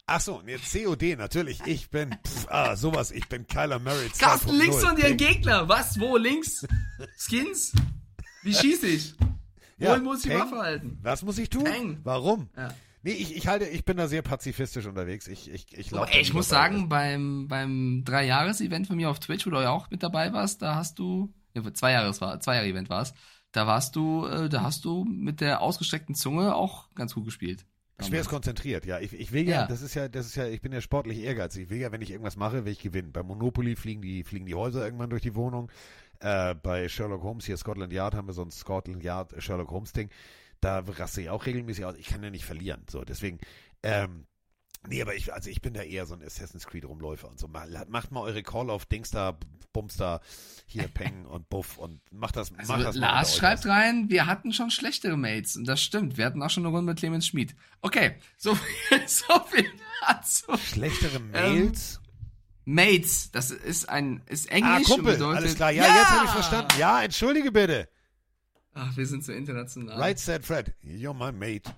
S1: Ach so, nee, COD, natürlich. Ich bin, pff, ah, sowas, ich bin Kyler Murray 2.0.
S5: Carsten, links von dir ein. Gegner. Was? Wo? Links? Skins? Wie schieße ich?
S1: Ja,
S5: Wohin muss ich die. Waffe halten?
S1: Was muss ich tun?
S5: Peng.
S1: Warum?
S5: Ja.
S1: Nee, ich, ich halte, ich bin da sehr pazifistisch unterwegs. Ich, ich, ich
S5: Aber
S1: laufe.
S5: ey, ich muss sagen, beim, beim Drei-Jahres-Event von mir auf Twitch, wo du ja auch mit dabei warst, da hast du, ja, zwei Jahres war, zwei Jahre Event war es, da warst du, äh, da hast du mit der ausgestreckten Zunge auch ganz gut gespielt.
S1: Schwer ist konzentriert, ja. Ich, ich will ja,
S5: Ja.
S1: das ist ja, das ist ja, ich bin ja sportlich ehrgeizig. Ich will ja, wenn ich irgendwas mache, will ich gewinnen. Bei Monopoly fliegen die, fliegen die Häuser irgendwann durch die Wohnung. Äh, bei Sherlock Holmes, hier Scotland Yard, haben wir so ein Scotland Yard äh, Sherlock Holmes Ding. Da raste ich auch regelmäßig aus. Ich kann ja nicht verlieren. So, deswegen, ähm, nee, aber ich, also ich bin da eher so ein Assassin's Creed Rumläufer und so. Mal- Macht mal eure Call of Dings da, Bums da, hier Peng und Buff und macht das,
S5: Also
S1: macht das mal
S5: Lars schreibt rein, wir hatten schon schlechtere Mates. Und das stimmt. Wir hatten auch schon eine Runde mit Clemens Schmid. Okay, so viel, so viel dazu.
S1: Schlechtere Mails?
S5: Mates, das ist ein, ist
S1: Ah,
S5: Englisch
S1: Kumpel,
S5: und bedeutet.
S1: alles klar. Ja, jetzt habe ich verstanden. Ja, entschuldige bitte.
S5: Ach, wir sind so international.
S1: Right said Fred. You're my mate.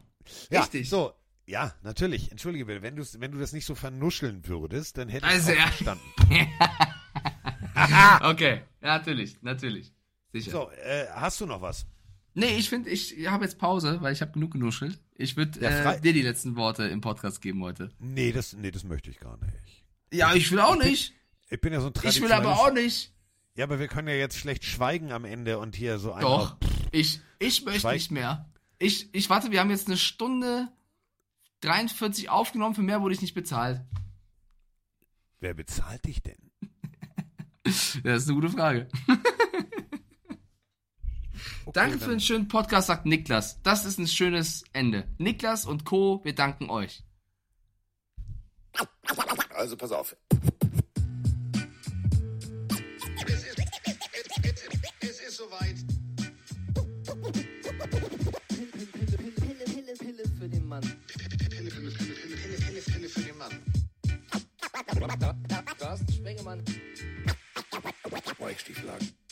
S1: Ja,
S5: Richtig.
S1: so. Ja, natürlich. Entschuldige bitte. Wenn, wenn du das nicht so vernuscheln würdest, dann hätte ich
S5: Also,
S1: es
S5: ja.
S1: auch verstanden.
S5: okay, ja, natürlich, natürlich. Sicher.
S1: So, äh, hast du noch was?
S5: Nee, ich finde, ich habe jetzt Pause, weil ich habe genug genuschelt. Ich würde
S1: Ja,
S5: äh, dir die letzten Worte im Podcast geben heute.
S1: Nee, das, nee, das möchte ich gar nicht.
S5: Ja, ich will auch
S1: bin-
S5: nicht.
S1: Ich bin ja so ein
S5: Ich will aber auch nicht.
S1: Ja, aber wir können ja jetzt schlecht schweigen am Ende und hier so
S5: Doch,
S1: einfach.
S5: Ich, ich möchte
S1: Schweig-
S5: nicht mehr. Ich, ich warte, wir haben jetzt eine Stunde 43 aufgenommen, für mehr wurde ich nicht bezahlt.
S1: Wer bezahlt dich denn?
S5: Das ist eine gute Frage. Danke
S1: dann-
S5: für den schönen Podcast, sagt Niklas. Das ist ein schönes Ende. Niklas und Co., wir danken euch.
S1: Also pass auf.
S4: Mann.
S3: Pille, Pille, Pille, Pille, Pille, Pille, Pille für den Mann.
S4: Carsten Spengemann.
S1: Weichstieflagen.